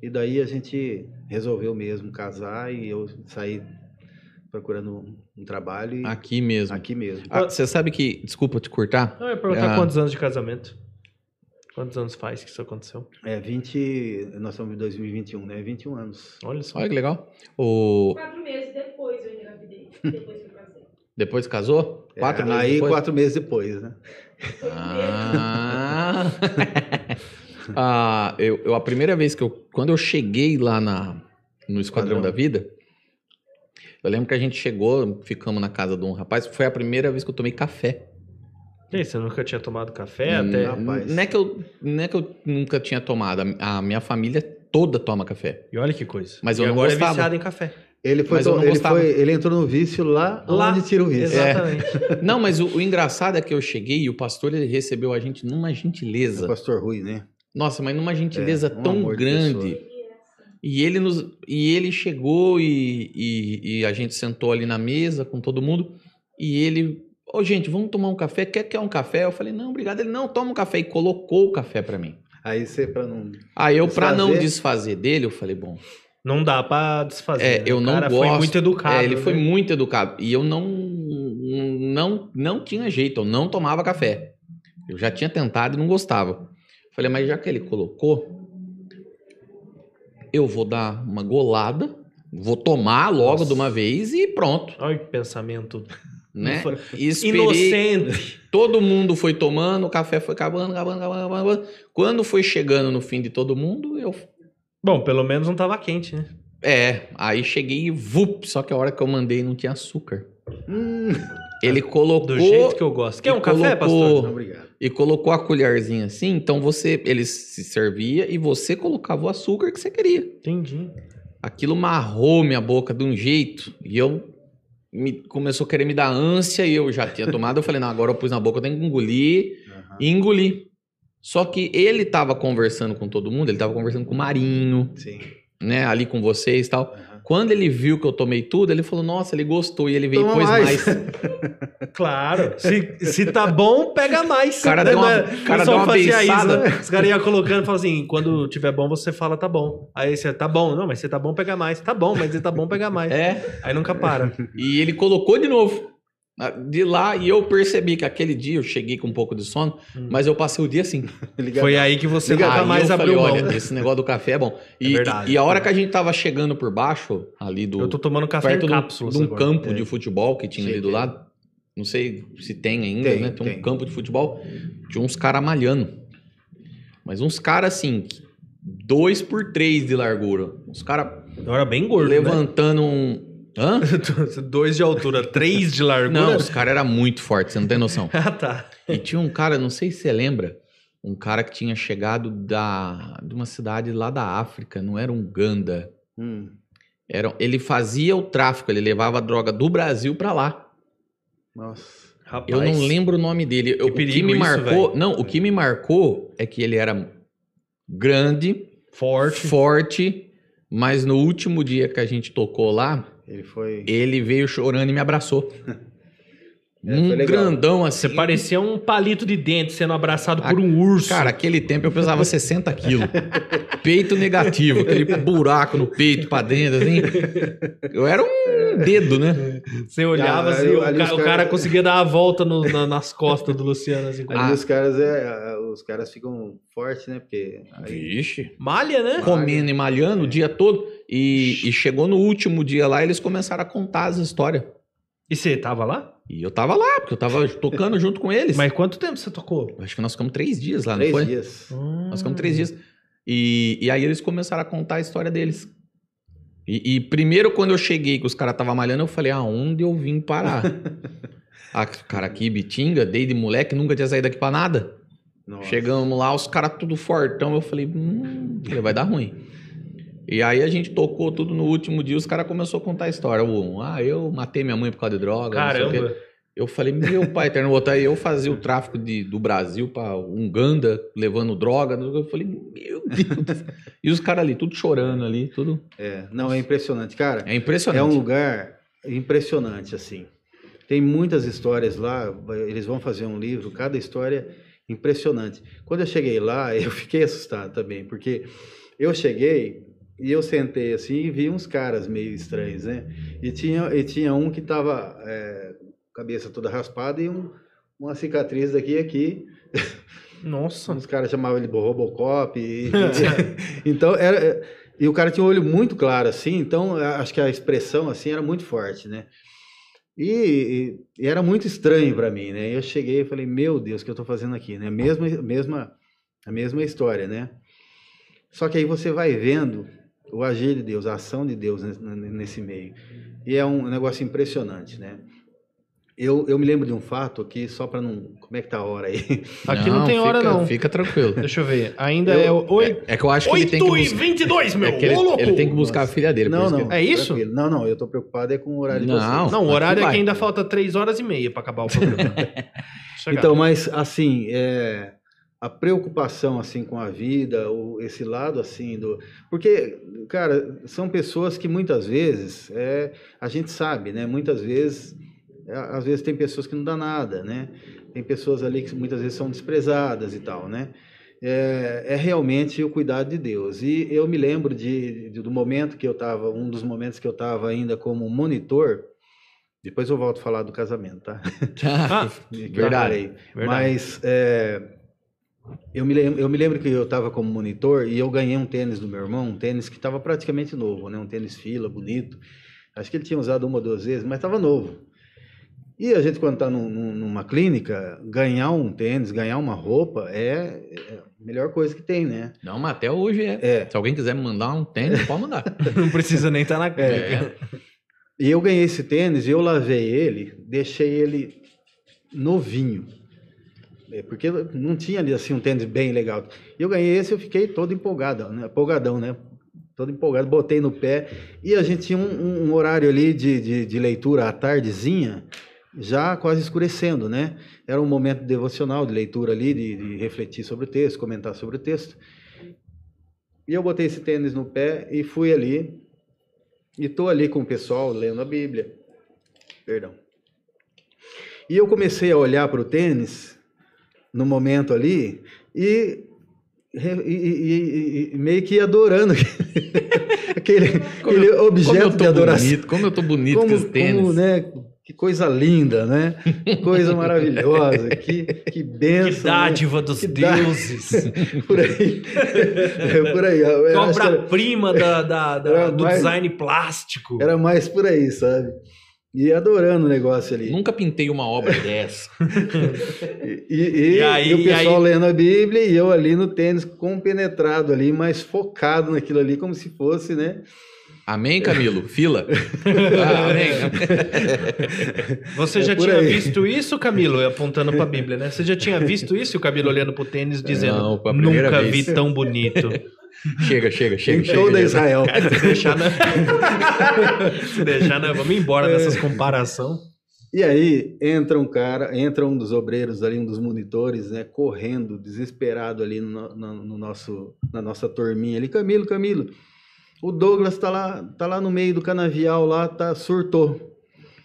e daí a gente resolveu mesmo casar e eu saí procurando um, um trabalho e Aqui mesmo. aqui mesmo. Ah, Você sabe que. Desculpa te cortar. Eu ia perguntar Ah. quantos anos de casamento. Quantos anos faz que isso aconteceu? É 20, nós estamos em 2021, né? 21 anos. Olha só. Olha que legal. O... Quatro meses depois eu engravidei. Depois que eu casei. Depois casou? Quatro É, meses aí depois? quatro meses depois, né? Ah. Ah, eu, eu- a primeira vez que eu. Quando eu cheguei lá na, no Esquadrão Esquadrão. da Vida, eu lembro que a gente chegou, ficamos na casa de um rapaz. Foi a primeira vez que eu tomei café. E aí, você nunca tinha tomado café Hum, até. rapaz. Não é, que eu, não é que eu nunca tinha tomado. A, a minha família toda toma café. E olha que coisa. Mas e eu não agora gostava. é viciado em café. Ele foi, Mas eu não ele, gostava. foi ele entrou no vício lá, Lá, onde tira o vício. Exatamente. Não, mas o, o engraçado é que eu cheguei e o pastor ele recebeu a gente numa É gentileza. o pastor Rui, né? Nossa, mas numa gentileza É, um tão grande. E ele, nos, e ele chegou e, e, e a gente sentou ali na mesa com todo mundo. E ele, ô gente, vamos tomar um café? Quer, quer um café? Eu falei, não, obrigado. Ele, não, toma um café. E colocou o café pra mim. Aí você, pra não. Aí eu, pra não Desfazer? dele, eu falei, bom, Não dá pra desfazer. É, né? eu não cara gosto. foi muito educado. É, ele foi né? muito educado. E eu não, não, não tinha jeito, eu não tomava café. Eu já tinha tentado e não gostava. Falei, mas já que ele colocou, eu vou dar uma golada, vou tomar logo Nossa. de uma vez e pronto, Olha que pensamento né? Esperei, inocente. todo mundo foi tomando, o café foi acabando, acabando, acabando, acabando. Quando foi chegando no fim de todo mundo, eu Bom, pelo menos não tava quente, né? é, aí cheguei e vup, só que a hora que eu mandei não tinha açúcar. Hum, Ele colocou Do jeito que eu gosto. Quer um café, colocou- pastor? não, obrigado. E colocou a colherzinha assim, então você, ele se servia e você colocava o açúcar que você queria. Entendi. Aquilo marrou minha boca de um jeito e eu me, começou a querer me dar ânsia e eu já tinha tomado, eu falei, não, agora eu pus na boca, eu tenho que engolir Aham. e engoli. Só que ele tava conversando com todo mundo, ele tava conversando com o Marinho, Sim. né, ali com vocês e tal. Aham. Quando ele viu que eu tomei tudo, ele falou, nossa, ele gostou e ele veio e Toma pôs mais. mais. Claro. Se, se tá bom, pega mais. O cara Né? deu uma- é- o cara deu uma né? Os caras iam colocando e falavam assim: quando tiver bom, você fala tá bom. Aí você tá bom. Não, mas você tá bom, pega mais. Tá bom, mas você tá bom, pega mais. É, Aí nunca para. E ele colocou de novo. Ah, De lá, e eu percebi que aquele dia eu cheguei com um pouco de sono, Hum. mas eu passei o dia assim. Foi aí que você nunca Aí mais eu abriu falei, olha, esse negócio do café é bom. E, É verdade. e, e a hora que a gente tava chegando por baixo, ali do. Eu tô tomando café perto em de um- cápsulas de um agora. campo É. de futebol que tinha ali do Cheguei. lado. não sei se tem ainda, Tem, né? Tem, tem. um campo de futebol, tinha uns caras malhando. Mas uns caras assim, dois por três de largura. Uns caras Eu era bem gordo, né? levantando um. Hã? Dois de altura, três de largura. Não, os caras eram muito fortes, você não tem noção. Ah, tá. E tinha um cara, não sei se você lembra, um cara que tinha chegado da, de uma cidade lá da África, não era um Uganda. Hum, Era, ele fazia o tráfico, ele levava a droga do Brasil pra lá. nossa. Rapaz. Eu não lembro o nome dele. Eu- o que me isso, marcou, velho. não, o que me marcou é que ele era grande, Forte. forte, mas no último dia que a gente tocou lá, Ele foi. ele veio chorando e me abraçou. É, um foi legal. grandão assim. Você parecia um palito de dente sendo abraçado Ah, por um urso. Cara, aquele tempo eu pesava 60 quilos. Peito negativo, aquele buraco no peito pra dentro, assim. Eu era um dedo, né? você olhava Ah, assim, ali- o, ali ca- cara- cara conseguia dar a volta no- na- nas costas do Luciano. Assim, Ali Ah. os caras é, os caras ficam fortes, né? Porque aí, Vixe. Malha, né? Comendo e malhando o dia todo. E, e chegou no último dia lá, eles começaram a contar as histórias. E você tava lá? E eu tava lá, porque eu tava tocando junto com eles. Mas quanto tempo você tocou? Acho que nós ficamos três dias lá, não três foi? dias. Nós ficamos três dias. E, e aí eles começaram a contar a história deles. E, e primeiro, quando eu cheguei, que os caras estavam malhando, eu falei, aonde eu vim parar? ah, cara, aqui, Bitinga, desde moleque, nunca tinha saído daqui pra nada. Nossa. Chegamos lá, os caras tudo fortão. Eu falei, hum, vai dar ruim. E aí a gente tocou tudo no último dia, os caras começaram a contar a história. Um, ah, eu matei minha mãe por causa de droga. Caramba. Eu falei, meu pai eterno, outro aí eu fazia o tráfico de, do Brasil pra Uganda, levando droga. Eu falei, meu Deus. E os caras ali, tudo chorando ali, tudo. É, não, é impressionante. Cara, É impressionante. é um lugar impressionante, assim. Tem muitas histórias lá, eles vão fazer um livro, cada história impressionante. Quando eu cheguei lá, eu fiquei assustado também, porque eu cheguei e eu sentei assim e vi uns caras meio estranhos, né? E tinha, e tinha um que tava é, cabeça toda raspada e um, uma cicatriz daqui e aqui. Nossa. Os caras chamavam ele de Robocop. E, então, era, e o cara tinha um olho muito claro, assim, então a- acho que a expressão, assim, era muito forte, né? E, e- e era muito estranho para mim, né? Eu cheguei e falei, meu Deus, o que eu tô fazendo aqui, né? Mesma, mesma, a mesma história, né? Só que aí você vai vendo o agir de Deus, a ação de Deus nesse, meio. E é um negócio impressionante, né? Eu, eu me lembro de um fato aqui, só para não... Como é que tá a hora aí? Aqui não, tem hora, fica- não. Fica tranquilo. Deixa eu ver. Ainda Eu- é o- oito É que eu acho que ele tem que e buscar. 22, meu. é que ele, Ô, ele tem que buscar a filha dele. Não, não. É isso? tranquilo. Não, não, eu tô preocupado é com o horário de Não. vocês. Não, o horário é que ainda falta 3 horas e meia pra acabar o programa. Então, mas assim, é, a preocupação assim com a vida, o, esse lado assim do, porque, cara, são pessoas que muitas vezes é, a gente sabe, né? Muitas vezes, às vezes tem pessoas que não dá nada, né? Tem pessoas ali que muitas vezes são desprezadas e tal, né? É, é realmente o cuidado de Deus. E eu me lembro de, de- do momento que eu estava, um dos momentos que eu estava ainda como monitor. Depois eu volto a falar do casamento, tá? Ah, Verdade, verdade. Mas é, eu, me lembro, eu me lembro que eu estava como monitor e eu ganhei um tênis do meu irmão, um tênis que estava praticamente novo, né? um tênis fila, bonito. Acho que ele tinha usado uma ou duas vezes, mas estava novo. E a gente, quando está numa clínica, ganhar um tênis, ganhar uma roupa é, é a melhor coisa que tem, né? Não, mas até hoje é. É. Se alguém quiser me mandar um tênis, pode mandar. não precisa nem estar na É. E eu ganhei esse tênis e eu lavei ele, deixei ele novinho. É, Porque não tinha ali assim um tênis bem legal. E eu ganhei esse, eu fiquei todo empolgado, né? empolgadão, né? Todo empolgado, botei no pé. E a gente tinha um, um- horário ali de, de, de leitura à tardezinha, já quase escurecendo, né? Era um momento devocional de leitura ali, de, de refletir sobre o texto, comentar sobre o texto. E eu botei esse tênis no pé e fui ali. E tô ali com o pessoal lendo a Bíblia. Perdão. E eu comecei a olhar para o tênis no momento ali e, e- e- e- meio que adorando aquele, Como aquele eu- objeto de adoração. bonito, como eu tô bonito Como, com esse tênis. como, né? Que coisa linda, né? Que coisa maravilhosa. Que, que Que benção. né? dádiva dos Que deuses. Por aí. É por aí. Eu Que acho que era- obra-prima da, da- da- do mais- design plástico. Era mais por aí, sabe? E adorando o negócio ali. Nunca pintei uma obra dessa. E, e- E aí- e o e pessoal aí- lendo a Bíblia e eu ali no tênis compenetrado ali, mas focado naquilo ali, como se fosse, né? Amém, Camilo? Fila. Ah, amém. Você É já tinha aí. visto isso, Camilo? Apontando pra Bíblia, né? Você já tinha visto isso? E o Camilo olhando pro tênis dizendo: Não, Nunca vez." vi tão bonito. Chega, chega, chega. em chega, toda chega. Israel. Se deixar, né? Se deixar, né? Vamos embora dessas comparação. E aí entra um cara, entra um dos obreiros ali, um dos monitores, né, correndo, desesperado ali no, no- no nosso, na nossa turminha ali. Camilo, Camilo, o Douglas tá lá, tá lá no meio do canavial lá, tá surtou.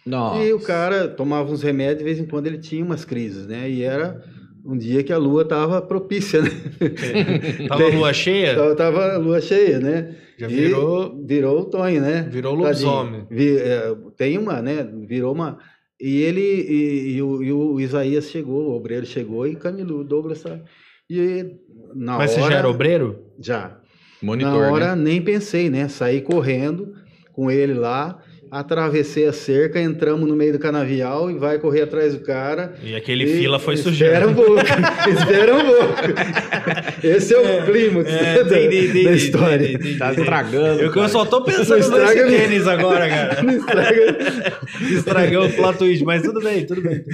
Nossa. E o cara tomava uns remédios, de vez em quando ele tinha umas crises, né? E era um dia que a lua tava propícia, né? Tava lua cheia, Tava, lua cheia, né? já E virou. virou o Tonho, né? Virou lobisomem. Vi- é, tem uma, né? Virou uma. E ele e, e o, e o Isaías chegou, o obreiro chegou e Camilo, Douglas. E na Mas hora. você já era obreiro? Já. Monitor, na hora né? nem pensei, né? Saí correndo com ele lá, atravessei a cerca, entramos no meio do canavial e vai correr atrás do cara. E aquele E fila foi Espera sujando. um pouco, espera um pouco. Esse é o É, da, entendi, entendi, da história. entendi. Tá estragando. Eu, eu só tô pensando nesse estraga minha- tênis agora, cara. Não estraga Estragou o plot twist, mas tudo bem, tudo bem.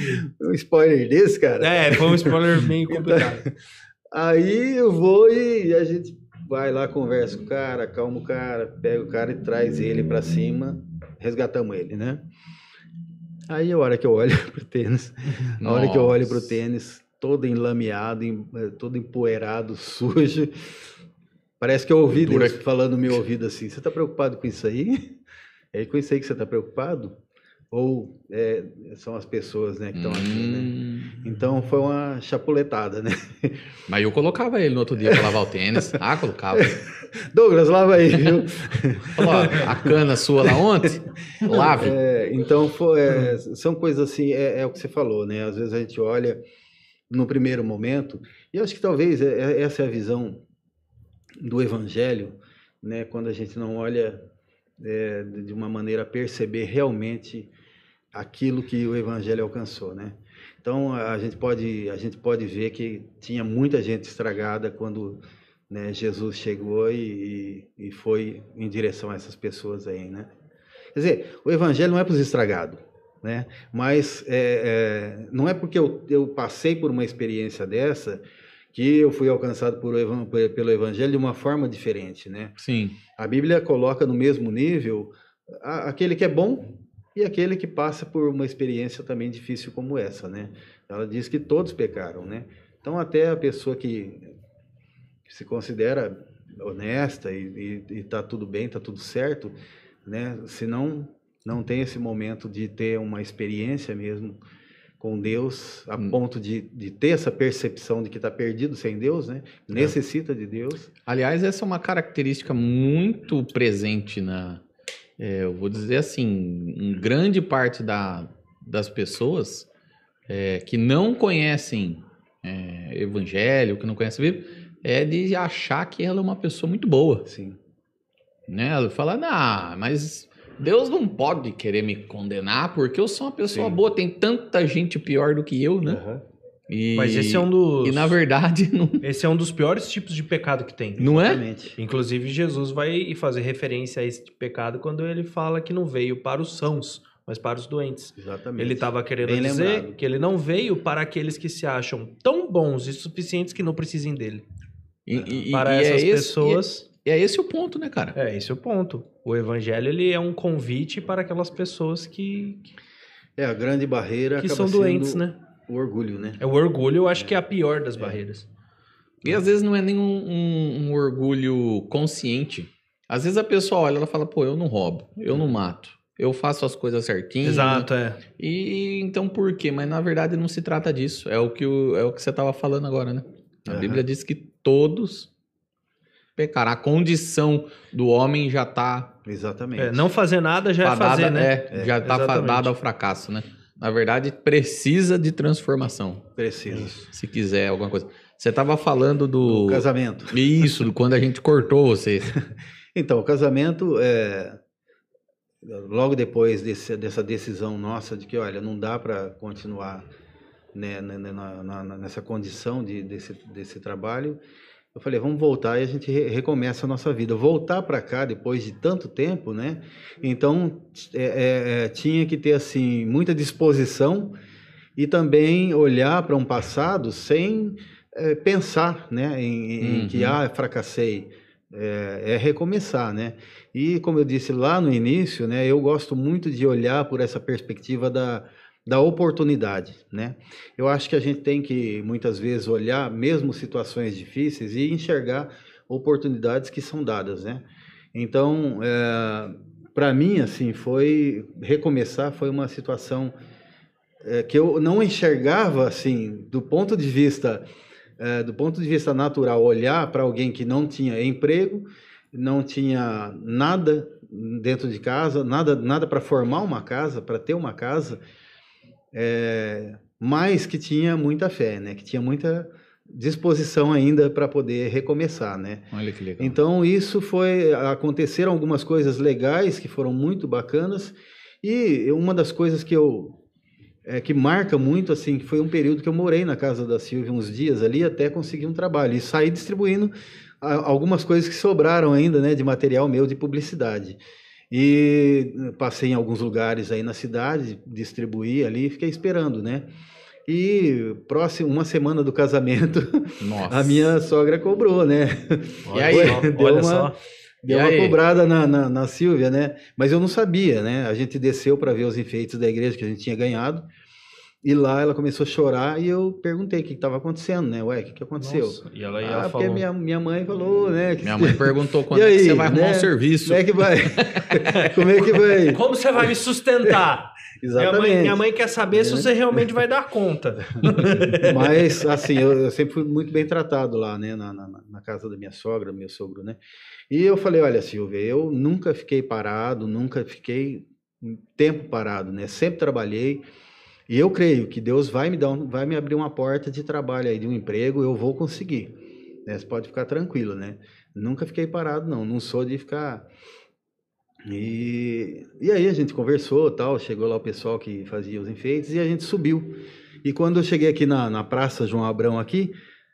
um spoiler desse, cara. É, foi um spoiler meio complicado. Aí eu vou e a gente vai lá, conversa com o cara, acalma o cara, pega o cara e traz ele pra cima, resgatamos ele, né? Aí a hora que eu olho pro tênis, a hora que eu olho pro tênis, todo enlameado, em- eh, todo empoeirado, sujo, parece que eu ouvi Dura- Deus falando no meu ouvido assim, você tá preocupado com isso aí? É com isso aí que você tá preocupado? Ou é, são as pessoas, né, que estão aqui, né? Hum. Então foi uma chapuletada, né? Mas eu colocava ele no outro dia pra lavar o tênis. Ah, colocava. Douglas, lava aí, viu? Ó, a cana sua lá ontem, lave. É, então, foi, é, são coisas assim, é, é o que você falou, né? Às vezes a gente olha no primeiro momento, e acho que talvez é- é- essa é a visão do evangelho, né? Quando a gente não olha é, de uma maneira a perceber realmente aquilo que o evangelho alcançou, né? Então a gente pode a gente pode ver que tinha muita gente estragada quando né, Jesus chegou e, e foi em direção a essas pessoas aí, né? Quer dizer, o evangelho não é para os estragados, né? Mas é, é, não é porque eu, eu passei por uma experiência dessa que eu fui alcançado por, pelo evangelho de uma forma diferente, né? Sim. A Bíblia coloca no mesmo nível aquele que é bom e aquele que passa por uma experiência também difícil como essa, né? Ela diz que todos pecaram, né? Então até a pessoa que, que se considera honesta e está tudo bem, está tudo certo, né? Se não não tem esse momento de ter uma experiência mesmo com Deus, a Hum. ponto de, de ter essa percepção de que está perdido sem Deus, né? Necessita de Deus. Aliás, essa é uma característica muito presente na. é, eu vou dizer assim, em grande parte da, das pessoas é, que não conhecem é, evangelho, que não conhecem a Bíblia, é de achar que ela é uma pessoa muito boa. Sim. Né? Ela fala, nah, mas Deus não pode querer me condenar porque eu sou uma pessoa Sim. boa, tem tanta gente pior do que eu, né? Aham. E, Mas esse é um dos. E na verdade, não, Esse é um dos piores tipos de pecado que tem. não é? Exatamente. Inclusive, Jesus vai fazer referência a esse pecado quando ele fala que não veio para os sãos, mas para os doentes. Exatamente. Ele estava querendo Bem dizer lembrado. que ele não veio para aqueles que se acham tão bons e suficientes que não precisem dele. E, e- para e é essas esse- pessoas. E é esse o ponto, né, cara? É, esse é o ponto. O evangelho ele é um convite para aquelas pessoas que, É, a grande barreira que acaba são doentes, né? o orgulho, né? É o orgulho, eu acho que é a pior das barreiras. E às vezes não é nem um, um- um orgulho consciente. Às vezes a pessoa olha, ela fala, pô, eu não roubo, eu não mato, eu faço as coisas certinho. Exato, é. E então por quê? Mas na verdade não se trata disso. É o que, o- é o que você estava falando agora, né? A Aham. Bíblia diz que todos pecaram. A condição do homem já está Exatamente. É, Não fazer nada já é fadada, fazer, né? é, já está fadada ao fracasso, né? Na verdade, precisa de transformação, Precisa. se quiser alguma coisa. Você estava falando do... O casamento. Isso, do quando a gente cortou vocês. Então, o casamento é logo depois desse, dessa decisão nossa de que, olha, não dá para continuar né, né, né, na, na, na, nessa condição de, desse, desse trabalho, eu falei, vamos voltar e a gente re recomeça a nossa vida. Voltar para cá depois de tanto tempo, né? Então, é, é, é, tinha que ter, assim, muita disposição e também olhar para um passado sem é, pensar, né? Em, em Uhum. que, ah, fracassei. É, é recomeçar, né? E, como eu disse lá no início, né? Eu gosto muito de olhar por essa perspectiva da, da oportunidade, né? Eu acho que a gente tem que muitas vezes olhar mesmo situações difíceis e enxergar oportunidades que são dadas, né? Então, para mim, assim, foi recomeçar foi uma situação é, que eu não enxergava assim do ponto de vista é, do ponto de vista natural olhar para alguém que não tinha emprego, não tinha nada dentro de casa, nada nada para formar uma casa, para ter uma casa é, mas que tinha muita fé, né? Que tinha muita disposição ainda para poder recomeçar, né? Olha que legal. Então isso foi aconteceram algumas coisas legais que foram muito bacanas e uma das coisas que eu é, que marca muito assim que foi um período que eu morei na casa da Silvia uns dias ali até conseguir um trabalho e saí distribuindo algumas coisas que sobraram ainda, né? De material meu de publicidade. E passei em alguns lugares aí na cidade, distribuí ali, fiquei esperando, né? E próximo, uma semana do casamento, Nossa. a minha sogra cobrou, né? E aí? Deu olha uma- só. Deu E uma aí? cobrada na, na, na Silvia, né? Mas eu não sabia, né? A gente desceu para ver os enfeites da igreja que a gente tinha ganhado. E lá ela começou a chorar e eu perguntei o que estava acontecendo, né? Ué, o que, que aconteceu? Nossa, E ela, e ah, ela porque falou. minha, minha mãe falou, né? Que, Minha mãe perguntou quando E é que aí, você vai arrumar né? um serviço. Como é que vai? Como é que vai? Como você vai me sustentar? Minha Exatamente. mãe, minha mãe quer saber se É. você realmente vai dar conta. Mas, assim, eu, eu sempre fui muito bem tratado lá, né, na, na, na casa da minha sogra, meu sogro, né? E eu falei, olha, Silvia, eu nunca fiquei parado, nunca fiquei um tempo parado, né? Sempre trabalhei. E eu creio que Deus vai me dar, um- vai me abrir uma porta de trabalho aí, de um emprego, eu vou conseguir. Né? Você pode ficar tranquilo, né? Nunca fiquei parado, não. Não sou de ficar. E, e aí a gente conversou, tal. Chegou lá o pessoal que fazia os enfeites e a gente subiu. E quando eu cheguei aqui na, na Praça João Abrão aqui,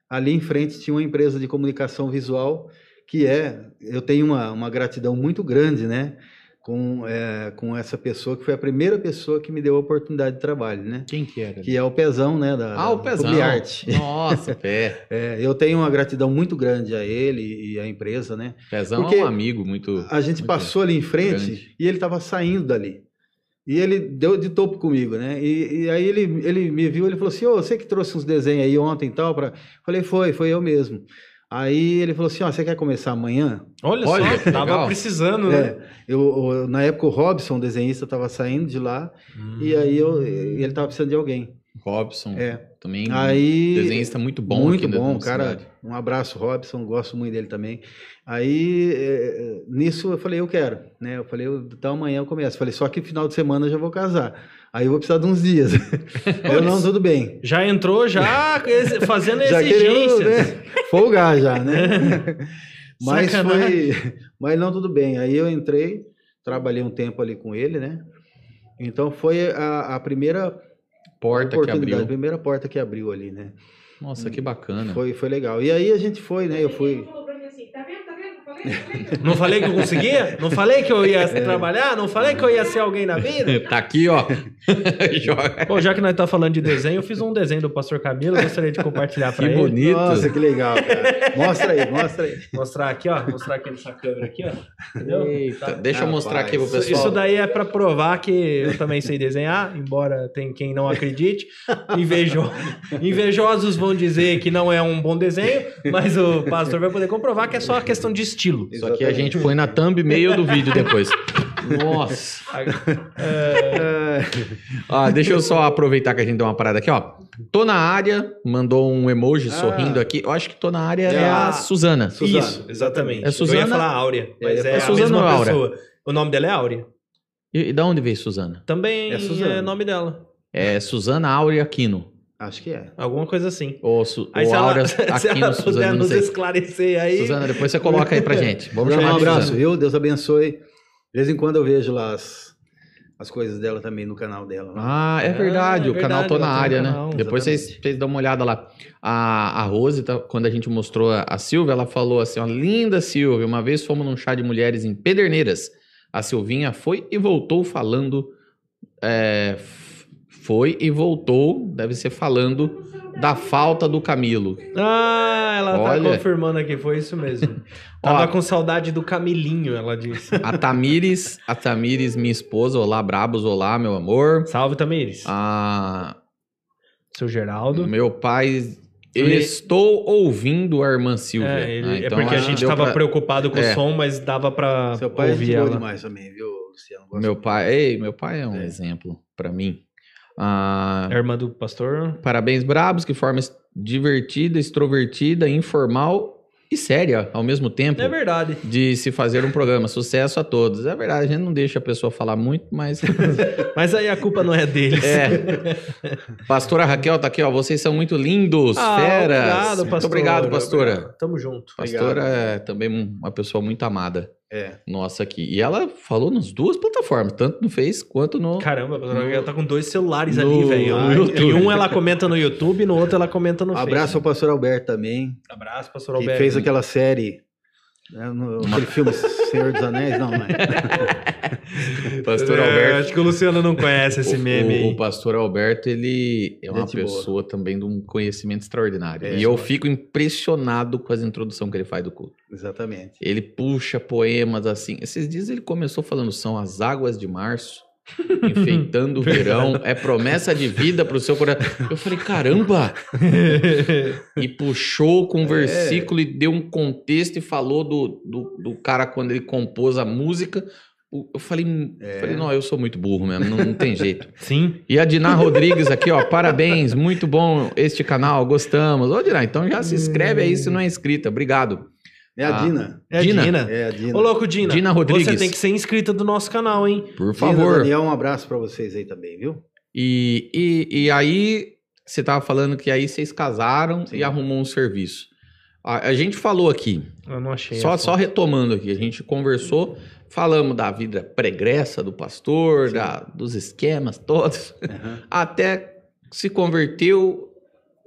ali em frente tinha uma empresa de comunicação visual que é, eu tenho uma, uma gratidão muito grande, né, com, é, com essa pessoa que foi a primeira pessoa que me deu a oportunidade de trabalho, né, Quem que era? que é o Pezão, né, da, Ah, o da Pezão. Publiarte. Nossa, pé. É, eu tenho uma gratidão muito grande a ele e à empresa, né, Pezão Porque é um amigo muito. a gente muito passou ali em frente grande. e ele estava saindo dali. E ele deu de topo comigo, né? E, e aí ele, ele me viu, ele falou assim: Ô, você que trouxe uns desenhos aí ontem e tal? Pra... Falei: Foi, foi eu mesmo. Aí ele falou assim: Ó, você quer começar amanhã? Olha, Olha, só, tava legal. precisando, né? É, eu, eu- na época o Robson, desenhista, estava saindo de lá e aí eu, ele estava precisando de alguém. Robson. É. Também Aí desenhista muito bom muito bom, cara. cidade. Um abraço, Robson, gosto muito dele também. Aí, é, nisso eu falei, eu quero, né? Eu falei, eu- então amanhã eu começo. Falei, só que final de semana eu já vou casar. Aí eu vou precisar de uns dias. eu não, tudo bem. Já entrou já fazendo Já querendo exigências. né, folgar já, né? mas Sacanagem. foi, mas não tudo bem. Aí eu entrei, trabalhei um tempo ali com ele, né? Então foi a, a primeira Porta que oportunidade, abriu. a primeira porta que abriu ali, né? Nossa, que bacana. Foi, foi legal. E aí a gente foi, né? Eu fui. falou pra mim assim, tá vendo, tá vendo? Falei, falei. Não falei que eu conseguia? Não falei que eu ia É. trabalhar? Não falei que eu ia ser alguém na vida? Tá aqui, ó. Bom, já que nós tá falando de desenho, eu fiz um desenho do Pastor Camilo, gostaria de compartilhar pra Que ele. bonito. Nossa, que legal, cara. Mostra aí, mostra aí. Mostrar aqui, ó. Mostrar aqui nessa câmera aqui, ó. Entendeu? Eita, Tá. deixa eu mostrar aqui pro Rapaz, pessoal. isso daí é pra provar que eu também sei desenhar, embora tem quem não acredite. Invejo... Invejosos vão dizer que não é um bom desenho, mas o pastor vai poder comprovar que é só questão de estilo. Isso aqui a gente põe na thumb meio do vídeo depois. Nossa. É, Ah, deixa eu só aproveitar que a gente deu uma parada aqui, ó. Tô na área, mandou um emoji Ah. sorrindo aqui. Eu acho que tô na área é, É a a- Suzana. Suzana, Isso, exatamente. É Suzana- Eu ia falar Áurea, mas É, é, é a Suzana mesma Áurea? pessoa. O nome dela é Áurea. E, e da onde veio Suzana? Também É é, Suzana. nome dela. É Suzana Áurea Aquino. Acho que é. Alguma coisa assim. Ou, Su, Aí ou se ela, ela puder Suzana, não nos sei. esclarecer aí. Suzana, depois você coloca aí pra gente. Vamos Suzana, chamar um abraço, Suzana. viu? Deus abençoe. De vez em quando eu vejo lá as, as coisas dela também no canal dela. lá. Ah, é Ah, verdade. é o canal verdade, Tô na ela tem um área, canal, né? Depois vocês, vocês dão uma olhada lá. A, a Rose, tá- quando a gente mostrou a, a Silvia, ela falou assim: ó, linda Silvia, uma vez fomos num chá de mulheres em Pederneiras. A Silvinha foi e voltou falando. é, foi e voltou, deve ser falando da falta do Camilo. Ah, ela Olha. tá confirmando aqui, foi isso mesmo. Tava com saudade do Camilinho, ela disse. A Tamires, a Tamires, minha esposa, olá, Brabos, olá, meu amor. Salve, Tamires. A, Seu Geraldo. Meu pai. Eu Ele- estou ouvindo a irmã Silvia. É, ele- Ah, é então porque a gente deu tava pra- preocupado com É. o som, mas dava pra Seu pai é ouvir gente boa ela. demais também, viu, Luciano? Gosto Meu pai, ei, meu pai é um É. exemplo pra mim. Ah, A irmã do pastor. Parabéns, Brabos, que forma divertida, extrovertida, informal e séria ao mesmo tempo. É verdade. De se fazer um programa. Sucesso a todos. É verdade, a gente não deixa a pessoa falar muito, mas. Mas aí a culpa não é deles. É. Pastora Raquel tá aqui, ó. Vocês são muito lindos, Ah, feras. Obrigado, Muito pastor. obrigado, pastora. Obrigado. Tamo junto. Pastora é também um- uma pessoa muito amada É. nossa aqui. E ela falou nas duas plataformas, tanto no Face quanto no. Caramba, a pastora ela tá com dois celulares No ali, velho. Em um ela comenta no YouTube, no outro ela comenta no Um abraço ao pastor Alberto também, Face. Abraço, pastor que Alberto. fez aquela série, né, no, aquele filme Senhor dos Anéis, não, não é? Pastor É, Alberto. Acho que o Luciano não conhece esse o, meme o, o pastor Alberto, ele é uma Gente boa. pessoa também de um conhecimento extraordinário. É, e eu fico impressionado com as introduções que ele faz do culto. Exatamente. Ele puxa poemas assim. Esses dias ele começou falando: são as águas de março, enfeitando o verão, é promessa de vida pro seu coração. Eu falei: caramba! E puxou com um versículo e deu um contexto e falou do, do, do cara quando ele compôs a música. O- Eu falei, É. falei, não, eu sou muito burro mesmo, não, não tem jeito. Sim. E a Diná Rodrigues aqui, ó, parabéns, muito bom este canal, gostamos. Ô, Diná, então já se inscreve aí se não é inscrita, obrigado. É a Ah. Dina. É Dina. a Dina. É a Dina. Ô, louco, Dina. Dina Rodrigues. Você tem que ser inscrita do nosso canal, hein? Por Dina, favor. Daniel, um abraço pra vocês aí também, viu? E, e, e aí, você tava falando que aí vocês casaram Sim. e arrumou um serviço. A, a gente falou aqui, Eu não achei. só, só retomando aqui, a gente conversou, falamos da vida pregressa do pastor, Sim. da, dos esquemas todos, Aham, até se converteu,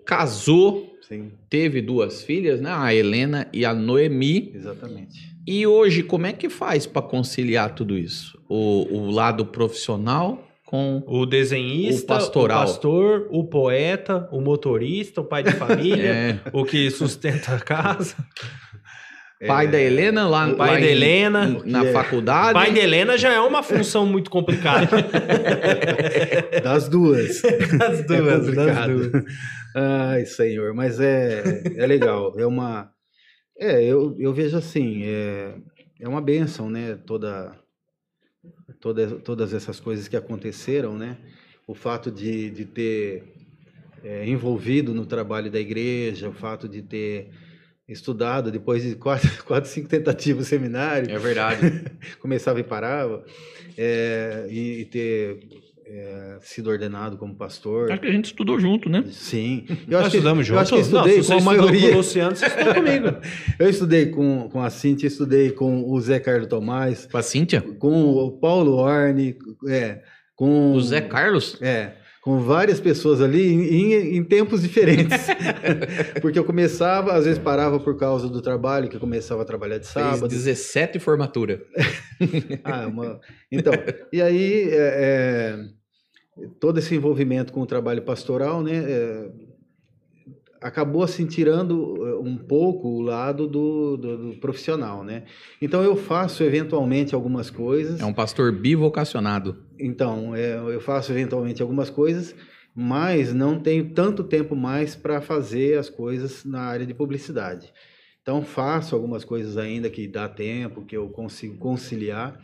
casou, Sim, teve duas filhas, né? A Helena e a Noemi. exatamente. E hoje, como é que faz para conciliar tudo isso? O, o lado profissional com. O desenhista, O pastoral. o pastor, o poeta, o motorista, o pai de família, É, o que sustenta a casa, pai É, da Helena lá, pai lá da em- Helena. na é- faculdade. pai de Helena já é uma função muito complicada. Das duas. das duas, das complicado. duas. Ai, senhor, mas é, é legal. É uma. É, eu, eu vejo assim, é, é uma bênção, né? Toda, toda, todas essas coisas que aconteceram, né? O fato de, de ter é, envolvido no trabalho da igreja, o fato de ter estudado depois de quatro, quatro cinco tentativas seminário, É verdade. começava e parava, é, e, e ter é, sido ordenado como pastor. Acho que a gente estudou junto, né? Sim. Eu Nós acho que, estudamos eu acho que juntos? Não, estudei se você com a maioria. com o Luciano, você estudou comigo. Eu estudei com, com a Cintia, estudei com o Zé Carlos Tomás, Com a Cíntia? com o Paulo Orne, é, com O Zé Carlos? É, com várias pessoas ali em, em- em tempos diferentes. Porque eu começava, às vezes parava por causa do trabalho, que eu começava a trabalhar de Fez sábado. 17 formatura. Ah, uma- Então, e aí é, é, todo esse envolvimento com o trabalho pastoral, né, é, acabou assim tirando é, um pouco o lado do, do- do profissional, né? Então eu faço eventualmente algumas coisas. É um pastor bivocacionado. Então, é, eu faço eventualmente algumas coisas, mas não tenho tanto tempo mais para fazer as coisas na área de publicidade. Então, faço algumas coisas ainda que dá tempo, que eu consigo conciliar,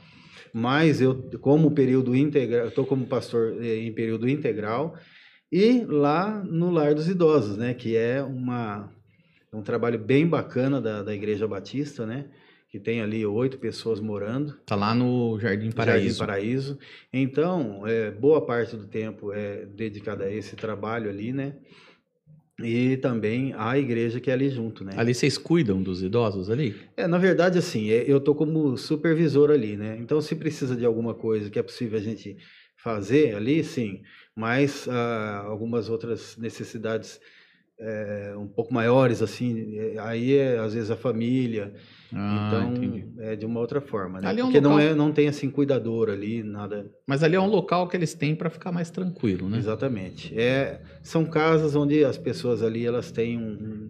mas eu, como período integral, estou como pastor eh, em período integral, e lá no Lar dos Idosos, né, que é uma, um trabalho bem bacana da, da Igreja Batista, né, que tem ali oito pessoas morando. Tá lá no Jardim Paraíso. Jardim Paraíso. Então, é, boa parte do tempo é dedicada a esse trabalho ali, né? E também a igreja que é ali junto, né? Ali vocês cuidam dos idosos ali? É, na verdade, assim, é, eu tô como supervisor ali, né? Então, se precisa de alguma coisa que é possível a gente fazer ali, sim. Mas ah, algumas outras necessidades é, um pouco maiores, assim, é, aí é às vezes a família. Ah, então, entendi. é de uma outra forma, né? Ali é um Porque não, local- é, não tem, assim, cuidador ali, nada... Mas ali é um local que eles têm para ficar mais tranquilo, né? Exatamente. É, são casas onde as pessoas ali, elas têm um...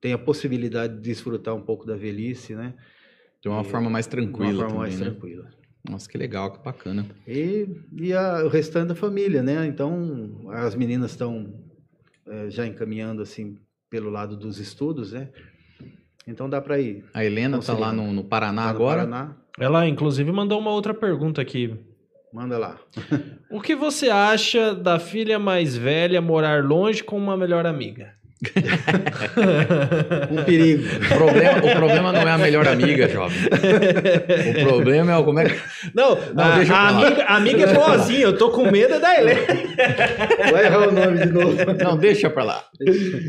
têm a possibilidade de desfrutar um pouco da velhice, né? De uma E- forma mais De uma tranquila forma também, mais né? tranquila. Nossa, que legal, que bacana. E, e a- o restante da família, né? Então, as meninas estão eh, já encaminhando, assim, pelo lado dos estudos, né? Então, dá para ir. A Helena tá lá no, no Paraná Lá no agora. Paraná, Ela, inclusive, mandou uma outra pergunta aqui. manda lá. O que você acha da filha mais velha morar longe com uma melhor amiga? Um perigo. O problema, o problema não é a melhor amiga, jovem. O problema é o como é que. Não, Não, a, deixa eu a falar. amiga, a amiga é boazinha, eu tô com medo da Helena. Vai errar o nome de novo. Não, deixa pra lá.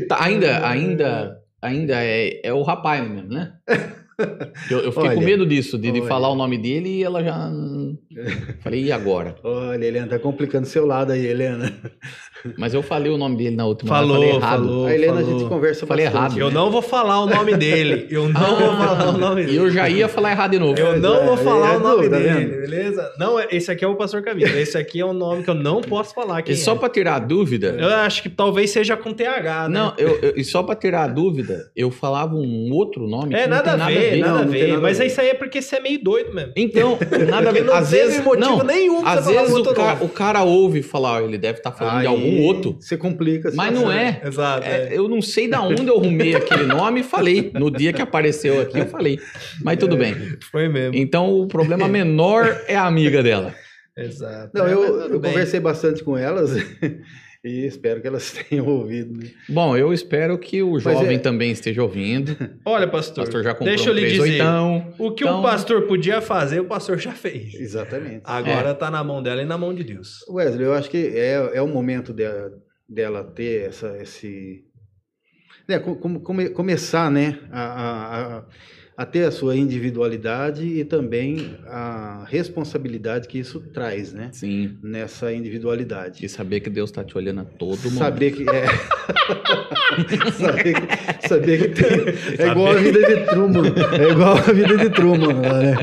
Tá, ainda, ainda, ainda é, é o rapaz mesmo, né? Eu, eu fiquei com Olha, medo disso, de, de falar o nome dele e ela já. Falei, e agora? Olha, Helena, tá complicando seu lado aí, Helena. Mas eu falei o nome dele na última Falou, eu falei errado. falou. a Helena a falou. gente conversa Falei bastante. errado. Eu não vou falar o nome dele. Eu não vou falar o nome E dele. eu já ia falar errado de novo. Eu não vou É, falar é o nome tá dele, vendo? beleza? Não, esse aqui é o Pastor Camilo. Esse aqui é um nome que eu não posso falar. Quem E só é. pra tirar a dúvida. Eu acho que talvez seja com TH, né? Não, eu, eu- e só pra tirar a dúvida, eu falava um outro nome. É, que não nada, tem a ver, nada a ver. nada a Mas ver. isso aí é porque você é meio doido mesmo. Então, nada a ver. não Às teve vezes, motivo não, nenhum pra às vezes o, ca- nome. o cara ouve falar, ó, ele deve estar falando de Aí algum outro. Você complica. Mas não é. Exato. É, eu não sei da onde eu arrumei aquele nome e falei. No dia que apareceu aqui, eu falei. Mas tudo bem. Foi mesmo. Então o problema menor é a amiga dela. Exato. Não, É, eu, eu conversei bastante com elas e espero que elas tenham ouvido. Né? Bom, eu espero que o jovem é- também esteja ouvindo. Olha, pastor, pastor já comprou deixa eu um lhe dizer. oitão. O que Então- o pastor podia fazer, o pastor já fez. Exatamente. Agora tá na mão dela e na mão de Deus. Wesley, eu acho que é, é o momento dela, dela ter essa, esse. Né, com- com- come- começar né, a, a, a- a ter a sua individualidade e também a responsabilidade que isso traz né, Sim. nessa individualidade. E saber que Deus tá te olhando a todo momento. Saber que é. saber, que, saber que tem. É igual a vida de Truman. É igual a vida de Truman. né?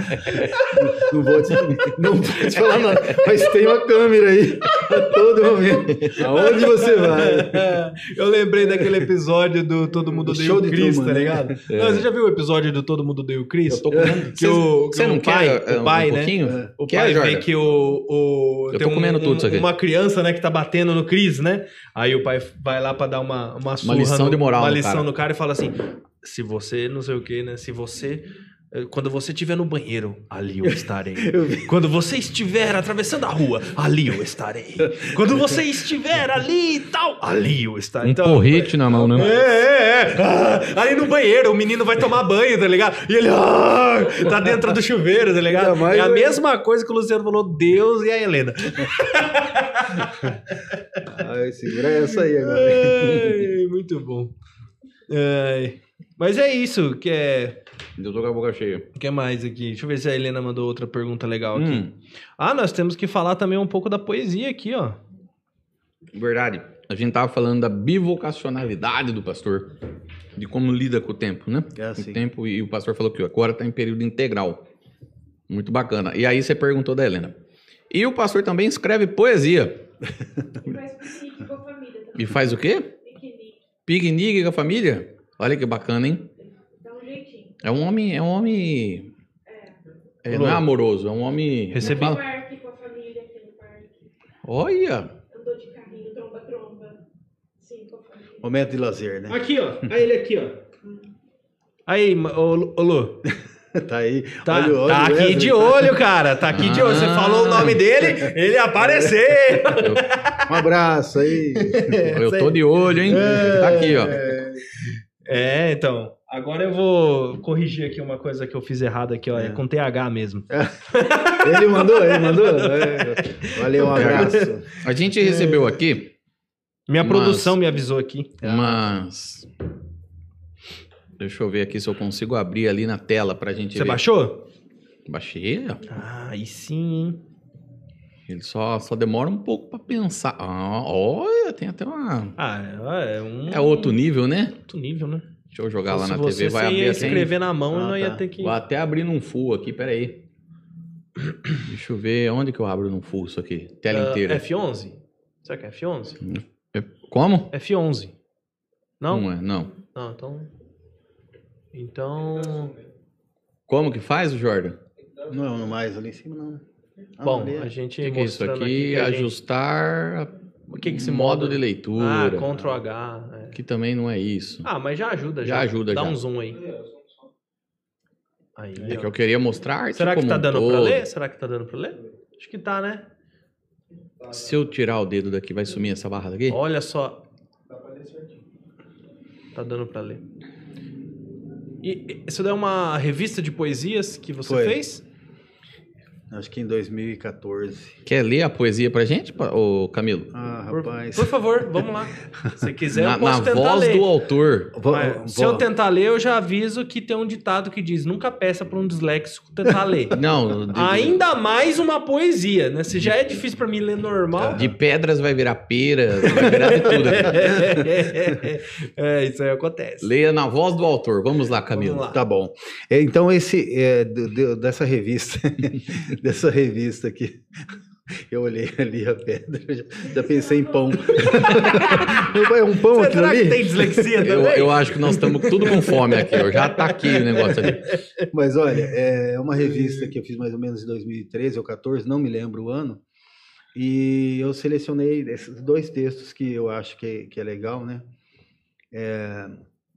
Não vou te, não vou te falar nada. Mas tem uma câmera aí a todo momento. Aonde você vai? Eu lembrei daquele episódio do Todo Mundo O Odeia show o de Chris, Truman, tá né? ligado? Não, você já viu o episódio do Todo Mundo Odeia o Chris? Eu tô comendo. Que o, que Você o não pai, quer o uh, pai, um né? pouquinho? O Quer, pai vê Jordan? que o. o Eu tem tô comendo tudo isso aqui. Uma criança, né, que tá batendo no Cris, né? Aí o pai vai lá pra dar uma, uma surra. lição no- de moral Uma lição cara. no cara e fala assim: se você, não sei o que, né? Se você. Eh, Quando você estiver no banheiro, ali eu estarei. Quando você estiver atravessando a rua, ali eu estarei. Quando você estiver ali e tal, ali eu estarei. Um Então, porrete na mão, é, né? é, é. Ah, aí no banheiro, o menino vai tomar banho, tá ligado? E ele ah, tá dentro do chuveiro, tá ligado? É a mesma coisa que o Luciano falou, Deus e a Helena. Ai, segura essa aí agora. Ai, muito bom. Ai. Mas é isso, que é. Eu tô com a boca cheia. O que mais aqui? Deixa eu ver se a Helena mandou outra pergunta legal aqui. Hum, Ah, nós temos que falar também um pouco da poesia aqui, ó. verdade. A gente tava falando da bivocacionalidade do pastor. De como lida com o tempo, né? É assim. O tempo, e o pastor falou que agora tá em período integral. Muito bacana. E aí você perguntou da Helena. E o pastor também escreve poesia. E faz piquenique com a família também. E faz o quê? Piquenique. Piquenique com a família? Olha que bacana, hein? É um homem. É um homem. É, não é amoroso, é um homem. Recebi- como No fala? parque com a família, aqui no parque. Olha! Andou de carrinho, tromba-tromba. Sim, com a família. Momento de lazer, né? Aqui, ó. Aí ele aqui, ó. Aí, ô, Lu- ô Lu. Tá aí. Tá, Olha o- olha tá aqui Wesley. de olho, cara. Tá aqui de olho. Você Ah. falou o nome dele, ele apareceu. Um abraço aí. Eu tô de olho, hein? Tá aqui, ó. É, então. Agora eu vou corrigir aqui uma coisa que eu fiz errado aqui, ó. É, É. com TH mesmo. Ele mandou, ele mandou. É. Valeu, um abraço. A gente recebeu aqui Minha Mas- produção me avisou aqui. Mas. Deixa eu ver aqui se eu consigo abrir ali na tela pra gente Você ver. baixou? Baixei. ó. Ah, aí sim, hein? Ele só, só demora um pouco pra pensar. Ah, olha, tem até uma. Ah, é um É outro nível, né? outro nível, né? Deixa eu jogar lá Se na você, TV. Vai você abrir ia assim. escrever na mão Ah, não ia tá. ter que... Vou até abrir num full aqui, peraí. Deixa eu ver onde que eu abro num full isso aqui. Tela Ah, inteira. F11? Será que é F11? É- Como? F11. Não? Não é, não. Não, então... Então... Como que faz, Jordan? Não, no mais ali em cima não. Ah, Bom, ali é- a gente O que, que é isso aqui? que a gente- Ajustar O que que esse modo modo- de Ah, leitura. Ctrl H. Que também não é isso. Ah, mas já ajuda. Já ajuda, Dá já. um zoom aí. Aí, É ó. que eu queria mostrar Será que tá um dando pra todo. ler? Será que tá dando pra ler? Acho que tá, né? Se eu tirar o dedo daqui, vai sumir essa barra daqui? Olha só. Tá dando pra ler. E e- isso daí é uma revista de poesias que você Foi. fez? Acho que em 2014. Quer ler a poesia pra gente, ô Camilo? Ah, Por, rapaz. por favor, vamos lá. Se quiser, na eu posso na tentar voz ler. do autor. Vou- Mas, se vou- eu tentar ler, eu já aviso que tem um ditado que diz: nunca peça pra um disléxico tentar ler. Não, de, Ainda mais uma poesia, né? Se já é difícil pra mim ler normal. de pedras vai virar pera, vai virar de tudo. aqui. é, isso aí acontece. Leia na voz do autor. Vamos lá, Camilo. Vamos lá. Tá bom. É, Então, esse é, dessa revista, dessa revista aqui, eu olhei ali a pedra, já, já pensei em pão. é um pão aquilo Será que ali? tem dislexia Eu, também? eu acho que nós estamos tudo com fome aqui. Eu já tá aqui o negócio ali. Mas olha, é uma revista que eu fiz mais ou menos em 2013 ou 14, não me lembro o ano. E eu selecionei esses dois textos que eu acho que, que é legal, né? É,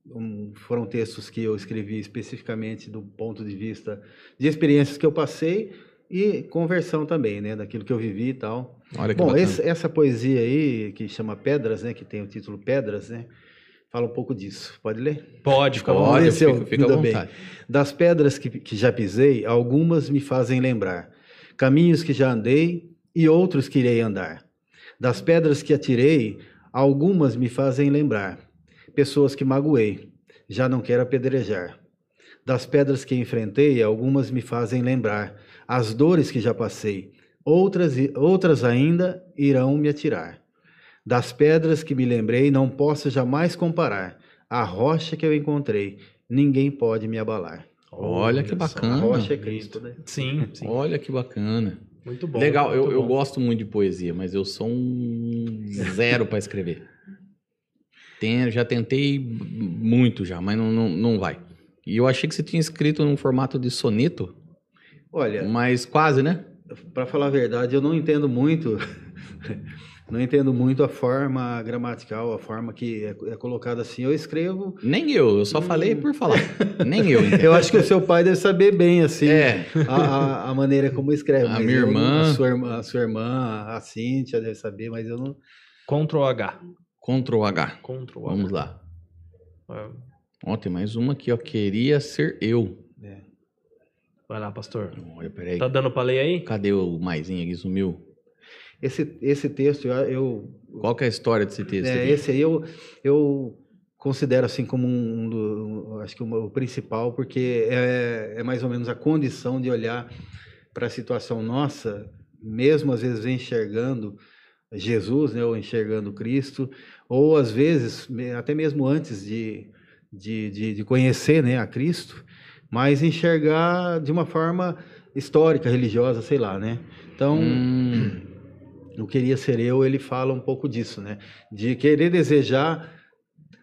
um- foram textos que eu escrevi especificamente do ponto de vista de experiências que eu passei e conversão também, né? Daquilo que eu vivi e tal. Olha que Bom, esse- essa poesia aí, que chama Pedras, né? Que tem o título Pedras, né? Fala um pouco disso. Pode ler? Pode, fica se eu fica, fica à dou bem. vontade. Das pedras que, que já pisei, algumas me fazem lembrar. Caminhos que já andei e outros que irei andar. Das pedras que atirei, algumas me fazem lembrar. Pessoas que magoei, já não quero apedrejar. Das pedras que enfrentei, algumas me fazem lembrar. As dores que já passei, outras, outras ainda irão me atirar. Das pedras que me lembrei, não posso jamais comparar. A rocha que eu encontrei, ninguém pode me abalar. Olha que só. bacana. A rocha é Cristo, né? Sim, sim. Olha que bacana. Muito bom. Legal, eu, muito eu bom. gosto muito de poesia, mas eu sou um zero para escrever. Tem- já tentei muito já, mas não, não, não vai. E eu achei que você tinha escrito num formato de soneto, Olha, mas quase, né? para falar a verdade, eu não entendo muito, não entendo muito a forma gramatical, a forma que é, é colocada assim. Eu escrevo. Nem eu, eu só falei por falar. Nem eu. entendo. Eu acho que o seu pai deve saber bem assim É, a, a- maneira como escreve. A mas minha eu irmã- a sua irmã, a sua irmã, a Cíntia deve saber, mas eu não. Ctrl H. Ctrl H. Ctrl H. Vamos lá. É. Ó, tem mais uma aqui, ó. Queria ser eu. Vai lá, pastor. Olha, peraí. Tá dando pra ler aí? Cadê o maisinho aqui? Sumiu. Esse, esse texto eu, eu Qual que é a história desse texto? É, aqui? esse aí eu, eu considero assim como um, do, um- acho que o principal, porque é, é mais ou menos a condição de olhar para a situação nossa, mesmo às vezes enxergando Jesus, né, ou enxergando Cristo, ou às vezes, até mesmo antes de, de, de, de conhecer né, a Cristo, mas enxergar de uma forma histórica, religiosa, sei lá, né? Então, Hum, o Queria Ser Eu, ele fala um pouco disso, né? De querer desejar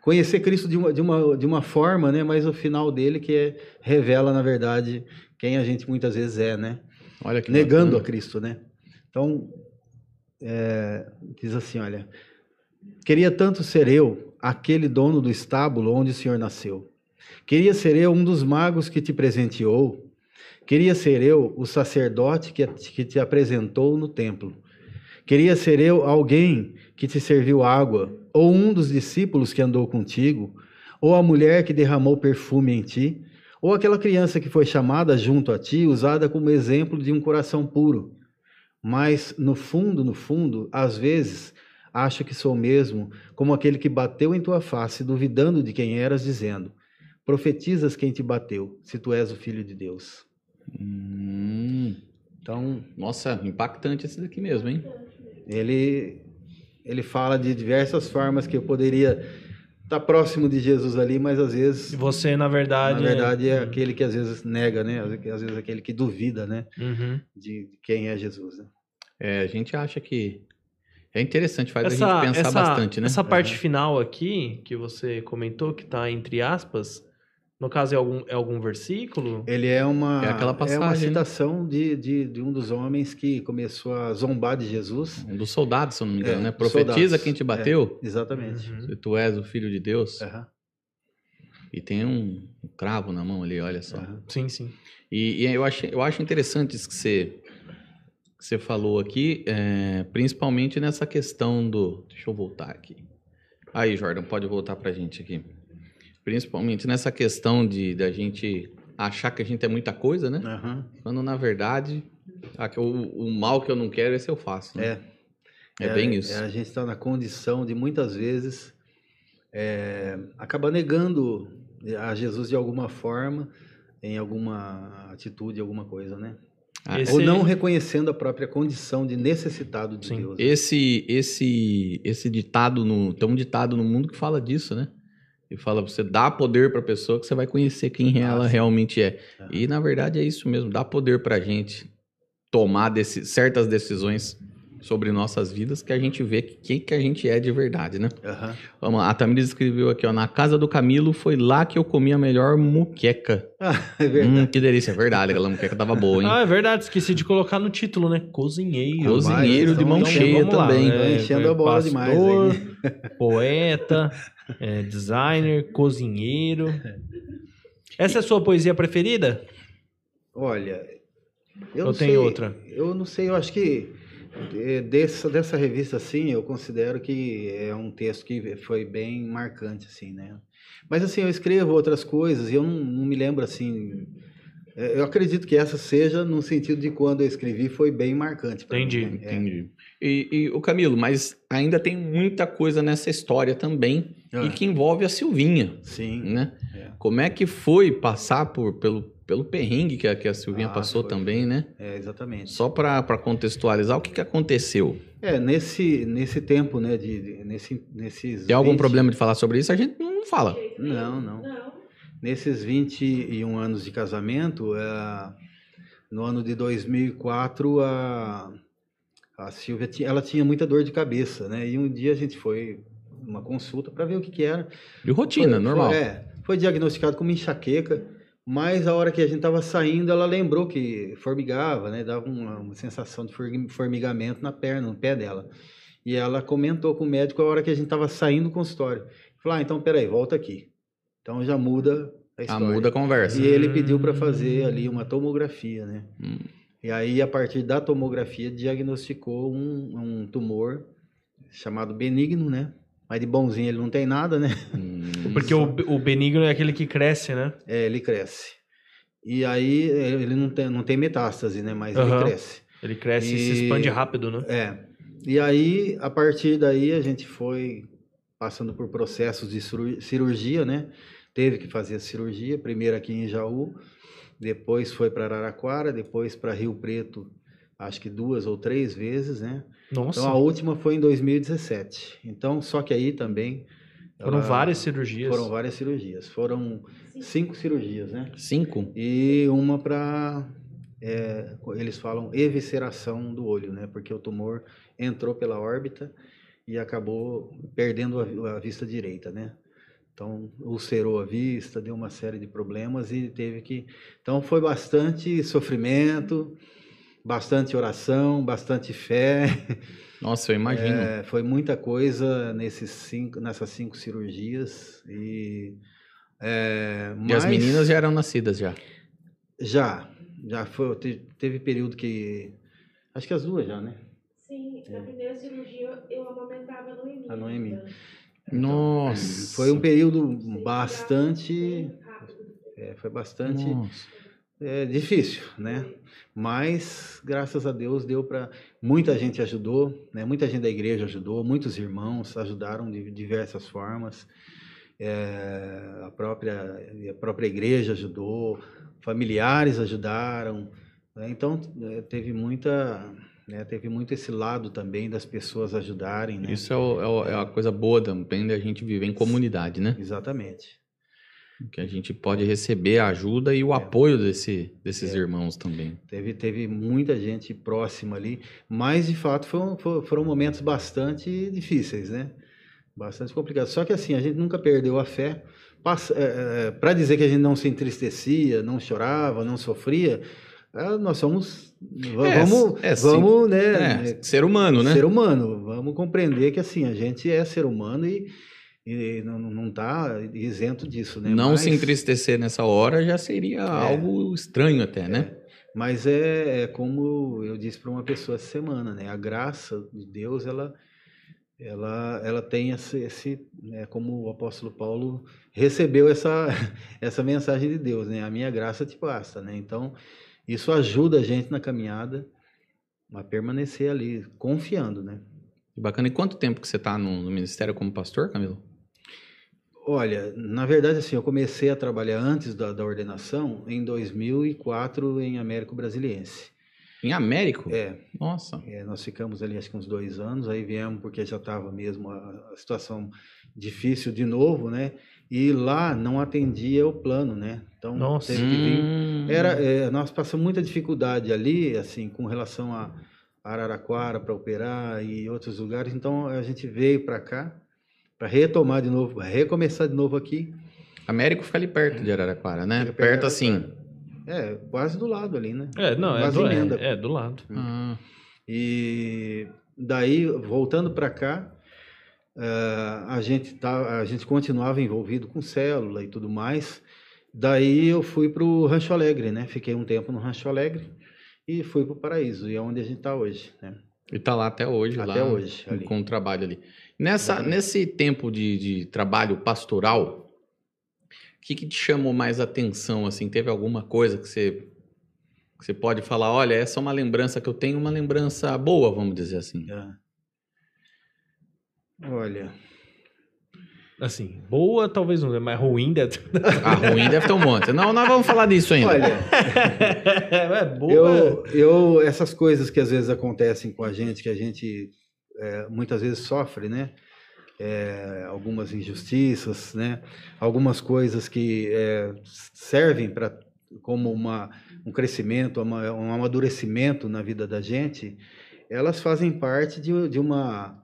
conhecer Cristo de uma, de uma, de uma forma, né? Mas o final dele que é, revela, na verdade, quem a gente muitas vezes é, né? olha que Negando a bacana. Cristo, né? Então, é, diz assim, olha... Queria tanto ser eu, aquele dono do estábulo onde o Senhor nasceu. Queria ser eu um dos magos que te presenteou. Queria ser eu o sacerdote que, que te apresentou no templo. Queria ser eu alguém que te serviu água, ou um dos discípulos que andou contigo, ou a mulher que derramou perfume em ti, ou aquela criança que foi chamada junto a ti, usada como exemplo de um coração puro. Mas, no fundo, no fundo, às vezes, acho que sou mesmo como aquele que bateu em tua face, duvidando de quem eras, dizendo: Profetizas quem te bateu, se tu és o filho de Deus. Hum, Então, nossa, impactante esse daqui mesmo, hein? ele ele fala de diversas formas que eu poderia estar próximo de Jesus ali, mas às vezes, Você, na verdade. na verdade, é aquele que às vezes nega, né? Às vezes aquele que duvida, né? Uhum. De quem é Jesus. Né? É, a gente acha que é interessante, faz a Essa, gente pensar essa, bastante, né? essa parte final aqui, que você comentou, que tá entre aspas, no caso é algum, é algum versículo? Ele é uma, É aquela uma passagem, né? citação de, de, de um dos homens que começou a zombar de Jesus. Um dos soldados, se eu não me engano, É, né? Profetiza soldados. quem te bateu, Exatamente. Uhum. se tu és o filho de Deus. Aham, E tem um, um cravo na mão ali, olha só. aham. Sim, sim. E, e eu, acho, eu acho interessante isso que você, que você falou aqui, é, principalmente nessa questão do. Deixa eu voltar aqui. Aí, Jordan, pode voltar pra gente aqui. Principalmente nessa questão de da gente achar que a gente é muita coisa, né? Aham. Quando na verdade a que- o, o mal que eu não quero, esse eu faço. Né? É. É, bem isso. é, a gente está na condição de muitas vezes é, acabar negando a Jesus de alguma forma, em alguma atitude, alguma coisa, né? Ah, Esse- Ou não reconhecendo a própria condição de necessitado de Sim. Deus. né? Esse, esse, esse ditado no, tem um ditado no mundo que fala disso, né? E fala você dá poder para a pessoa que você vai conhecer quem Ah, ela realmente é. Ah. E na verdade é isso mesmo, dá poder para gente tomar desse, certas decisões sobre nossas vidas que a gente vê que- quem que a gente é de verdade, né? Aham. Vamos lá, a Tamires escreveu aqui, ó, na casa do Camilo foi lá que eu comi a melhor muqueca. Ah, é verdade. Hum, que delícia, é verdade, aquela muqueca tava boa, hein? Ah, é verdade, esqueci de colocar no título, né? Cozinheiro. Cozinheiro de mão então cheia vamos lá, também. né? Tá enchendo a bola demais pastor, aí. Poeta, é, designer, cozinheiro. Essa é a sua poesia preferida? Olha, eu não tem sei, outra? Eu não sei, eu acho que dessa, dessa revista, assim, eu considero que é um texto que foi bem marcante, assim, né? Mas, assim, eu escrevo outras coisas e eu não, não me lembro, assim... eh, Eu acredito que essa seja no sentido de quando eu escrevi foi bem marcante. pra mim, Entendi, né? É. Entendi. E, e o Camilo, mas ainda tem muita coisa nessa história também Ah. e que envolve a Silvinha, Sim. né? É. Como é que foi passar por, pelo, pelo perrengue que a, que a Silvinha Ah, passou foi. também, né? É, exatamente. Só para contextualizar, o que, que aconteceu? É, nesse, nesse tempo, né, de, de- nesse, nesses... Tem algum 20 problema de falar sobre isso? A gente não fala. Não, não. Não. Nesses 21 anos de casamento, eh, no ano de 2004, a, a Silvia tinha, ela tinha muita dor de cabeça, né? E um dia a gente foi numa consulta para ver o que, que era. De rotina, Foi- normal. Foi, é, foi diagnosticado como enxaqueca, mas a hora que a gente estava saindo, ela lembrou que formigava, né? Dava uma, uma sensação de formi- formigamento na perna, no pé dela. E ela comentou com o médico a hora que a gente estava saindo do consultório. Falou, ah, então peraí, volta aqui. Então já muda a a história. muda a conversa. E ele pediu para fazer ali uma tomografia, né? Hum. E aí, a partir da tomografia, diagnosticou um, um tumor chamado benigno, né? Mas de bonzinho ele não tem nada, né? Hum, Porque o, o benigno é aquele que cresce, né? É, ele cresce. E aí, ele não tem, não tem metástase, né? Mas Aham. ele cresce. Ele cresce e se E- expande rápido, né? É. E aí, a partir daí, a gente foi passando por processos de ciru- cirurgia, né? Teve que fazer a cirurgia, primeiro aqui em Jaú, depois foi para Araraquara, depois para Rio Preto, acho que duas ou três vezes, né? Nossa, Então a última foi em 2017. Então, só que aí também foram ela- várias cirurgias. Foram várias cirurgias. Foram cinco cirurgias, né? Cinco? E uma para eles falam evisceração do olho, né? Porque o tumor entrou pela órbita e acabou perdendo a, a vista direita, né? Então, ulcerou a vista, deu uma série de problemas e teve que. Então, foi bastante sofrimento, bastante oração, bastante fé. Nossa, eu imagino. É, foi muita coisa nesses cinco, nessas cinco cirurgias. E, é, E as mas- meninas já eram nascidas já. Já, já foi, te- teve período que. Acho que as duas já, né? Sim, na primeira cirurgia eu amamentava a Noemi. A Noemi. ainda. Nossa. Foi um período bastante. rápido. é, foi bastante. Nossa. É difícil, né? Mas graças a Deus deu para muita gente ajudou, né? Muita gente da igreja ajudou, muitos irmãos ajudaram de diversas formas. É, a própria a própria igreja ajudou, familiares ajudaram. né? Então é, teve muita né? teve muito esse lado também das pessoas ajudarem, né? Isso é, o- é o- é a coisa boa também da gente viver em comunidade, né? Exatamente. Que a gente pode receber a ajuda e o apoio desse, desses É. irmãos também. Teve, teve muita gente próxima ali, mas de fato foram, fo- foram momentos bastante difíceis, né? Bastante complicados. Só que assim, a gente nunca perdeu a fé. Para dizer que a gente não se entristecia, não chorava, não sofria, nós somos. va- É, vamos, é, sim. vamos né? É, ser humano, né? Ser humano. Vamos compreender que assim, a gente é ser humano e, e não, não tá isento disso, né? Não Mas- se entristecer nessa hora já seria algo estranho até, né? Mas é, é como eu disse para uma pessoa essa semana, né? A graça de Deus, ela, ela, ela tem esse, esse né? como o apóstolo Paulo recebeu essa, essa mensagem de Deus, né? A minha graça te basta, né? Então, isso ajuda a gente na caminhada a permanecer ali, confiando, né? Bacana. E quanto tempo que você está no, no ministério como pastor, Camilo? Olha, na verdade, assim, eu comecei a trabalhar antes da, da ordenação em 2004 em Américo Brasiliense. Em Américo? É, Nossa. É, nós ficamos ali acho que uns dois anos, aí viemos porque já estava mesmo a, a situação difícil de novo, né? E lá não atendia o plano, né? Então Nossa. teve que vir. Hum. Era, é, nós passamos muita dificuldade ali, assim, com relação a Araraquara para operar e outros lugares. Então a gente veio para cá para retomar de novo, recomeçar de novo aqui. Américo fica ali perto de Araraquara, né? Perto Perto assim. É, quase do lado ali, né? É, não, é do, é, é do lado. Ah, E daí, voltando para cá, eh, a, gente tá, a gente continuava envolvido com célula e tudo mais. Daí eu fui para o Rancho Alegre, né? Fiquei um tempo no Rancho Alegre e fui para o Paraíso, e é onde a gente está hoje, né? e tá lá até hoje, Até lá, hoje, ali. com o trabalho ali. Nessa, Exatamente. nesse tempo de, de trabalho pastoral, o que, que te chamou mais atenção, assim? Teve alguma coisa que você, que você pode falar, olha, essa é uma lembrança que eu tenho, uma lembrança boa, vamos dizer assim. É. Olha, Assim, boa talvez não, mas ruim deve A ruim deve ter um monte. Não, nós vamos falar disso ainda. olha, é boa. eu, eu essas coisas que às vezes acontecem com a gente, que a gente é, muitas vezes sofre, né? É, algumas injustiças, né? Algumas coisas que é, servem para como uma, um crescimento, uma, um amadurecimento na vida da gente, elas fazem parte de, de uma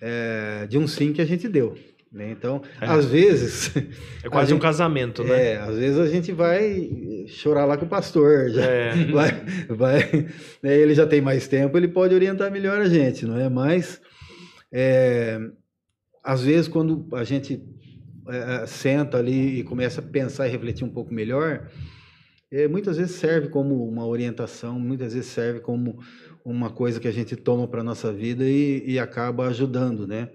é, de um sim que a gente deu. Né? Então, É. às vezes, É quase a um gente- casamento, né? é, às vezes a gente vai chorar lá com o pastor, já, É. vai, vai, né, ele já tem mais tempo, ele pode orientar melhor a gente, não é? Mas é, às vezes quando a gente é, senta ali e começa a pensar e refletir um pouco melhor, é, muitas vezes serve como uma orientação, muitas vezes serve como uma coisa que a gente toma para nossa vida e, e acaba ajudando, né?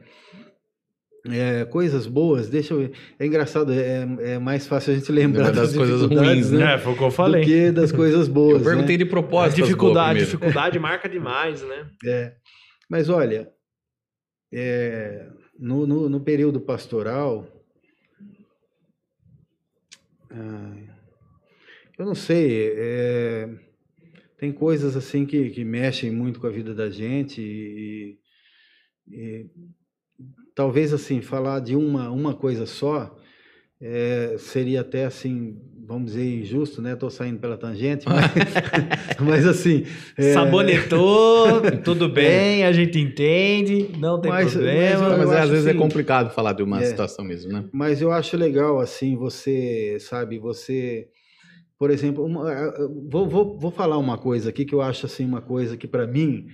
É, coisas boas, deixa eu ver. É engraçado, é, é mais fácil a gente lembrar Lembra das das, coisas ruins, né? É, foi o que eu Do falei. que das coisas boas. Eu perguntei né? de propósito. dificuldade, dificuldade marca demais, né? É, mas olha, é, no, no, no período pastoral, eu não sei, é, tem coisas assim que, que mexem muito com a vida da gente e, e talvez assim falar de uma, uma coisa só é, seria até assim vamos dizer injusto né estou saindo pela tangente mas, mas assim é, Sabonetou, tudo bem, a gente entende, não tem Mas- problema. mas Mas é, às vezes é assim- complicado falar de uma É. situação mesmo, né? Mas eu acho legal, assim, você, sabe, você, por exemplo, uma- vou, vou, vou falar uma coisa aqui que eu acho, assim, uma coisa que para mim,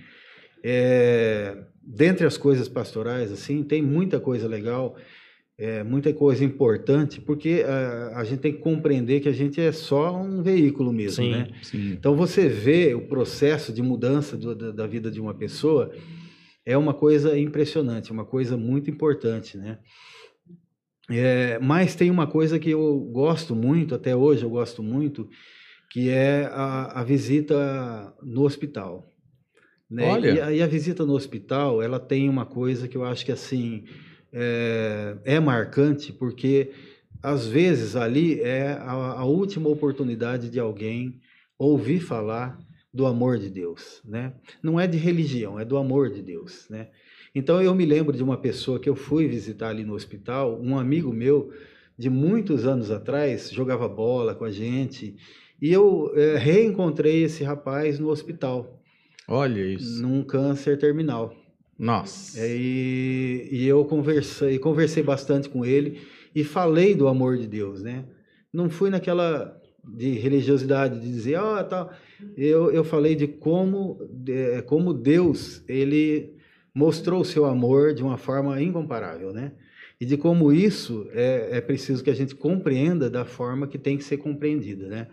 é, dentre as coisas pastorais, assim, tem muita coisa legal, é, muita coisa importante, porque a, a gente tem que compreender que a gente é só um veículo mesmo, Sim. né? Sim. Então você vê o processo de mudança do- da, da vida de uma pessoa é uma coisa impressionante, uma coisa muito importante, né? É, mas tem uma coisa que eu gosto muito, até hoje eu gosto muito, que é a, a visita no hospital. Né? Olha. E, a, e a visita no hospital, ela tem uma coisa que eu acho que assim é, é marcante, porque às vezes ali é a, a última oportunidade de alguém ouvir falar do amor de Deus, né? Não é de religião, é do amor de Deus, né? Então eu me lembro de uma pessoa que eu fui visitar ali no hospital, um amigo meu de muitos anos atrás jogava bola com a gente e eu é, reencontrei esse rapaz no hospital, Olha isso. num câncer terminal. Nossa. É, E, e eu conversei, conversei bastante com ele e falei do amor de Deus, né? Não fui naquela de religiosidade de dizer, ó, tal. Eu, eu falei de como, de- como Deus ele mostrou o seu amor de uma forma incomparável, né? E de como isso é, é preciso que a gente compreenda da forma que tem que ser compreendida, né?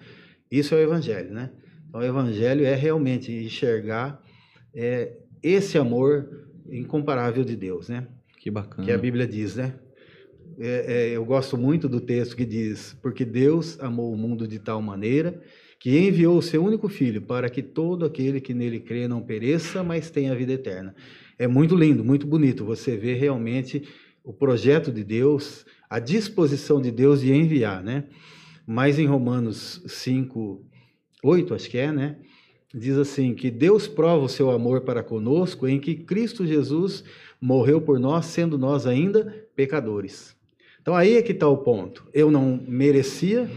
Isso é o Evangelho, né? Então, o Evangelho é realmente enxergar é, esse amor incomparável de Deus, né? Que bacana. que a Bíblia diz, né? É, é, eu gosto muito do texto que diz: Porque Deus amou o mundo de tal maneira que enviou o seu único filho para que todo aquele que nele crê não pereça, mas tenha vida eterna. É muito lindo, muito bonito você ver realmente o projeto de Deus, a disposição de Deus de enviar, né? Mas em Romanos 5, 8, acho que é, né? Diz assim: que Deus prova o seu amor para conosco em que Cristo Jesus morreu por nós, sendo nós ainda pecadores. Então aí é que está o ponto. Eu não merecia,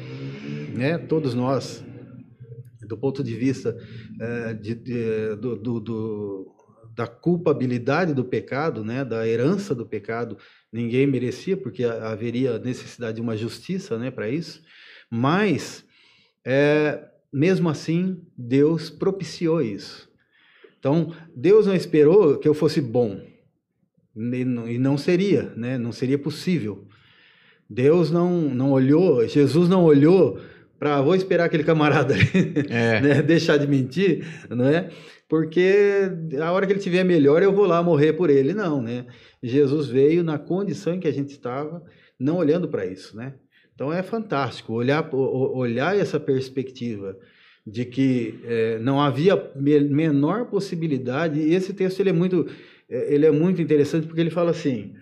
né? Todos nós, do ponto de vista eh, de- de- do, do- do- da culpabilidade do pecado, né? Da herança do pecado, ninguém merecia, porque ha- haveria necessidade de uma justiça, né? Para isso. Mas eh, mesmo assim, Deus propiciou isso. Então, Deus não esperou que eu fosse bom. E não- seria, né? Não seria possível. Deus não, não olhou, Jesus não olhou para vou esperar aquele camarada É. né, deixar de mentir, não é? Porque a hora que ele tiver melhor eu vou lá morrer por ele, não, né? Jesus veio na condição em que a gente estava, não olhando para isso, né? Então é fantástico olhar olhar essa perspectiva de que eh, não havia me- menor possibilidade. E esse texto ele é muito eh, ele é muito interessante porque ele fala assim,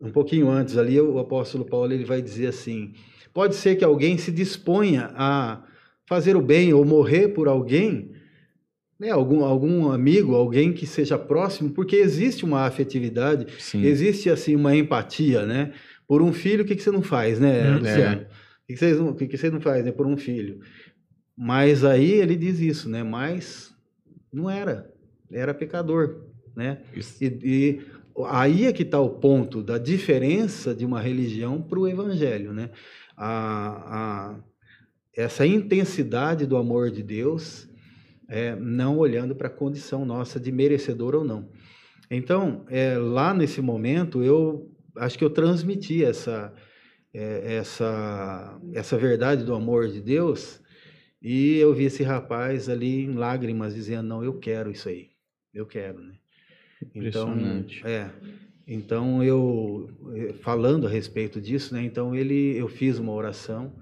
um pouquinho antes ali o apóstolo Paulo ele vai dizer assim: pode ser que alguém se disponha a fazer o bem ou morrer por alguém, né, algum, algum amigo, alguém que seja próximo, porque existe uma afetividade, Sim. existe assim uma empatia, né? Por um filho, o que, que você não faz, né, Hum, Luciano? O que, que, vocês o que, que você não faz, né, por um filho? Mas aí ele diz isso, né? Mas não era, era pecador, né? E, e aí é que está o ponto da diferença de uma religião para o evangelho, né? A, a- essa intensidade do amor de Deus, é, não olhando para a condição nossa de merecedor ou não. Então, é, lá nesse momento, eu acho que eu transmiti essa, é, essa, essa verdade do amor de Deus e eu vi esse rapaz ali em lágrimas dizendo, não, eu quero isso aí, eu quero, né? Então, Impressionante. é. Então eu eh, falando a respeito disso, né? Então ele eu fiz uma oração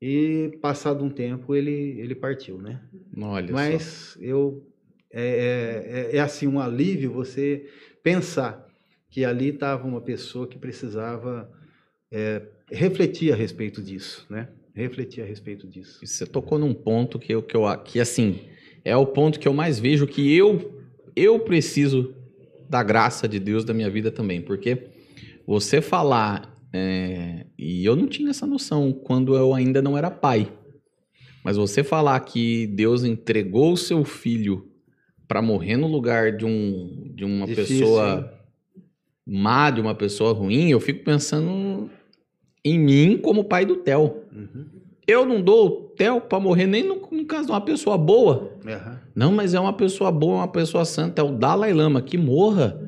e passado um tempo ele ele partiu, né? Olha só. Mas eu é, é, é- é assim um alívio você pensar que ali estava uma pessoa que precisava é, refletir a respeito disso, né? Refletir a respeito disso. Você tocou num ponto que eu, que eu que assim é o ponto que eu mais vejo que eu eu preciso da graça de Deus da minha vida também, porque você falar é, e eu não tinha essa noção quando eu ainda não era pai, mas você falar que Deus entregou o seu filho para morrer no lugar de um de uma Difícil, pessoa má, de uma pessoa ruim, eu fico pensando em mim como pai do Theo. Uhum. Eu não dou o Theo pra morrer nem no, no caso de uma pessoa boa. Aham. Não, mas é uma pessoa boa, uma pessoa santa. É o Dalai Lama que morra.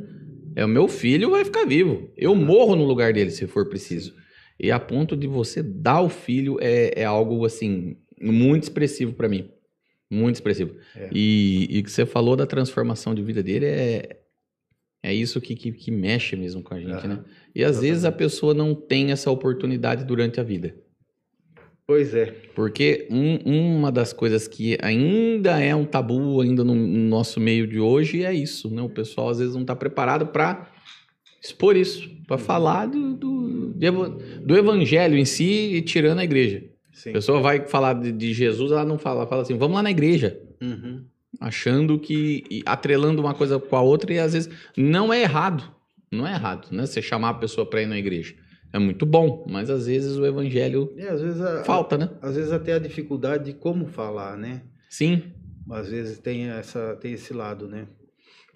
É o meu filho, vai ficar vivo. Eu morro no lugar dele, se for preciso. E a ponto de você dar o filho é, é algo, assim, muito expressivo pra mim. Muito expressivo. É. E, e que você falou da transformação de vida dele é, é isso que, que, que mexe mesmo com a gente, Aham. né? E às vezes a Exatamente. pessoa não tem essa oportunidade durante a vida. Pois é. Porque um- uma das coisas que ainda é um tabu ainda no, no nosso meio de hoje é isso, né? O pessoal às vezes não está preparado para expor isso, para falar do, do, do evangelho em si e tirando a igreja. Sim. A pessoa vai falar de, de Jesus, ela não fala, ela fala assim, vamos lá na igreja. Uhum. Achando que, atrelando uma coisa com a outra e às vezes não é errado. Não é errado, né? Você chamar a pessoa para ir na igreja. É muito bom, mas às vezes o evangelho É, às vezes a- falta, né? às vezes até a dificuldade de como falar, né? Sim. Às vezes tem essa tem esse lado, né?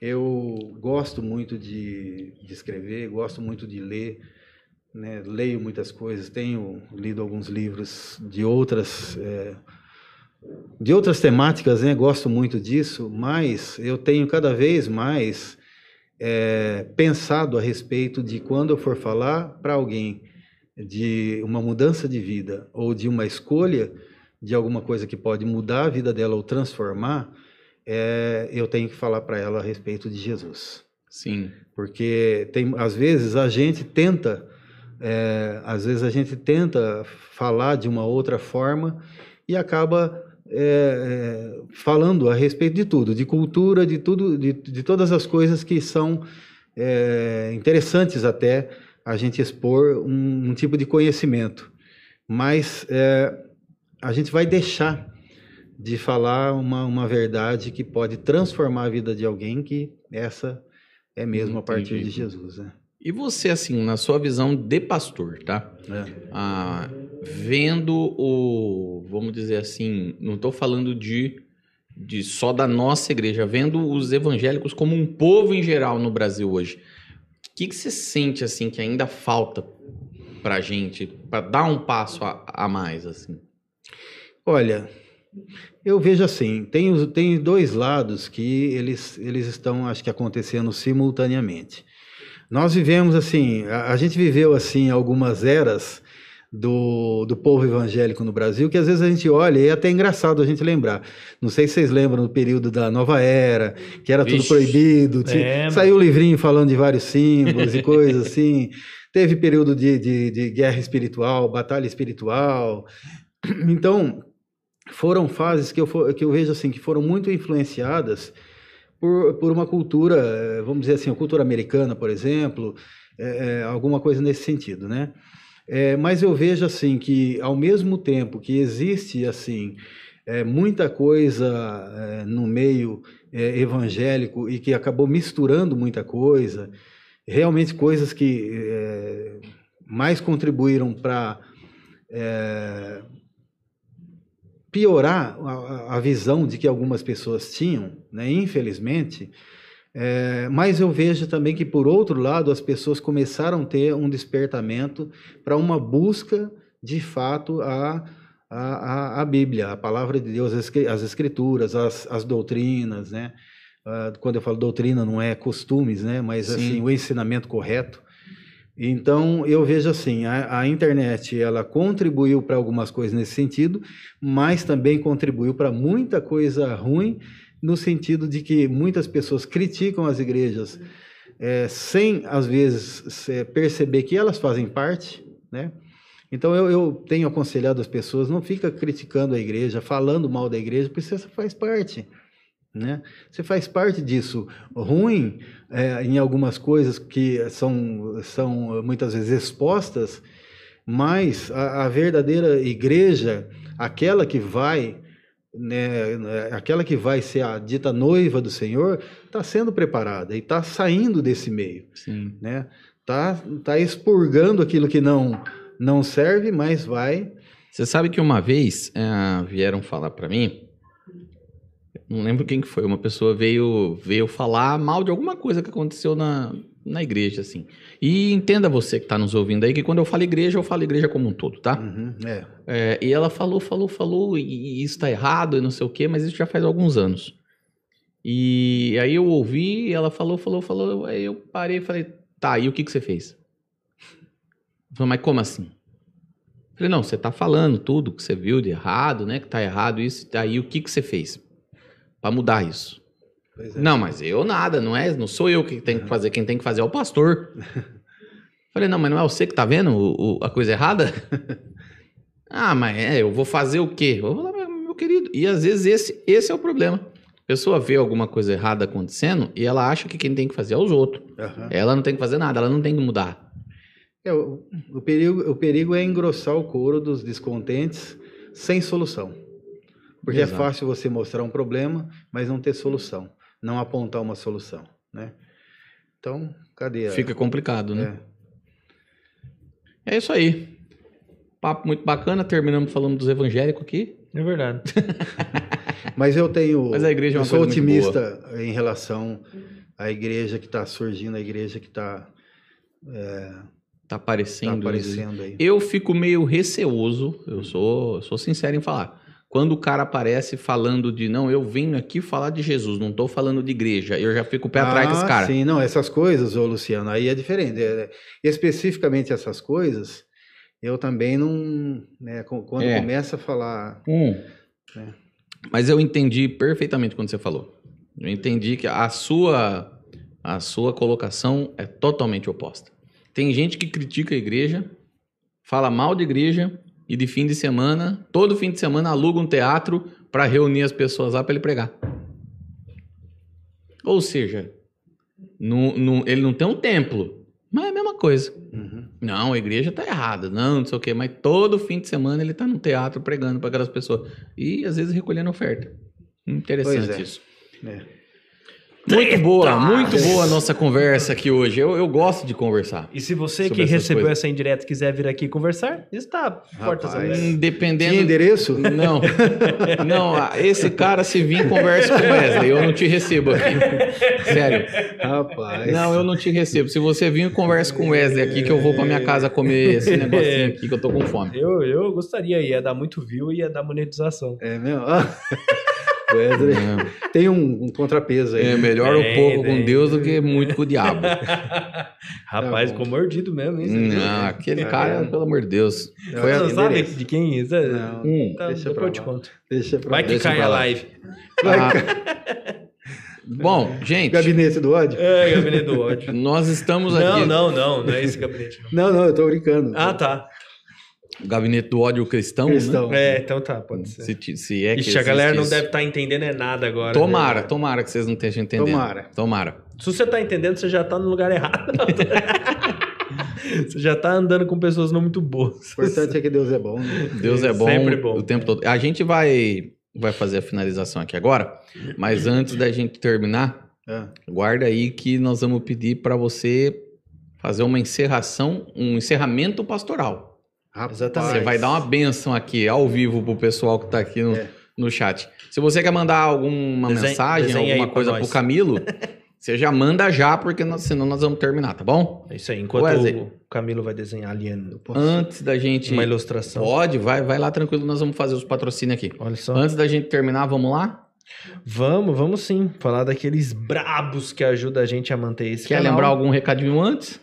Eu gosto muito de, de escrever, gosto muito de ler, né? Leio muitas coisas, tenho lido alguns livros de outras é, de outras temáticas, né? Gosto muito disso, mas eu tenho cada vez mais é, pensado a respeito de quando eu for falar para alguém de uma mudança de vida ou de uma escolha de alguma coisa que pode mudar a vida dela ou transformar, é, eu tenho que falar para ela a respeito de Jesus. Sim. Porque tem, às vezes a gente tenta, é, às vezes a gente tenta falar de uma outra forma e acaba é, é, falando a respeito de tudo, de cultura, de tudo, de, de todas as coisas que são é, interessantes até a gente expor um, um tipo de conhecimento. Mas é, a gente vai deixar de falar uma, uma verdade que pode transformar a vida de alguém, que essa é mesmo a partir Entendi. de Jesus. Né? E você, assim, na sua visão de pastor, tá? É. Ah, vendo o, vamos dizer assim, não estou falando de, de só da nossa igreja, vendo os evangélicos como um povo em geral no Brasil hoje. O que, que você sente, assim, que ainda falta pra gente, para dar um passo a, a mais, assim? Olha, eu vejo assim, tem, tem dois lados que eles, eles estão, acho que, acontecendo simultaneamente. Nós vivemos assim, a, a gente viveu assim algumas eras do, do povo evangélico no Brasil, que às vezes a gente olha e é até engraçado a gente lembrar. Não sei se vocês lembram do período da nova era, que era tudo Vixe. proibido, tinha- Lembro. saiu o livrinho falando de vários símbolos e coisas assim. Teve período de, de, de guerra espiritual, batalha espiritual. Então, foram fases que eu, fo- que eu vejo assim que foram muito influenciadas por, por uma cultura, eh, vamos dizer assim, a cultura americana, por exemplo, eh, alguma coisa nesse sentido, né? Eh, mas eu vejo assim que ao mesmo tempo que existe assim eh, muita coisa eh, no meio eh, evangélico e que acabou misturando muita coisa, realmente coisas que eh, mais contribuíram para piorar a, a- a visão de que algumas pessoas tinham, né, infelizmente. É, mas eu vejo também que, por outro lado, as pessoas começaram a ter um despertamento para uma busca, de fato, a, a, a, Bíblia, a palavra de Deus, as escrituras, as, as doutrinas, né? Ah, quando eu falo doutrina, não é costumes, né? Mas Sim. assim, o ensinamento correto. Então, eu vejo assim, a, a internet, ela contribuiu para algumas coisas nesse sentido, mas também contribuiu para muita coisa ruim, no sentido de que muitas pessoas criticam as igrejas eh, sem, às vezes, se- perceber que elas fazem parte, né? Então, eu, eu tenho aconselhado as pessoas, não fica criticando a igreja, falando mal da igreja, porque você faz parte, né? Você faz parte disso. Ruim é, em algumas coisas que são, são muitas vezes expostas, mas a, a verdadeira igreja, aquela que vai, né, aquela que vai ser a dita noiva do Senhor, está sendo preparada e está saindo desse meio, Sim. né? Tá, tá expurgando aquilo que não não serve, mas vai. Você sabe que uma vez eh, vieram falar pra mim, não lembro quem que foi, uma pessoa veio veio falar mal de alguma coisa que aconteceu na, na igreja, assim. E entenda você que tá nos ouvindo aí, que quando eu falo igreja, eu falo igreja como um todo, tá? Uhum, é. É, e ela falou, falou, falou, e, e isso tá errado e não sei o quê, mas isso já faz alguns anos. E aí eu ouvi, ela falou, falou, falou, aí eu parei e falei, tá, e o que que você fez? Falei, mas como assim? Falei, não, você tá falando tudo que você viu de errado, né, que tá errado isso, aí o que que você fez Pra mudar isso? É. Não, mas eu nada, não é, não sou eu que tenho que fazer, quem tem que fazer é o pastor. Falei, não, mas não é você que tá vendo o- o- a coisa errada? Ah, mas é, eu vou fazer o quê? Eu vou lá, meu querido. E às vezes esse, esse é o problema. A pessoa vê alguma coisa errada acontecendo e ela acha que quem tem que fazer é os outros. Aham. Ela não tem que fazer nada, ela não tem que mudar. É, o, o perigo, o perigo é engrossar o couro dos descontentes sem solução. Porque Exato. é fácil você mostrar um problema, mas não ter solução, não apontar uma solução, né? Então, cadê a... Fica complicado, né? É. É isso aí. Papo muito bacana, terminamos falando dos evangélicos aqui. É verdade. Mas eu tenho. Mas a igreja é eu uma sou coisa muito otimista em relação à igreja que está surgindo, a igreja que está Tá aparecendo. aparecendo aí. Eu fico meio receoso, eu sou, eu sou sincero em falar. Quando o cara aparece falando de não, eu venho aqui falar de Jesus, não tô falando de igreja, eu já fico o pé atrás desse Ah, cara. Sim, não, essas coisas, ô Luciano, aí é diferente. É, especificamente essas coisas, eu também não. Né, quando É. começa a falar. Hum. É. Mas eu entendi perfeitamente quando você falou. Eu entendi que a sua a sua colocação é totalmente oposta. Tem gente que critica a igreja, fala mal de igreja e de fim de semana, todo fim de semana aluga um teatro para reunir as pessoas lá para ele pregar. Ou seja, não- não- ele não tem um templo, mas é a mesma coisa. Uhum. Não, a igreja tá errada, não, não sei o quê, mas todo fim de semana ele tá no teatro pregando para aquelas pessoas. E às vezes recolhendo oferta. Interessante é. isso. É. Muito boa, muito boa a nossa conversa aqui hoje. Eu, eu gosto de conversar. E se você que recebeu coisas. essa indireta quiser vir aqui conversar, está portas abertas. Independendo. Tinha endereço? Não, não, esse cara se vir conversa com o Wesley, eu não te recebo aqui. Sério. Rapaz. Não, eu não te recebo. Se você vir conversa com o Wesley aqui, que eu vou pra minha casa comer esse negocinho aqui, que eu tô com fome. Eu, eu gostaria, ia dar muito view e ia dar monetização. É mesmo? Wesley, tem um, um contrapeso aí. É melhor um pouco com Deus do que muito com o diabo. Rapaz, Tá ficou mordido mesmo, hein? Não, aquele Tá cara, pelo amor de Deus. Não, Foi não sabe de quem é isso? É- Não, Hum, Tá, deixa pra eu te conto. Deixa pra Vai que Deixa cai a live. Ah, Bom, gente, Gabinete do ódio? É, gabinete do ódio. nós estamos Não, aqui. não, não, não é esse gabinete. não. Não, não, eu tô brincando. Ah, tá. O Gabinete do ódio cristão, Cristão. né? É, então tá, pode ser. Se, se é que Ixi, a galera não deve estar entendendo é nada agora. Tomara, né? tomara que vocês não estejam entendendo. Tomara. Tomara. Se você tá entendendo, você já tá no lugar errado. você já tá andando com pessoas não muito boas. O importante é que Deus é bom. Né? Deus é bom, Sempre bom. o tempo todo. A gente vai, vai fazer a finalização aqui agora, mas antes da gente terminar, Ah, guarda aí que nós vamos pedir para você fazer uma encerração, um encerramento pastoral. Rapaz. Exatamente. Você vai dar uma benção aqui ao vivo pro pessoal que tá aqui no, É. no chat. Se você quer mandar alguma Desenha- mensagem, desenha alguma coisa nós. pro Camilo, você já manda já, porque nós- senão nós vamos terminar, tá bom? É isso aí, enquanto Wesley. o Camilo vai desenhar ali Antes da gente. uma ilustração. Pode, vai, vai lá tranquilo, nós vamos fazer os patrocínios aqui. Olha só. Antes da gente terminar, vamos lá? Vamos, vamos sim. Falar daqueles brabos que ajudam a gente a manter esse Quer canal. lembrar algum recadinho antes?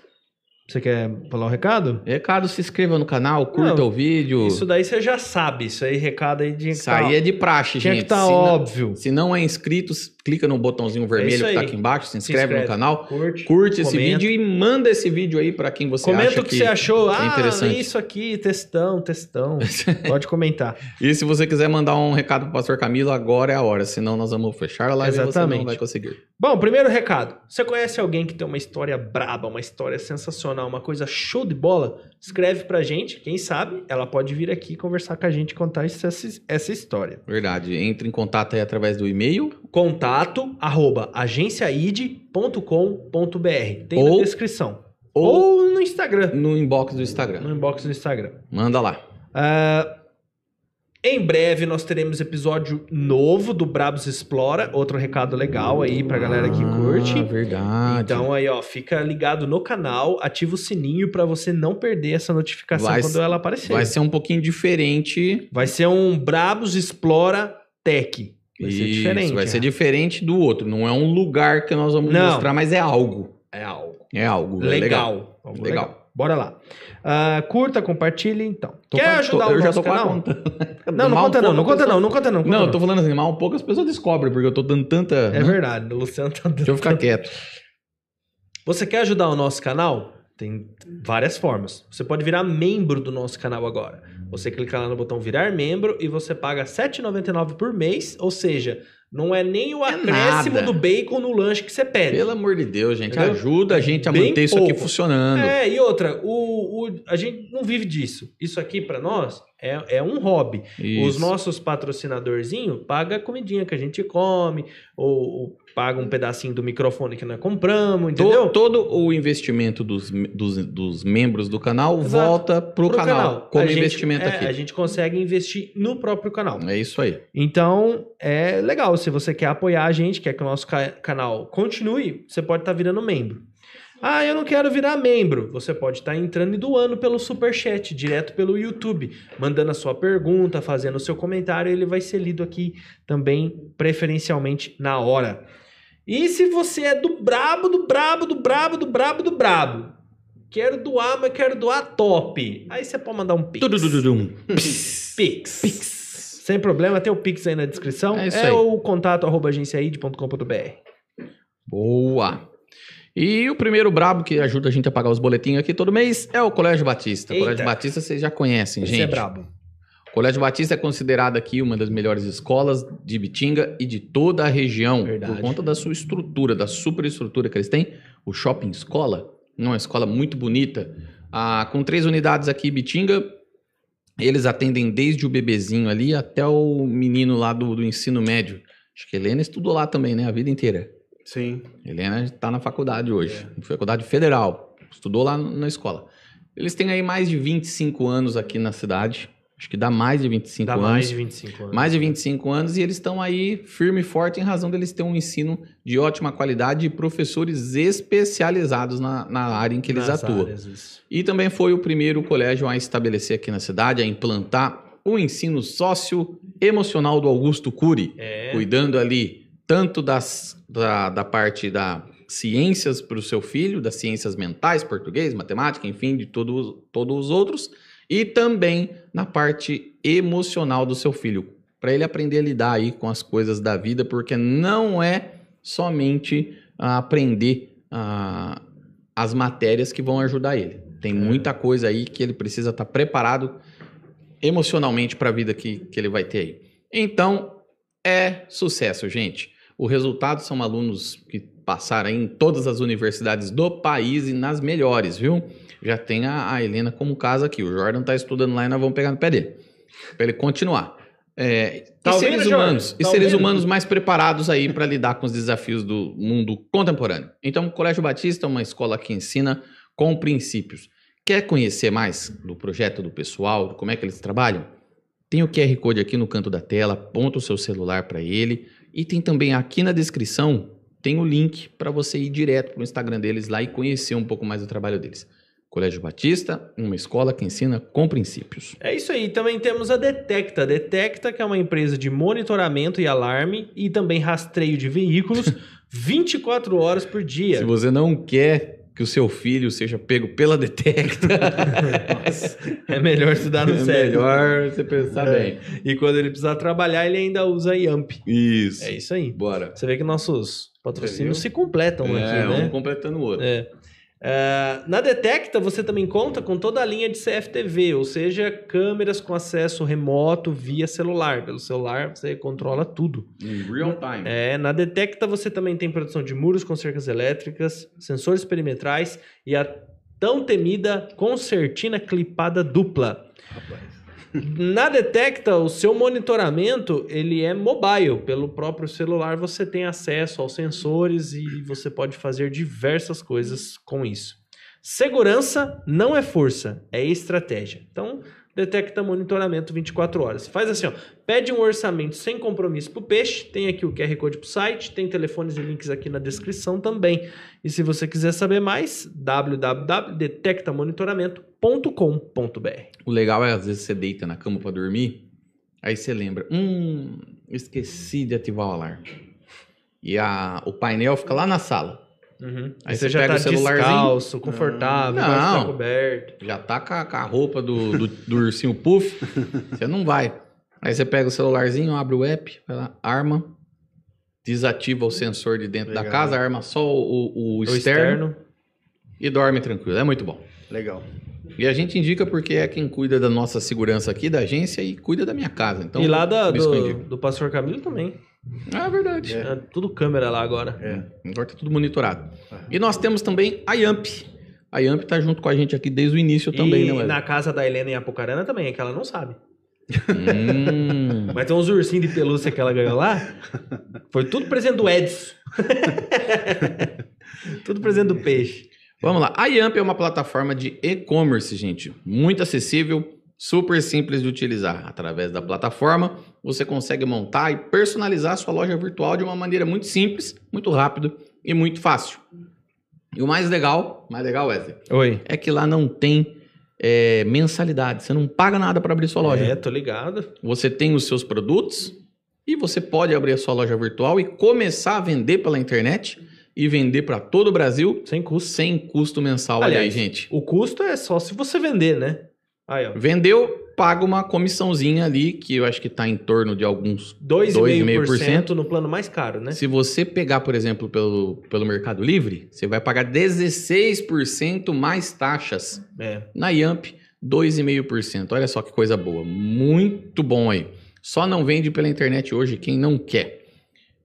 Você quer falar o recado? Recado, se inscreva no canal, curta Não, o vídeo. Isso daí você já sabe. Isso aí, recado aí de Isso aí é de praxe, gente. que estar se, não, óbvio. se não é inscrito, clica no botãozinho vermelho isso que tá aqui embaixo, se Se inscreve, inscreve. no canal, Curte, curte esse comenta. vídeo e manda esse vídeo aí pra quem você Comenta acha o que, você achou. é Ah, interessante. isso aqui, textão, textão. Pode comentar. E se você quiser mandar um recado pro pastor Camilo, agora é a hora, senão nós vamos fechar a live e você não Exatamente. vai conseguir. Bom, primeiro recado. Você conhece alguém que tem uma história braba, uma história sensacional, uma coisa show de bola? Escreve pra gente. Quem sabe ela pode vir aqui conversar com a gente e contar essa, essa história. Verdade. Entre em contato aí através do e-mail Contato arroba agenciaid.com.br. Tem Ou- na descrição. ou, Ou no Instagram. no inbox do Instagram. No inbox do Instagram. Manda lá. Ah, em breve nós teremos episódio novo do Brabos Explora. Outro recado legal aí pra galera que curte. Ah, verdade. Então aí, ó, fica ligado no canal, ativa o sininho pra você não perder essa notificação Vai quando ser- ela aparecer. vai ser um pouquinho diferente. Vai ser um Brabos Explora Tech. Vai ser Isso, diferente. Vai ser né? diferente do outro. Não é um lugar que nós vamos Não. mostrar, mas é algo. É algo É algo. é legal. Algo Legal. Bora lá. Ah, curta, compartilhe, então. Tô Quer ajudar tô- o eu já nosso tô canal? conta. Não, não conta não, não conta não, não conta não. Não, eu tô falando assim, mal um pouco as pessoas descobrem, porque eu tô dando tanta. É né? verdade, o Luciano tá dando Deixa eu ficar quieto. Você quer ajudar o nosso canal? Tem várias formas. Você pode virar membro do nosso canal agora. Você clica lá no botão virar membro e você paga R$ 7,99 por mês, ou seja, não é nem o É acréscimo nada. do bacon no lanche que você pede. Pelo amor de Deus, gente. Entendeu? Ajuda a gente a Bem manter isso aqui pouco. funcionando. É, e outra, o, o- a gente não vive disso. Isso aqui pra nós é, é um hobby. Os Isso. nossos patrocinadorzinhos pagam a comidinha que a gente come, ou, ou paga um pedacinho do microfone que nós compramos, entendeu? Todo o investimento dos, dos, dos membros do canal Exato. volta pro, Pro canal, como A gente- investimento é, aqui. A gente consegue investir no próprio canal. É isso aí. Então, é legal. Se você quer apoiar a gente, quer que o nosso ca- canal continue, você pode estar virando membro. Ah, eu não quero virar membro. Você pode estar entrando e doando pelo Superchat, direto pelo YouTube, mandando a sua pergunta, fazendo o seu comentário, ele vai ser lido aqui também, preferencialmente na hora. E se você é do brabo, do brabo, do brabo, do brabo, do brabo, quero doar, mas quero doar top. Aí você pode mandar um pix. Tududududum. Pix. Pix. Sem problema, tem o Pix aí na descrição. É isso é aí. o contato arroba agenciaid.com.br. Boa! E o primeiro brabo que ajuda a gente a pagar os boletinhos aqui todo mês é o Colégio Batista. O Eita. Colégio Batista vocês já conhecem, Esse gente. é brabo. O Colégio Batista é considerado aqui uma das melhores escolas de Bitinga e de toda a região. Verdade. Por conta da sua estrutura, da superestrutura que eles têm. O Shopping Escola, uma escola muito bonita. Ah, com três unidades aqui em Bitinga, eles atendem desde o bebezinho ali até o menino lá do, do ensino médio. Acho que Helena estudou lá também, né? A vida inteira. Sim. Helena está na faculdade hoje, faculdade federal, estudou lá na escola. Eles têm aí mais de 25 anos aqui na cidade, acho que dá mais de 25 Dá anos. mais de 25 anos. Mais de 25 anos e eles estão aí firme e forte em razão deles ter um ensino de ótima qualidade e professores especializados na, na área em que eles Nas atuam. áreas. E também foi o primeiro colégio a estabelecer aqui na cidade, a implantar o ensino socioemocional do Augusto Cury É. cuidando ali tanto das, da, da parte da ciências para o seu filho, das ciências mentais, português, matemática, enfim, de todos, todos os outros, e também na parte emocional do seu filho, para ele aprender a lidar aí com as coisas da vida, porque não é somente ah, aprender ah, as matérias que vão ajudar ele. Tem muita coisa aí que ele precisa estar preparado emocionalmente para a vida que, que ele vai ter aí. Então, é sucesso, gente. O resultado são alunos que passaram em todas as universidades do país e nas melhores, viu? Já tem a, a Helena como caso aqui. O Jordan tá estudando lá e nós vamos pegar no pé dele. Para ele continuar. É, ouvindo, seres Jordan? humanos, e seres humanos mais preparados aí para lidar com os desafios do mundo contemporâneo. Então, o Colégio Batista é uma escola que ensina com princípios. Quer conhecer mais do projeto do pessoal, como é que eles trabalham? Tem o QR Code aqui no canto da tela, aponta o seu celular para ele e tem também aqui na descrição tem o link para você ir direto para o Instagram deles lá e conhecer um pouco mais do trabalho deles. Colégio Batista, uma escola que ensina com princípios. É isso aí. Também temos a Detecta. A Detecta, que é uma empresa de monitoramento e alarme e também rastreio de veículos 24 horas por dia. Se você não quer que o seu filho seja pego pela Detecta, É melhor estudar no é sério. melhor você pensar É. bem. E quando ele precisar trabalhar, ele ainda usa YAMP. Isso. É isso aí. Bora. Você vê que nossos patrocínios se completam é, aqui, um né? completando o outro. É. É, na Detecta, você também conta com toda a linha de CFTV, ou seja, câmeras com acesso remoto via celular. Pelo celular, você controla tudo. Em real time. É, na Detecta, você também tem produção de muros com cercas elétricas, sensores perimetrais e a tão temida concertina clipada dupla. Na Detecta, o seu monitoramento ele é mobile. Pelo próprio celular você tem acesso aos sensores e você pode fazer diversas coisas com isso. Segurança não é força, é estratégia. Então, Detecta monitoramento 24 horas. Faz assim, ó, pede um orçamento sem compromisso pro peixe, tem aqui o QR Code pro site, tem telefones e links aqui na descrição também. E se você quiser saber mais, www.detectamonitoramento.com.br. O legal é, às vezes, você deita na cama pra dormir, aí você lembra, hum, esqueci de ativar o alarme. E a, o painel fica lá na sala. Uhum. Aí Aí você já pega tá o celularzinho. descalço, confortável, Não. vai ficar coberto. Já tá com a, com a roupa do, do, do ursinho puff, você não vai. Aí você pega o celularzinho, abre o app, vai lá, arma, desativa o sensor de dentro da Legal. casa, arma só o, o O externo, externo. e dorme tranquilo. É muito bom. Legal. E a gente indica porque é quem cuida da nossa segurança aqui, da agência, e cuida da minha casa. Então, e lá da- do, do Pastor Camilo também. Ah, é verdade. É tudo câmera lá agora. É. Agora tá tudo monitorado. E nós temos também a Yamp. A Yamp tá junto com a gente aqui desde o início também, e né, Wesley? na casa da Helena em Apucarana também, é que ela não sabe. Hum. Mas tem uns ursinhos de pelúcia que ela ganhou lá. Foi tudo presente do Edson. tudo presente do peixe. Vamos lá. A Yamp é uma plataforma de e-commerce, gente. Muito acessível, super simples de utilizar. Através da plataforma, você consegue montar e personalizar sua loja virtual de uma maneira muito simples, muito rápida e muito fácil. E o mais legal, mais legal, Wesley, Oi. é que lá não tem é, mensalidade. Você não paga nada para abrir sua loja. É, tô ligado. Você tem os seus produtos e você pode abrir a sua loja virtual e começar a vender pela internet e vender para todo o Brasil Sem custo. sem custo mensal. Olha aí, Aliás, gente. O custo é só se você vender, né? Aí, ó. Vendeu, paga uma comissãozinha ali, que eu acho que está em torno de alguns. 2,5% no plano mais caro, né? Se você pegar, por exemplo, pelo, pelo Mercado Livre, você vai pagar 16% mais taxas. É. Na Yamp, 2,5%. Olha só que coisa boa. Muito bom aí. Só não vende pela internet hoje quem não quer.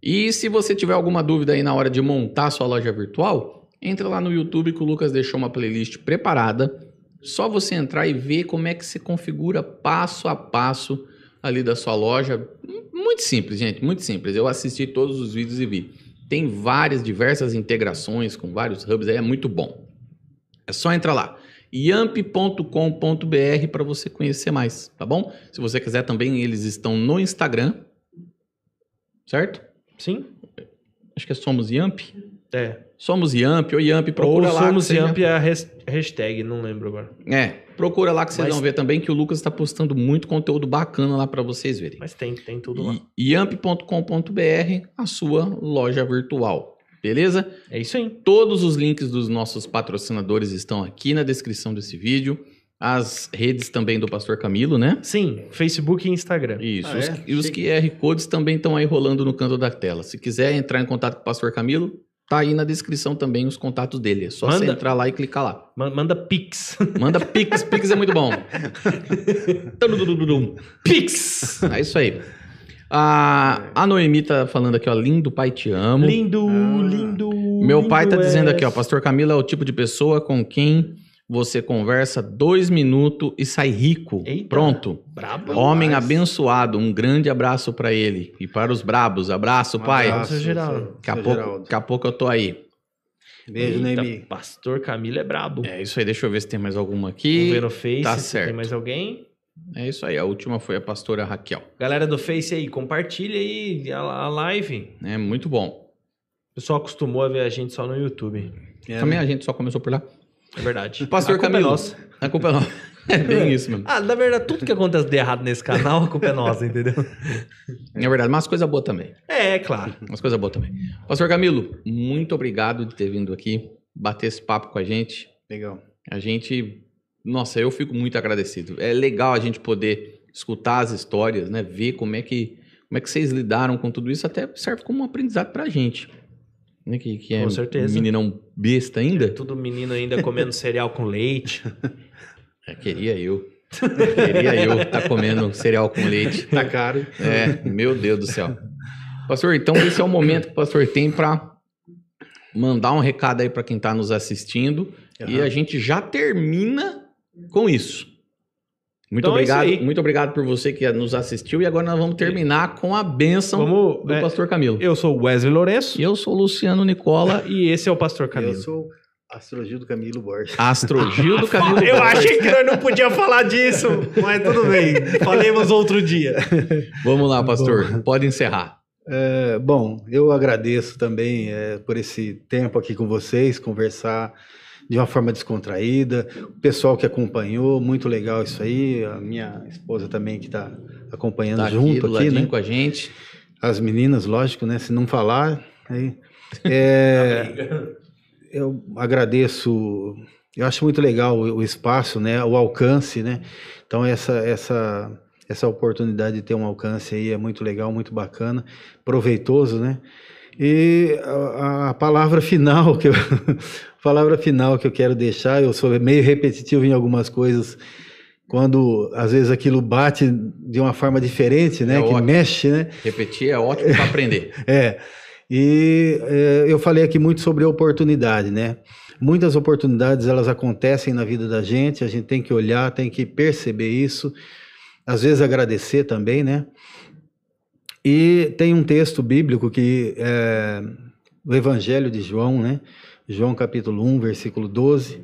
E se você tiver alguma dúvida aí na hora de montar sua loja virtual, entra lá no YouTube que o Lucas deixou uma playlist preparada. Só você entrar e ver como é que se configura passo a passo ali da sua loja. Muito simples, gente, muito simples. Eu assisti todos os vídeos e vi. Tem várias, diversas integrações com vários hubs aí, é muito bom. É só entrar lá yamp.com.br para você conhecer mais, tá bom? Se você quiser também, eles estão no Instagram, certo? Sim? Acho que é Somos Yamp. É. Somos Yamp ou Yamp, procura Ou lá. somos Yamp é a has- hashtag, não lembro agora. É, procura lá que vocês Mas- vão ver também que o Lucas está postando muito conteúdo bacana lá para vocês verem. Mas tem, tem tudo lá. Yamp.com.br, a sua loja virtual. Beleza? É isso aí. Todos os links dos nossos patrocinadores estão aqui na descrição desse vídeo. As redes também do Pastor Camilo, né? Sim, Facebook e Instagram. Isso. Ah, os, é? e os. QR Codes também estão aí rolando no canto da tela. Se quiser entrar em contato com o Pastor Camilo, tá aí na descrição também os contatos dele. É só você Manda. entrar lá e clicar lá. Ma- Manda Pix. Manda Pix, Pix é muito bom. Pix! É isso aí. A, a Noemi tá falando aqui, ó. Lindo pai, te amo. Lindo, Ah. lindo. Meu pai tá lindo dizendo és. aqui, ó. Pastor Camilo é o tipo de pessoa com quem você conversa dois minutos e sai rico. Eita. Pronto. Brabo. Homem Demais. abençoado. Um grande abraço pra ele. E para os brabos. Abraço, Um pai. abraço, Geraldo. Daqui a, pouco, Geraldo. daqui a pouco eu tô aí. Beijo, Neimi. Pastor Camilo é brabo. É isso aí. Deixa eu ver se tem mais alguma Vamos aqui. ver no Face tá se certo. tem mais alguém. É isso aí. A última foi a pastora Raquel. Galera do Face aí, compartilha aí a, a live. É muito bom. O pessoal acostumou a ver a gente só no YouTube. É, Também né? a gente só começou por lá. É verdade. Pastor a culpa Camilo. é nossa. A culpa é nossa. É bem isso mesmo. Ah, na verdade, tudo que acontece de errado nesse canal, a culpa é nossa, entendeu? É verdade, mas coisa boa também. É, é claro. Umas coisas boas também. Pastor Camilo, muito obrigado de ter vindo aqui, bater esse papo com a gente. Legal. A gente, nossa, eu fico muito agradecido. É legal a gente poder escutar as histórias, né? Ver como é que, como é que vocês lidaram com tudo isso, até serve como um aprendizado pra gente. Né? Que, que é Com certeza. meninão besta ainda. Tudo menino ainda comendo cereal com leite. É, queria eu. queria eu estar comendo cereal com leite. Tá caro. É, meu Deus do céu. Pastor, então esse é o momento que o pastor tem para mandar um recado aí para quem está nos assistindo e Aham. a gente já termina com isso. Muito Então é isso obrigado, aí. muito obrigado por você que nos assistiu e agora nós vamos terminar com a bênção Vamos. do é, pastor Camilo. eu sou o Wesley Lourenço E eu sou o Luciano Nicola, e esse é o Pastor Camilo. Eu sou Astrogildo Camilo Borges. astrogil do Camilo. Eu Borges. achei que nós não podíamos falar disso, mas tudo bem. Falemos outro dia. Vamos lá, pastor. Pode encerrar. É, bom, eu agradeço também é, por esse tempo aqui com vocês, conversar de uma forma descontraída. O pessoal que acompanhou, muito legal isso aí. A minha esposa também que está acompanhando Tá aqui junto aqui, ladinho né? com a gente. As meninas, lógico, né? Se não falar, aí. É, eu agradeço. Eu acho muito legal o, o espaço, né? O alcance, né? Então essa essa essa oportunidade de ter um alcance aí é muito legal, muito bacana, proveitoso, né? E a, a palavra final que eu, palavra final que eu quero deixar, eu sou meio repetitivo em algumas coisas, quando às vezes aquilo bate de uma forma diferente, né, É que ótimo. mexe, né? Repetir é ótimo para aprender. É. E é, eu falei aqui muito sobre oportunidade, né? Muitas oportunidades elas acontecem na vida da gente, a gente tem que olhar, tem que perceber isso, às vezes agradecer também, né? E tem um texto bíblico que é o Evangelho de João, né? João capítulo 1, versículo 12.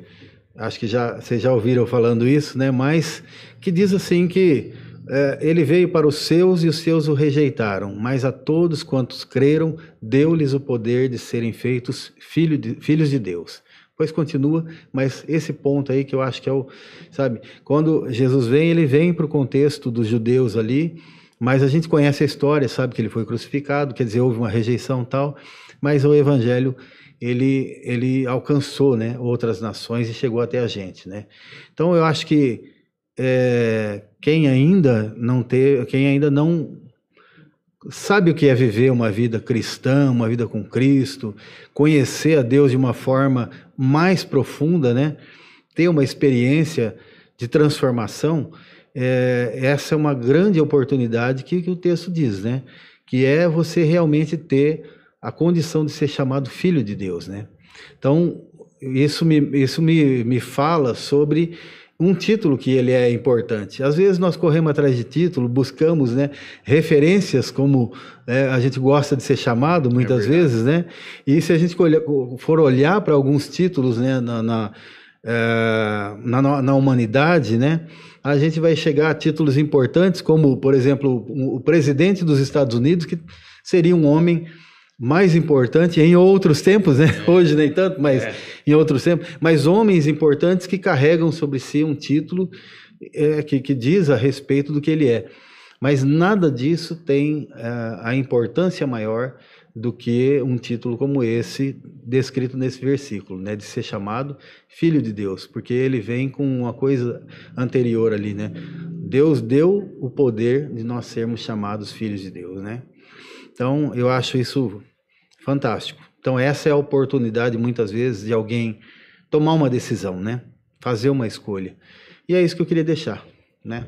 Acho que já vocês já ouviram falando isso, né? Mas que diz assim que é, ele veio para os seus e os seus o rejeitaram, mas a todos quantos creram, deu-lhes o poder de serem feitos filho de, filhos de Deus. Pois continua, mas esse ponto aí que eu acho que é o, sabe, quando Jesus vem, ele vem para o contexto dos judeus ali, mas a gente conhece a história, sabe que ele foi crucificado, quer dizer, houve uma rejeição tal, mas o evangelho ele ele alcançou, né, outras nações e chegou até a gente, né? Então eu acho que é, quem ainda não ter, quem ainda não sabe o que é viver uma vida cristã, uma vida com Cristo, conhecer a Deus de uma forma mais profunda, né? Ter uma experiência de transformação, é, essa é uma grande oportunidade que, que o texto diz, né? Que é você realmente ter a condição de ser chamado filho de Deus, né? Então, isso me, isso me, me fala sobre um título que ele é importante. Às vezes nós corremos atrás de título, buscamos né, referências como é, a gente gosta de ser chamado muitas verdade. vezes, né? E se a gente for olhar para alguns títulos né, na, na, é, na, na humanidade, né? A gente vai chegar a títulos importantes, como, por exemplo, o presidente dos Estados Unidos, que seria um homem mais importante em outros tempos, né? Hoje nem tanto, mas É. em outros tempos, mas homens importantes que carregam sobre si um título é, que, que diz a respeito do que ele é. Mas nada disso tem é, a importância maior do que um título como esse descrito nesse versículo, né, de ser chamado filho de Deus, porque ele vem com uma coisa anterior ali, né? Deus deu o poder de nós sermos chamados filhos de Deus, né? Então, eu acho isso fantástico. Então, essa é a oportunidade, muitas vezes, de alguém tomar uma decisão, né? Fazer uma escolha. E é isso que eu queria deixar, né?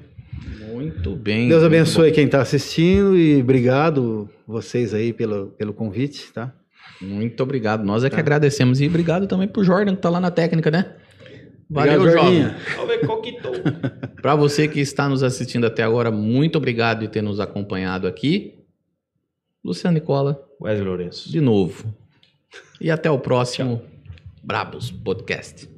Muito bem. Deus muito abençoe quem está assistindo e obrigado vocês aí pelo, pelo convite, tá? bom. Muito obrigado. Nós é que Tá. agradecemos. E obrigado também pro Jordan, que tá lá na técnica, né? Valeu, que tô. Para você que está nos assistindo até agora, muito obrigado de ter nos acompanhado aqui. Luciano Nicola, Wesley Lourenço. de novo. E até o próximo Brabos Podcast.